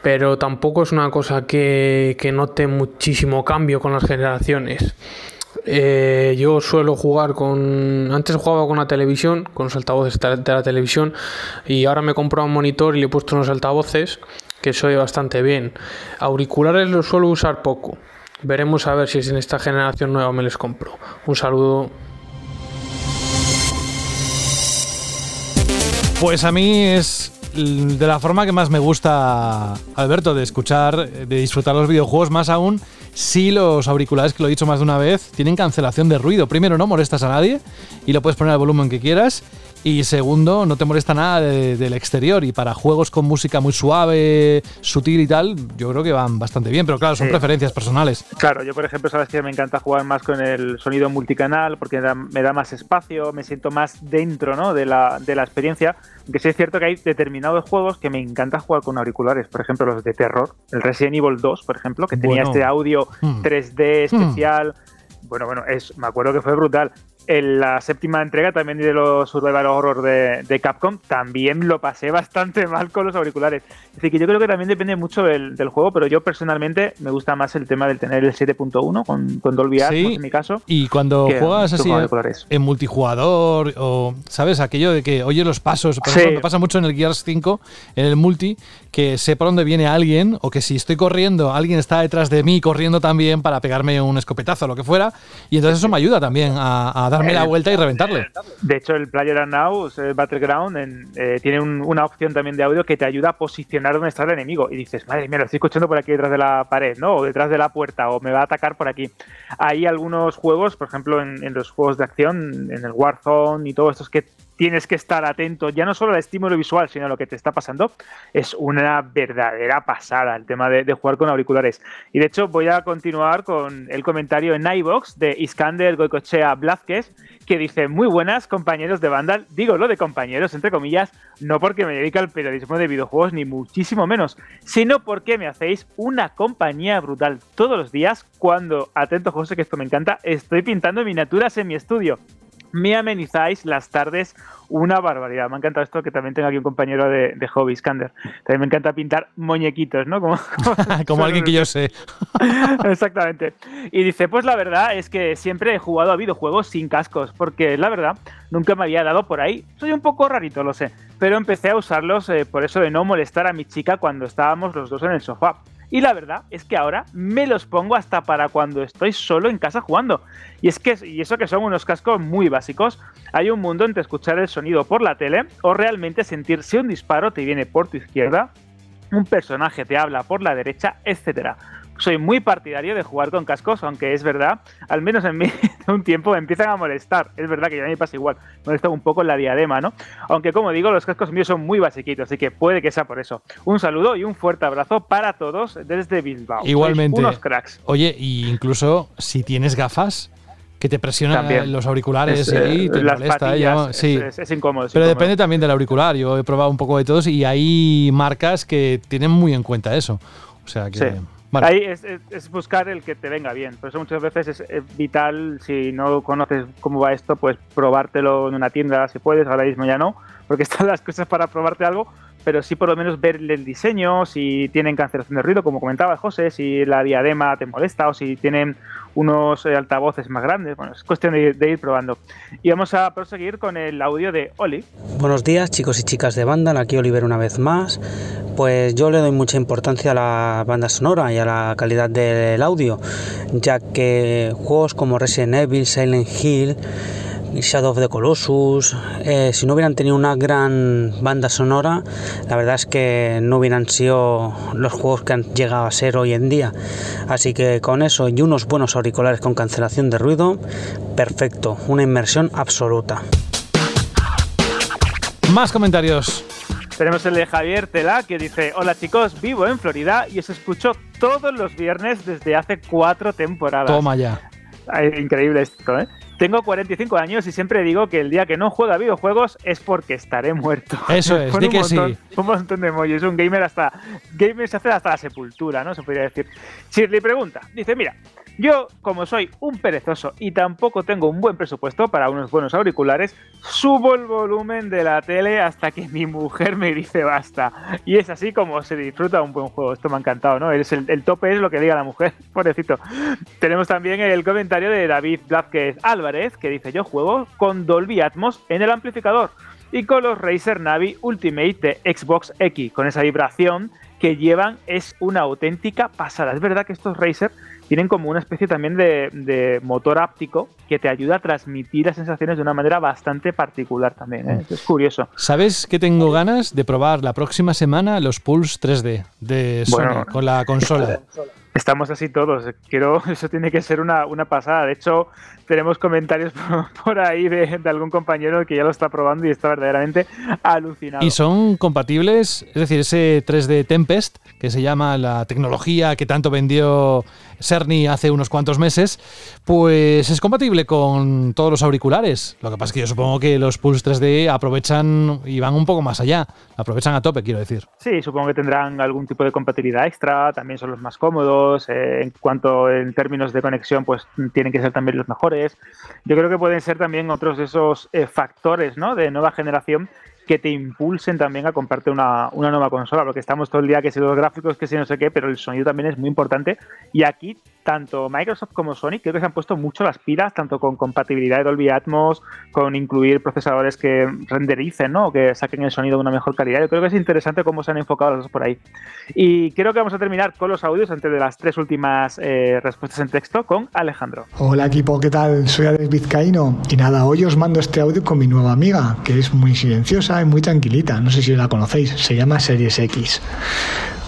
Pero tampoco es una cosa que, que note muchísimo cambio con las generaciones. Eh, yo suelo jugar con. Antes jugaba con la televisión, con los altavoces de la televisión, y ahora me he comprado un monitor y le he puesto unos altavoces que soy bastante bien. Auriculares los suelo usar poco. Veremos a ver si es en esta generación nueva me les compro. Un saludo. Pues a mí es de la forma que más me gusta, Alberto, de escuchar, de disfrutar los videojuegos, más aún si los auriculares, que lo he dicho más de una vez, tienen cancelación de ruido. Primero, no molestas a nadie y lo puedes poner al volumen que quieras. Y segundo, no te molesta nada del exterior. Y para juegos con música muy suave, sutil y tal, yo creo que van bastante bien. Pero claro, son preferencias personales. Claro, yo por ejemplo, sabes que me encanta jugar más con el sonido multicanal porque me da, más espacio, me siento más dentro ¿no? de, la, de la experiencia. Aunque sí es cierto que hay determinados juegos que me encanta jugar con auriculares. Por ejemplo, los de terror. El Resident Evil 2, por ejemplo, que tenía este audio 3D hmm. especial. Bueno, bueno, es, me acuerdo que fue brutal en la séptima entrega también de los Survival Horror de, Capcom, también lo pasé bastante mal con los auriculares. Es decir, que yo creo que también depende mucho del, juego, pero yo personalmente me gusta más el tema del tener el 7.1 con, con, Dolby Atmos en mi caso. Y cuando juegas así en multijugador o, ¿sabes? Aquello de que oye los pasos, por ejemplo, me pasa mucho en el Gears 5, en el multi, que sé por dónde viene alguien o que si estoy corriendo, alguien está detrás de mí corriendo también para pegarme un escopetazo o lo que fuera. Y entonces eso me ayuda también a, a darme la vuelta y reventarle. De hecho, el Player Now, el Battleground, eh, tiene una opción también de audio que te ayuda a posicionar donde está el enemigo. Y dices, madre mía, lo estoy escuchando por aquí detrás de la pared, ¿no? O detrás de la puerta, o me va a atacar por aquí. Hay algunos juegos, por ejemplo, en, en los juegos de acción, en el Warzone y todos estos que tienes que estar atento ya no solo al estímulo visual, sino a lo que te está pasando. Es una verdadera pasada el tema de, jugar con auriculares. Y de hecho voy a continuar con el comentario en iBox de Iskander Goicochea Blázquez, que dice, muy buenas compañeros de Vandal, digo lo de compañeros, entre comillas, no porque me dedique al periodismo de videojuegos, ni muchísimo menos, sino porque me hacéis una compañía brutal todos los días cuando, atento José, que esto me encanta, estoy pintando miniaturas en mi estudio me amenizáis las tardes una barbaridad. Me ha encantado esto que también tengo aquí un compañero de, hobby, Skander. También me encanta pintar muñequitos, ¿no? Como, como, alguien que yo sé. Exactamente. Y dice, pues la verdad es que siempre he jugado a videojuegos sin cascos, porque la verdad nunca me había dado por ahí. Soy un poco rarito, lo sé, pero empecé a usarlos eh, por eso de no molestar a mi chica cuando estábamos los dos en el sofá. Y la verdad es que ahora me los pongo hasta para cuando estoy solo en casa jugando. Y es que, y eso que son unos cascos muy básicos, hay un mundo entre escuchar el sonido por la tele o realmente sentir si un disparo te viene por tu izquierda, un personaje te habla por la derecha, etcétera soy muy partidario de jugar con cascos, aunque es verdad, al menos en mí, un tiempo me empiezan a molestar. Es verdad que ya me pasa igual, me molesta un poco la diadema, ¿no? Aunque como digo, los cascos míos son muy basiquitos, así que puede que sea por eso. Un saludo y un fuerte abrazo para todos desde Bilbao. Igualmente. unos cracks. Oye, y incluso si tienes gafas, que te presionan los auriculares y te molesta. sí. es, incómodo. Pero depende también del auricular. Yo he probado un poco de todos y hay marcas que tienen muy en cuenta eso. O sea que. Ahí es, buscar el que te venga bien. Por eso muchas veces es, vital, si no conoces cómo va esto, pues probártelo en una tienda si puedes, ahora mismo ya no, porque están las cosas para probarte algo, pero sí por lo menos ver el diseño, si tienen cancelación de ruido, como comentaba José, si la diadema te molesta o si tienen unos eh, altavoces más grandes. Bueno, es cuestión de, ir probando. Y vamos a proseguir con el audio de Oli. Buenos días chicos y chicas de banda, aquí Oliver una vez más. Pues yo le doy mucha importancia a la banda sonora y a la calidad del audio, ya que juegos como Resident Evil, Silent Hill, Shadow of the Colossus, eh, si no hubieran tenido una gran banda sonora, la verdad es que no hubieran sido los juegos que han llegado a ser hoy en día. Así que con eso y unos buenos auriculares con cancelación de ruido, perfecto, una inmersión absoluta. Más comentarios. Tenemos el de Javier Tela que dice, hola chicos, vivo en Florida y os escucho todos los viernes desde hace cuatro temporadas. Toma ya. increíble esto, ¿eh? Tengo 45 años y siempre digo que el día que no juega videojuegos es porque estaré muerto. Eso es, di que sí. Un montón de emojis. Un gamer hasta. Gamer se hace hasta la sepultura, ¿no? Se podría decir. Shirley pregunta. Dice: Mira, Yo, como soy un perezoso y tampoco tengo un buen presupuesto para unos buenos auriculares, subo el volumen de la tele hasta que mi mujer me dice basta. Y es así como se disfruta un buen juego. Esto me ha encantado, ¿no? Es el, el tope es lo que diga la mujer, pobrecito. Tenemos también el comentario de David Blázquez Álvarez, que dice, yo juego con Dolby Atmos en el amplificador y con los Razer Navi Ultimate de Xbox X, con esa vibración que llevan es una auténtica pasada. Es verdad que estos Razer tienen como una especie también de, de motor áptico que te ayuda a transmitir las sensaciones de una manera bastante particular también. ¿eh? Es curioso. ¿Sabes que tengo ganas de probar la próxima semana los Pulse 3D de Sony Bueno. con la consola? Estamos así todos. Quiero, eso tiene que ser una, una pasada. De hecho, tenemos comentarios por, ahí de, de algún compañero que ya lo está probando y está verdaderamente alucinado. Y son compatibles, es decir, ese 3D Tempest, que se llama la tecnología que tanto vendió Cerny hace unos cuantos meses, pues es compatible con todos los auriculares. Lo que pasa es que yo supongo que los Pulse 3D aprovechan y van un poco más allá, aprovechan a tope, quiero decir. Sí, supongo que tendrán algún tipo de compatibilidad extra, también son los más cómodos, eh, en cuanto en términos de conexión, pues tienen que ser también los mejores. Yo creo que pueden ser también otros de esos eh, factores ¿no? de nueva generación que te impulsen también a comprarte una, una nueva consola, porque estamos todo el día que si los gráficos, que si no sé qué, pero el sonido también es muy importante. Y aquí, tanto Microsoft como Sony, creo que se han puesto mucho las pilas, tanto con compatibilidad de Dolby Atmos, con incluir procesadores que rendericen, ¿no? Que saquen el sonido de una mejor calidad. Yo creo que es interesante cómo se han enfocado las dos por ahí. Y creo que vamos a terminar con los audios antes de las tres últimas eh, respuestas en texto con Alejandro. Hola equipo, ¿qué tal? Soy Alex Vizcaíno y nada, hoy os mando este audio con mi nueva amiga, que es muy silenciosa y muy tranquilita, no sé si la conocéis, se llama Series X.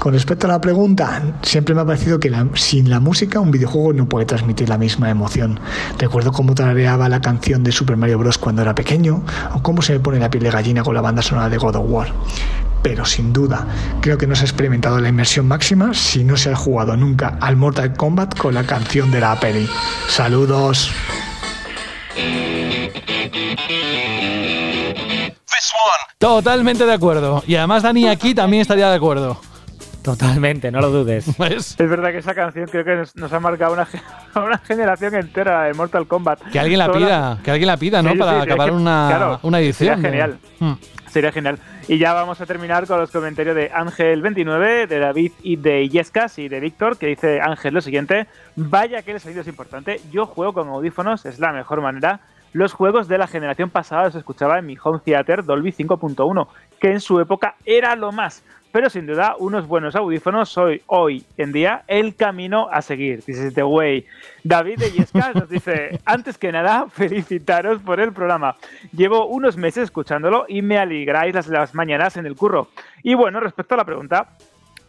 Con respecto a la pregunta, siempre me ha parecido que sin la música un videojuego no puede transmitir la misma emoción. Recuerdo cómo tarareaba la canción de Super Mario Bros. cuando era pequeño, o cómo se me pone la piel de gallina con la banda sonora de God of War. Pero sin duda, creo que no se ha experimentado la inmersión máxima si no se ha jugado nunca al Mortal Kombat con la canción de la peli. Saludos. Totalmente de acuerdo. Y además Dani aquí también estaría de acuerdo. Totalmente, no lo dudes. Es verdad que esa canción creo que nos, nos ha marcado una, una generación entera de Mortal Kombat. que alguien la pida, que alguien la pida, ¿no? Sí, Para sí, acabar que, una, claro, una edición. Sería genial. Mm. Sería genial. Y ya vamos a terminar con los comentarios de Ángel29, de David y de Yescas y de Víctor, que dice Ángel lo siguiente: Vaya que el sonido es importante. Yo juego con audífonos, es la mejor manera. Los juegos de la generación pasada los escuchaba en mi home theater Dolby 5.1, que en su época era lo más. Pero sin duda, unos buenos audífonos soy hoy en día el camino a seguir. This is the way. David de Yescas nos dice, antes que nada, felicitaros por el programa. Llevo unos meses escuchándolo y me alegráis las, las mañanas en el curro. Y bueno, respecto a la pregunta,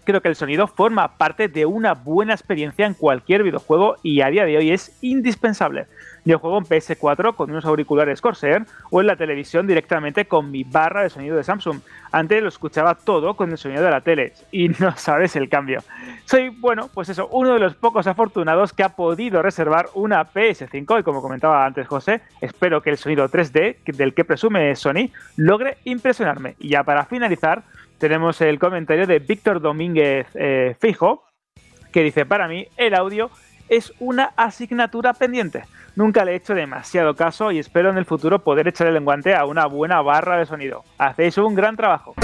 creo que el sonido forma parte de una buena experiencia en cualquier videojuego y a día de hoy es indispensable. Yo juego en PS4 con unos auriculares Corsair o en la televisión directamente con mi barra de sonido de Samsung. Antes lo escuchaba todo con el sonido de la tele y no sabes el cambio. Soy, bueno, pues eso, uno de los pocos afortunados que ha podido reservar una PS5 y como comentaba antes José, espero que el sonido 3D que- del que presume Sony logre impresionarme. Y ya para finalizar, tenemos el comentario de Víctor Domínguez eh, Fijo, que dice, para mí el audio es una asignatura pendiente. Nunca le he hecho demasiado caso y espero en el futuro poder echarle el guante a una buena barra de sonido. Hacéis un gran trabajo.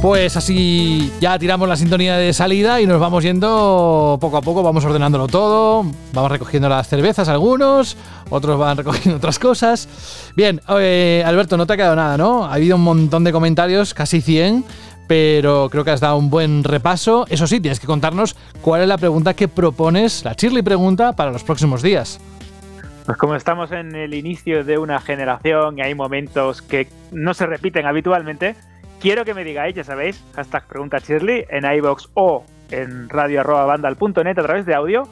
Pues así ya tiramos la sintonía de salida y nos vamos yendo poco a poco, vamos ordenándolo todo, vamos recogiendo las cervezas algunos, otros van recogiendo otras cosas. Bien, eh, Alberto, no te ha quedado nada, ¿no? Ha habido un montón de comentarios, casi 100, pero creo que has dado un buen repaso. Eso sí, tienes que contarnos cuál es la pregunta que propones, la Shirley pregunta, para los próximos días. Pues como estamos en el inicio de una generación y hay momentos que no se repiten habitualmente, quiero que me digáis, ya sabéis, hashtag pregunta Shirley en iVox o en radio.bandal.net a través de audio,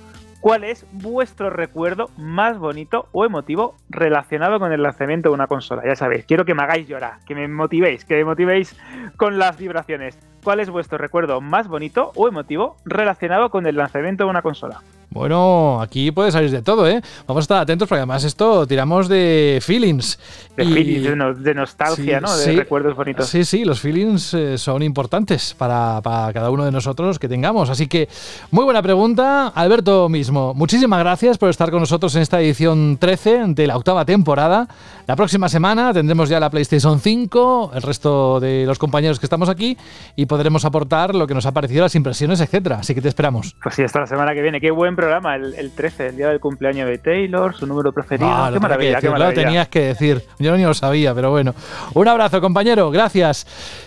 cuál es vuestro recuerdo más bonito o emotivo relacionado con el lanzamiento de una consola. Ya sabéis, quiero que me hagáis llorar, que me motivéis, que me motivéis con las vibraciones. ¿Cuál es vuestro recuerdo más bonito o emotivo relacionado con el lanzamiento de una consola? Bueno, aquí puede salir de todo, ¿eh? Vamos a estar atentos porque además esto tiramos de feelings. De Y- feelings, de, no- de nostalgia, Sí, ¿no? De sí. recuerdos bonitos. Sí, sí, los feelings eh, son importantes para, para cada uno de nosotros que tengamos. Así que, muy buena pregunta, Alberto mismo. Muchísimas gracias por estar con nosotros en esta edición 13 de la octava temporada. La próxima semana tendremos ya la PlayStation 5, el resto de los compañeros que estamos aquí, y podremos aportar lo que nos ha parecido, las impresiones, etcétera. Así que te esperamos. Pues sí, hasta la semana que viene. Qué buen programa, el, el 13, el día del cumpleaños de Taylor, su número preferido. Ah, qué lo maravilla, decir, qué lo maravilla. tenías que decir. Yo ni lo sabía, pero bueno. Un abrazo, compañero. Gracias.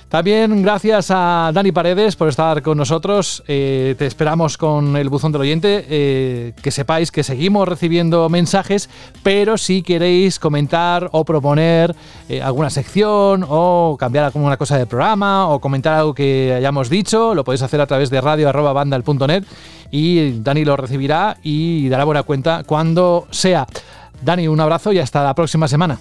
También gracias a Dani Paredes por estar con nosotros. Eh, te esperamos con el buzón del oyente. Eh, que sepáis que seguimos recibiendo mensajes, pero si queréis comentar o proponer eh, alguna sección o cambiar alguna cosa del programa o comentar algo que hayamos dicho, lo podéis hacer a través de radio.bandal.net y Dani lo recibirá y dará buena cuenta cuando sea. Dani, un abrazo y hasta la próxima semana.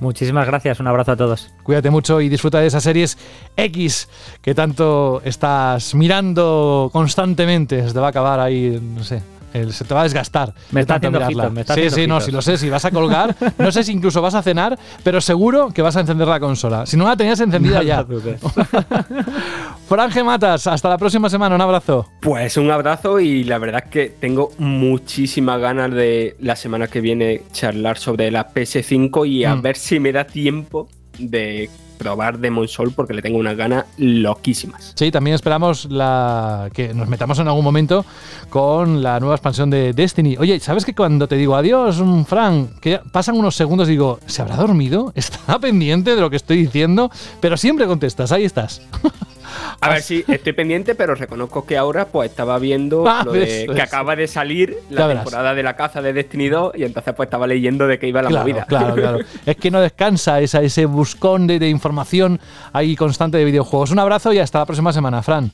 Muchísimas gracias, un abrazo a todos. Cuídate mucho y disfruta de esas series X que tanto estás mirando constantemente. Se te va a acabar ahí, no sé. El- se te va a desgastar. Me de está haciendo mirarla. ojitos, me está sí, haciendo sí, no, si lo sé, si vas a colgar, no sé si incluso vas a cenar, pero seguro que vas a encender la consola. Si no la tenías encendida No ya. Franje Matas, hasta la próxima semana, un abrazo. Pues un abrazo y la verdad es que tengo muchísimas ganas de la semana que viene charlar sobre la PS5 y a Mm. ver si me da tiempo de probar Demon Soul porque le tengo unas ganas loquísimas. Sí, también esperamos la que nos metamos en algún momento con la nueva expansión de Destiny. Oye, ¿sabes que cuando te digo adiós, mm, Fran, que pasan unos segundos digo, ¿se habrá dormido? ¿Está pendiente de lo que estoy diciendo? Pero siempre contestas, ahí estás. A ver si estoy pendiente, pero reconozco que ahora pues estaba viendo Ah, lo de que acaba de salir la temporada de la caza de Destiny 2 y entonces pues estaba leyendo de qué iba la claro, movida. claro, claro. Es que no descansa esa, ese buscón de, de información ahí constante de videojuegos. Un abrazo y hasta la próxima semana, Fran.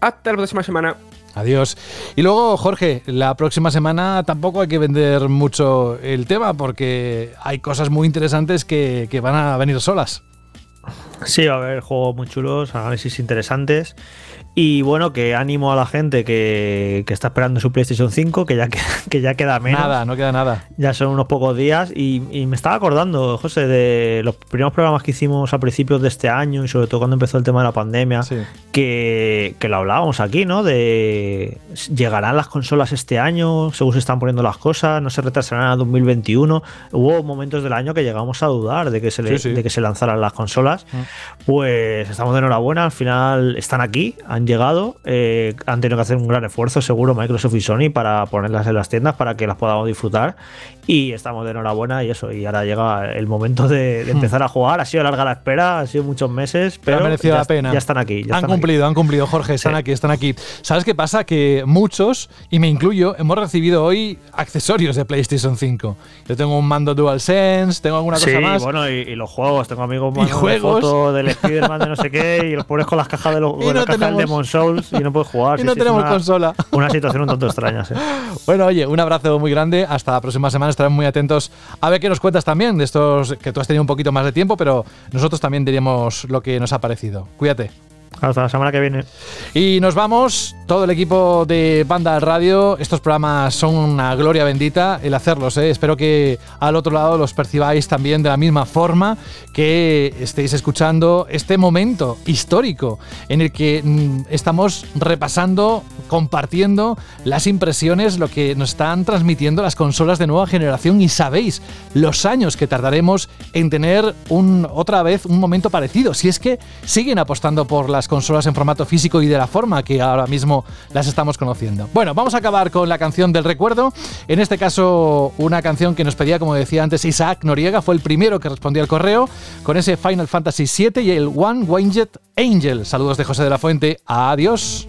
Hasta la próxima semana. Adiós. Y luego, Jorge, la próxima semana tampoco hay que vender mucho el tema porque hay cosas muy interesantes que, que van a venir solas. Sí, va a haber juegos muy chulos, análisis interesantes. Y bueno, que ánimo a la gente que, que está esperando su PlayStation 5, que ya, que, que ya queda menos. Nada, no queda nada. Ya son unos pocos días. Y, y me estaba acordando, José, de los primeros programas que hicimos a principios de este año y sobre todo cuando empezó el tema de la pandemia, que, que lo hablábamos aquí, ¿no? De llegarán las consolas este año, según se están poniendo las cosas, no se retrasarán a 2021. Hubo momentos del año que llegamos a dudar de que se, le- Sí, sí. De que se lanzaran las consolas. Pues estamos de enhorabuena, al final están aquí, han llegado, eh, han tenido que hacer un gran esfuerzo, seguro, Microsoft y Sony para ponerlas en las tiendas para que las podamos disfrutar. Y estamos de enhorabuena y eso, y ahora llega el momento de, de empezar a jugar. Ha sido larga la espera, ha sido muchos meses, Pero pero ha merecido ya, la pena. ya están aquí. ya han están aquí. cumplido, han cumplido, Jorge, están aquí, están aquí. ¿Sabes qué pasa? Que muchos, y me incluyo, hemos recibido hoy accesorios de PlayStation 5. Yo tengo un mando DualSense, tengo alguna Sí, cosa más. bueno, y, y los juegos. Tengo amigos Y mandando juegos. fotos del Spider-Man de no sé qué y los pones con las cajas de los, Y no caja del tenemos- Demon Souls y no puedes jugar. Y Sí, no sí, tenemos una- consola. Una situación un tanto extraña, sí. Bueno, oye, un abrazo muy grande. Hasta la próxima semana. Estaremos muy atentos a ver qué nos cuentas también de estos que tú has tenido un poquito más de tiempo, pero nosotros también diríamos lo que nos ha parecido. Cuídate. Hasta la semana que viene. Y nos vamos, todo el equipo de Banda Radio. Estos programas son una gloria bendita el hacerlos. ¿eh? Espero que al otro lado los percibáis también de la misma forma que estéis escuchando este momento histórico en el que mm, estamos repasando, compartiendo las impresiones, lo que nos están transmitiendo las consolas de nueva generación y sabéis los años que tardaremos en tener un, otra vez un momento parecido. Si es que siguen apostando por las consolas en formato físico y de la forma que ahora mismo las estamos conociendo. Bueno, vamos a acabar con la canción del recuerdo. En este caso, una canción que nos pedía, como decía antes, Isaac Noriega, fue el primero que respondió al correo con ese Final Fantasy VII y el One Winged Angel. Saludos de José de la Fuente. Adiós.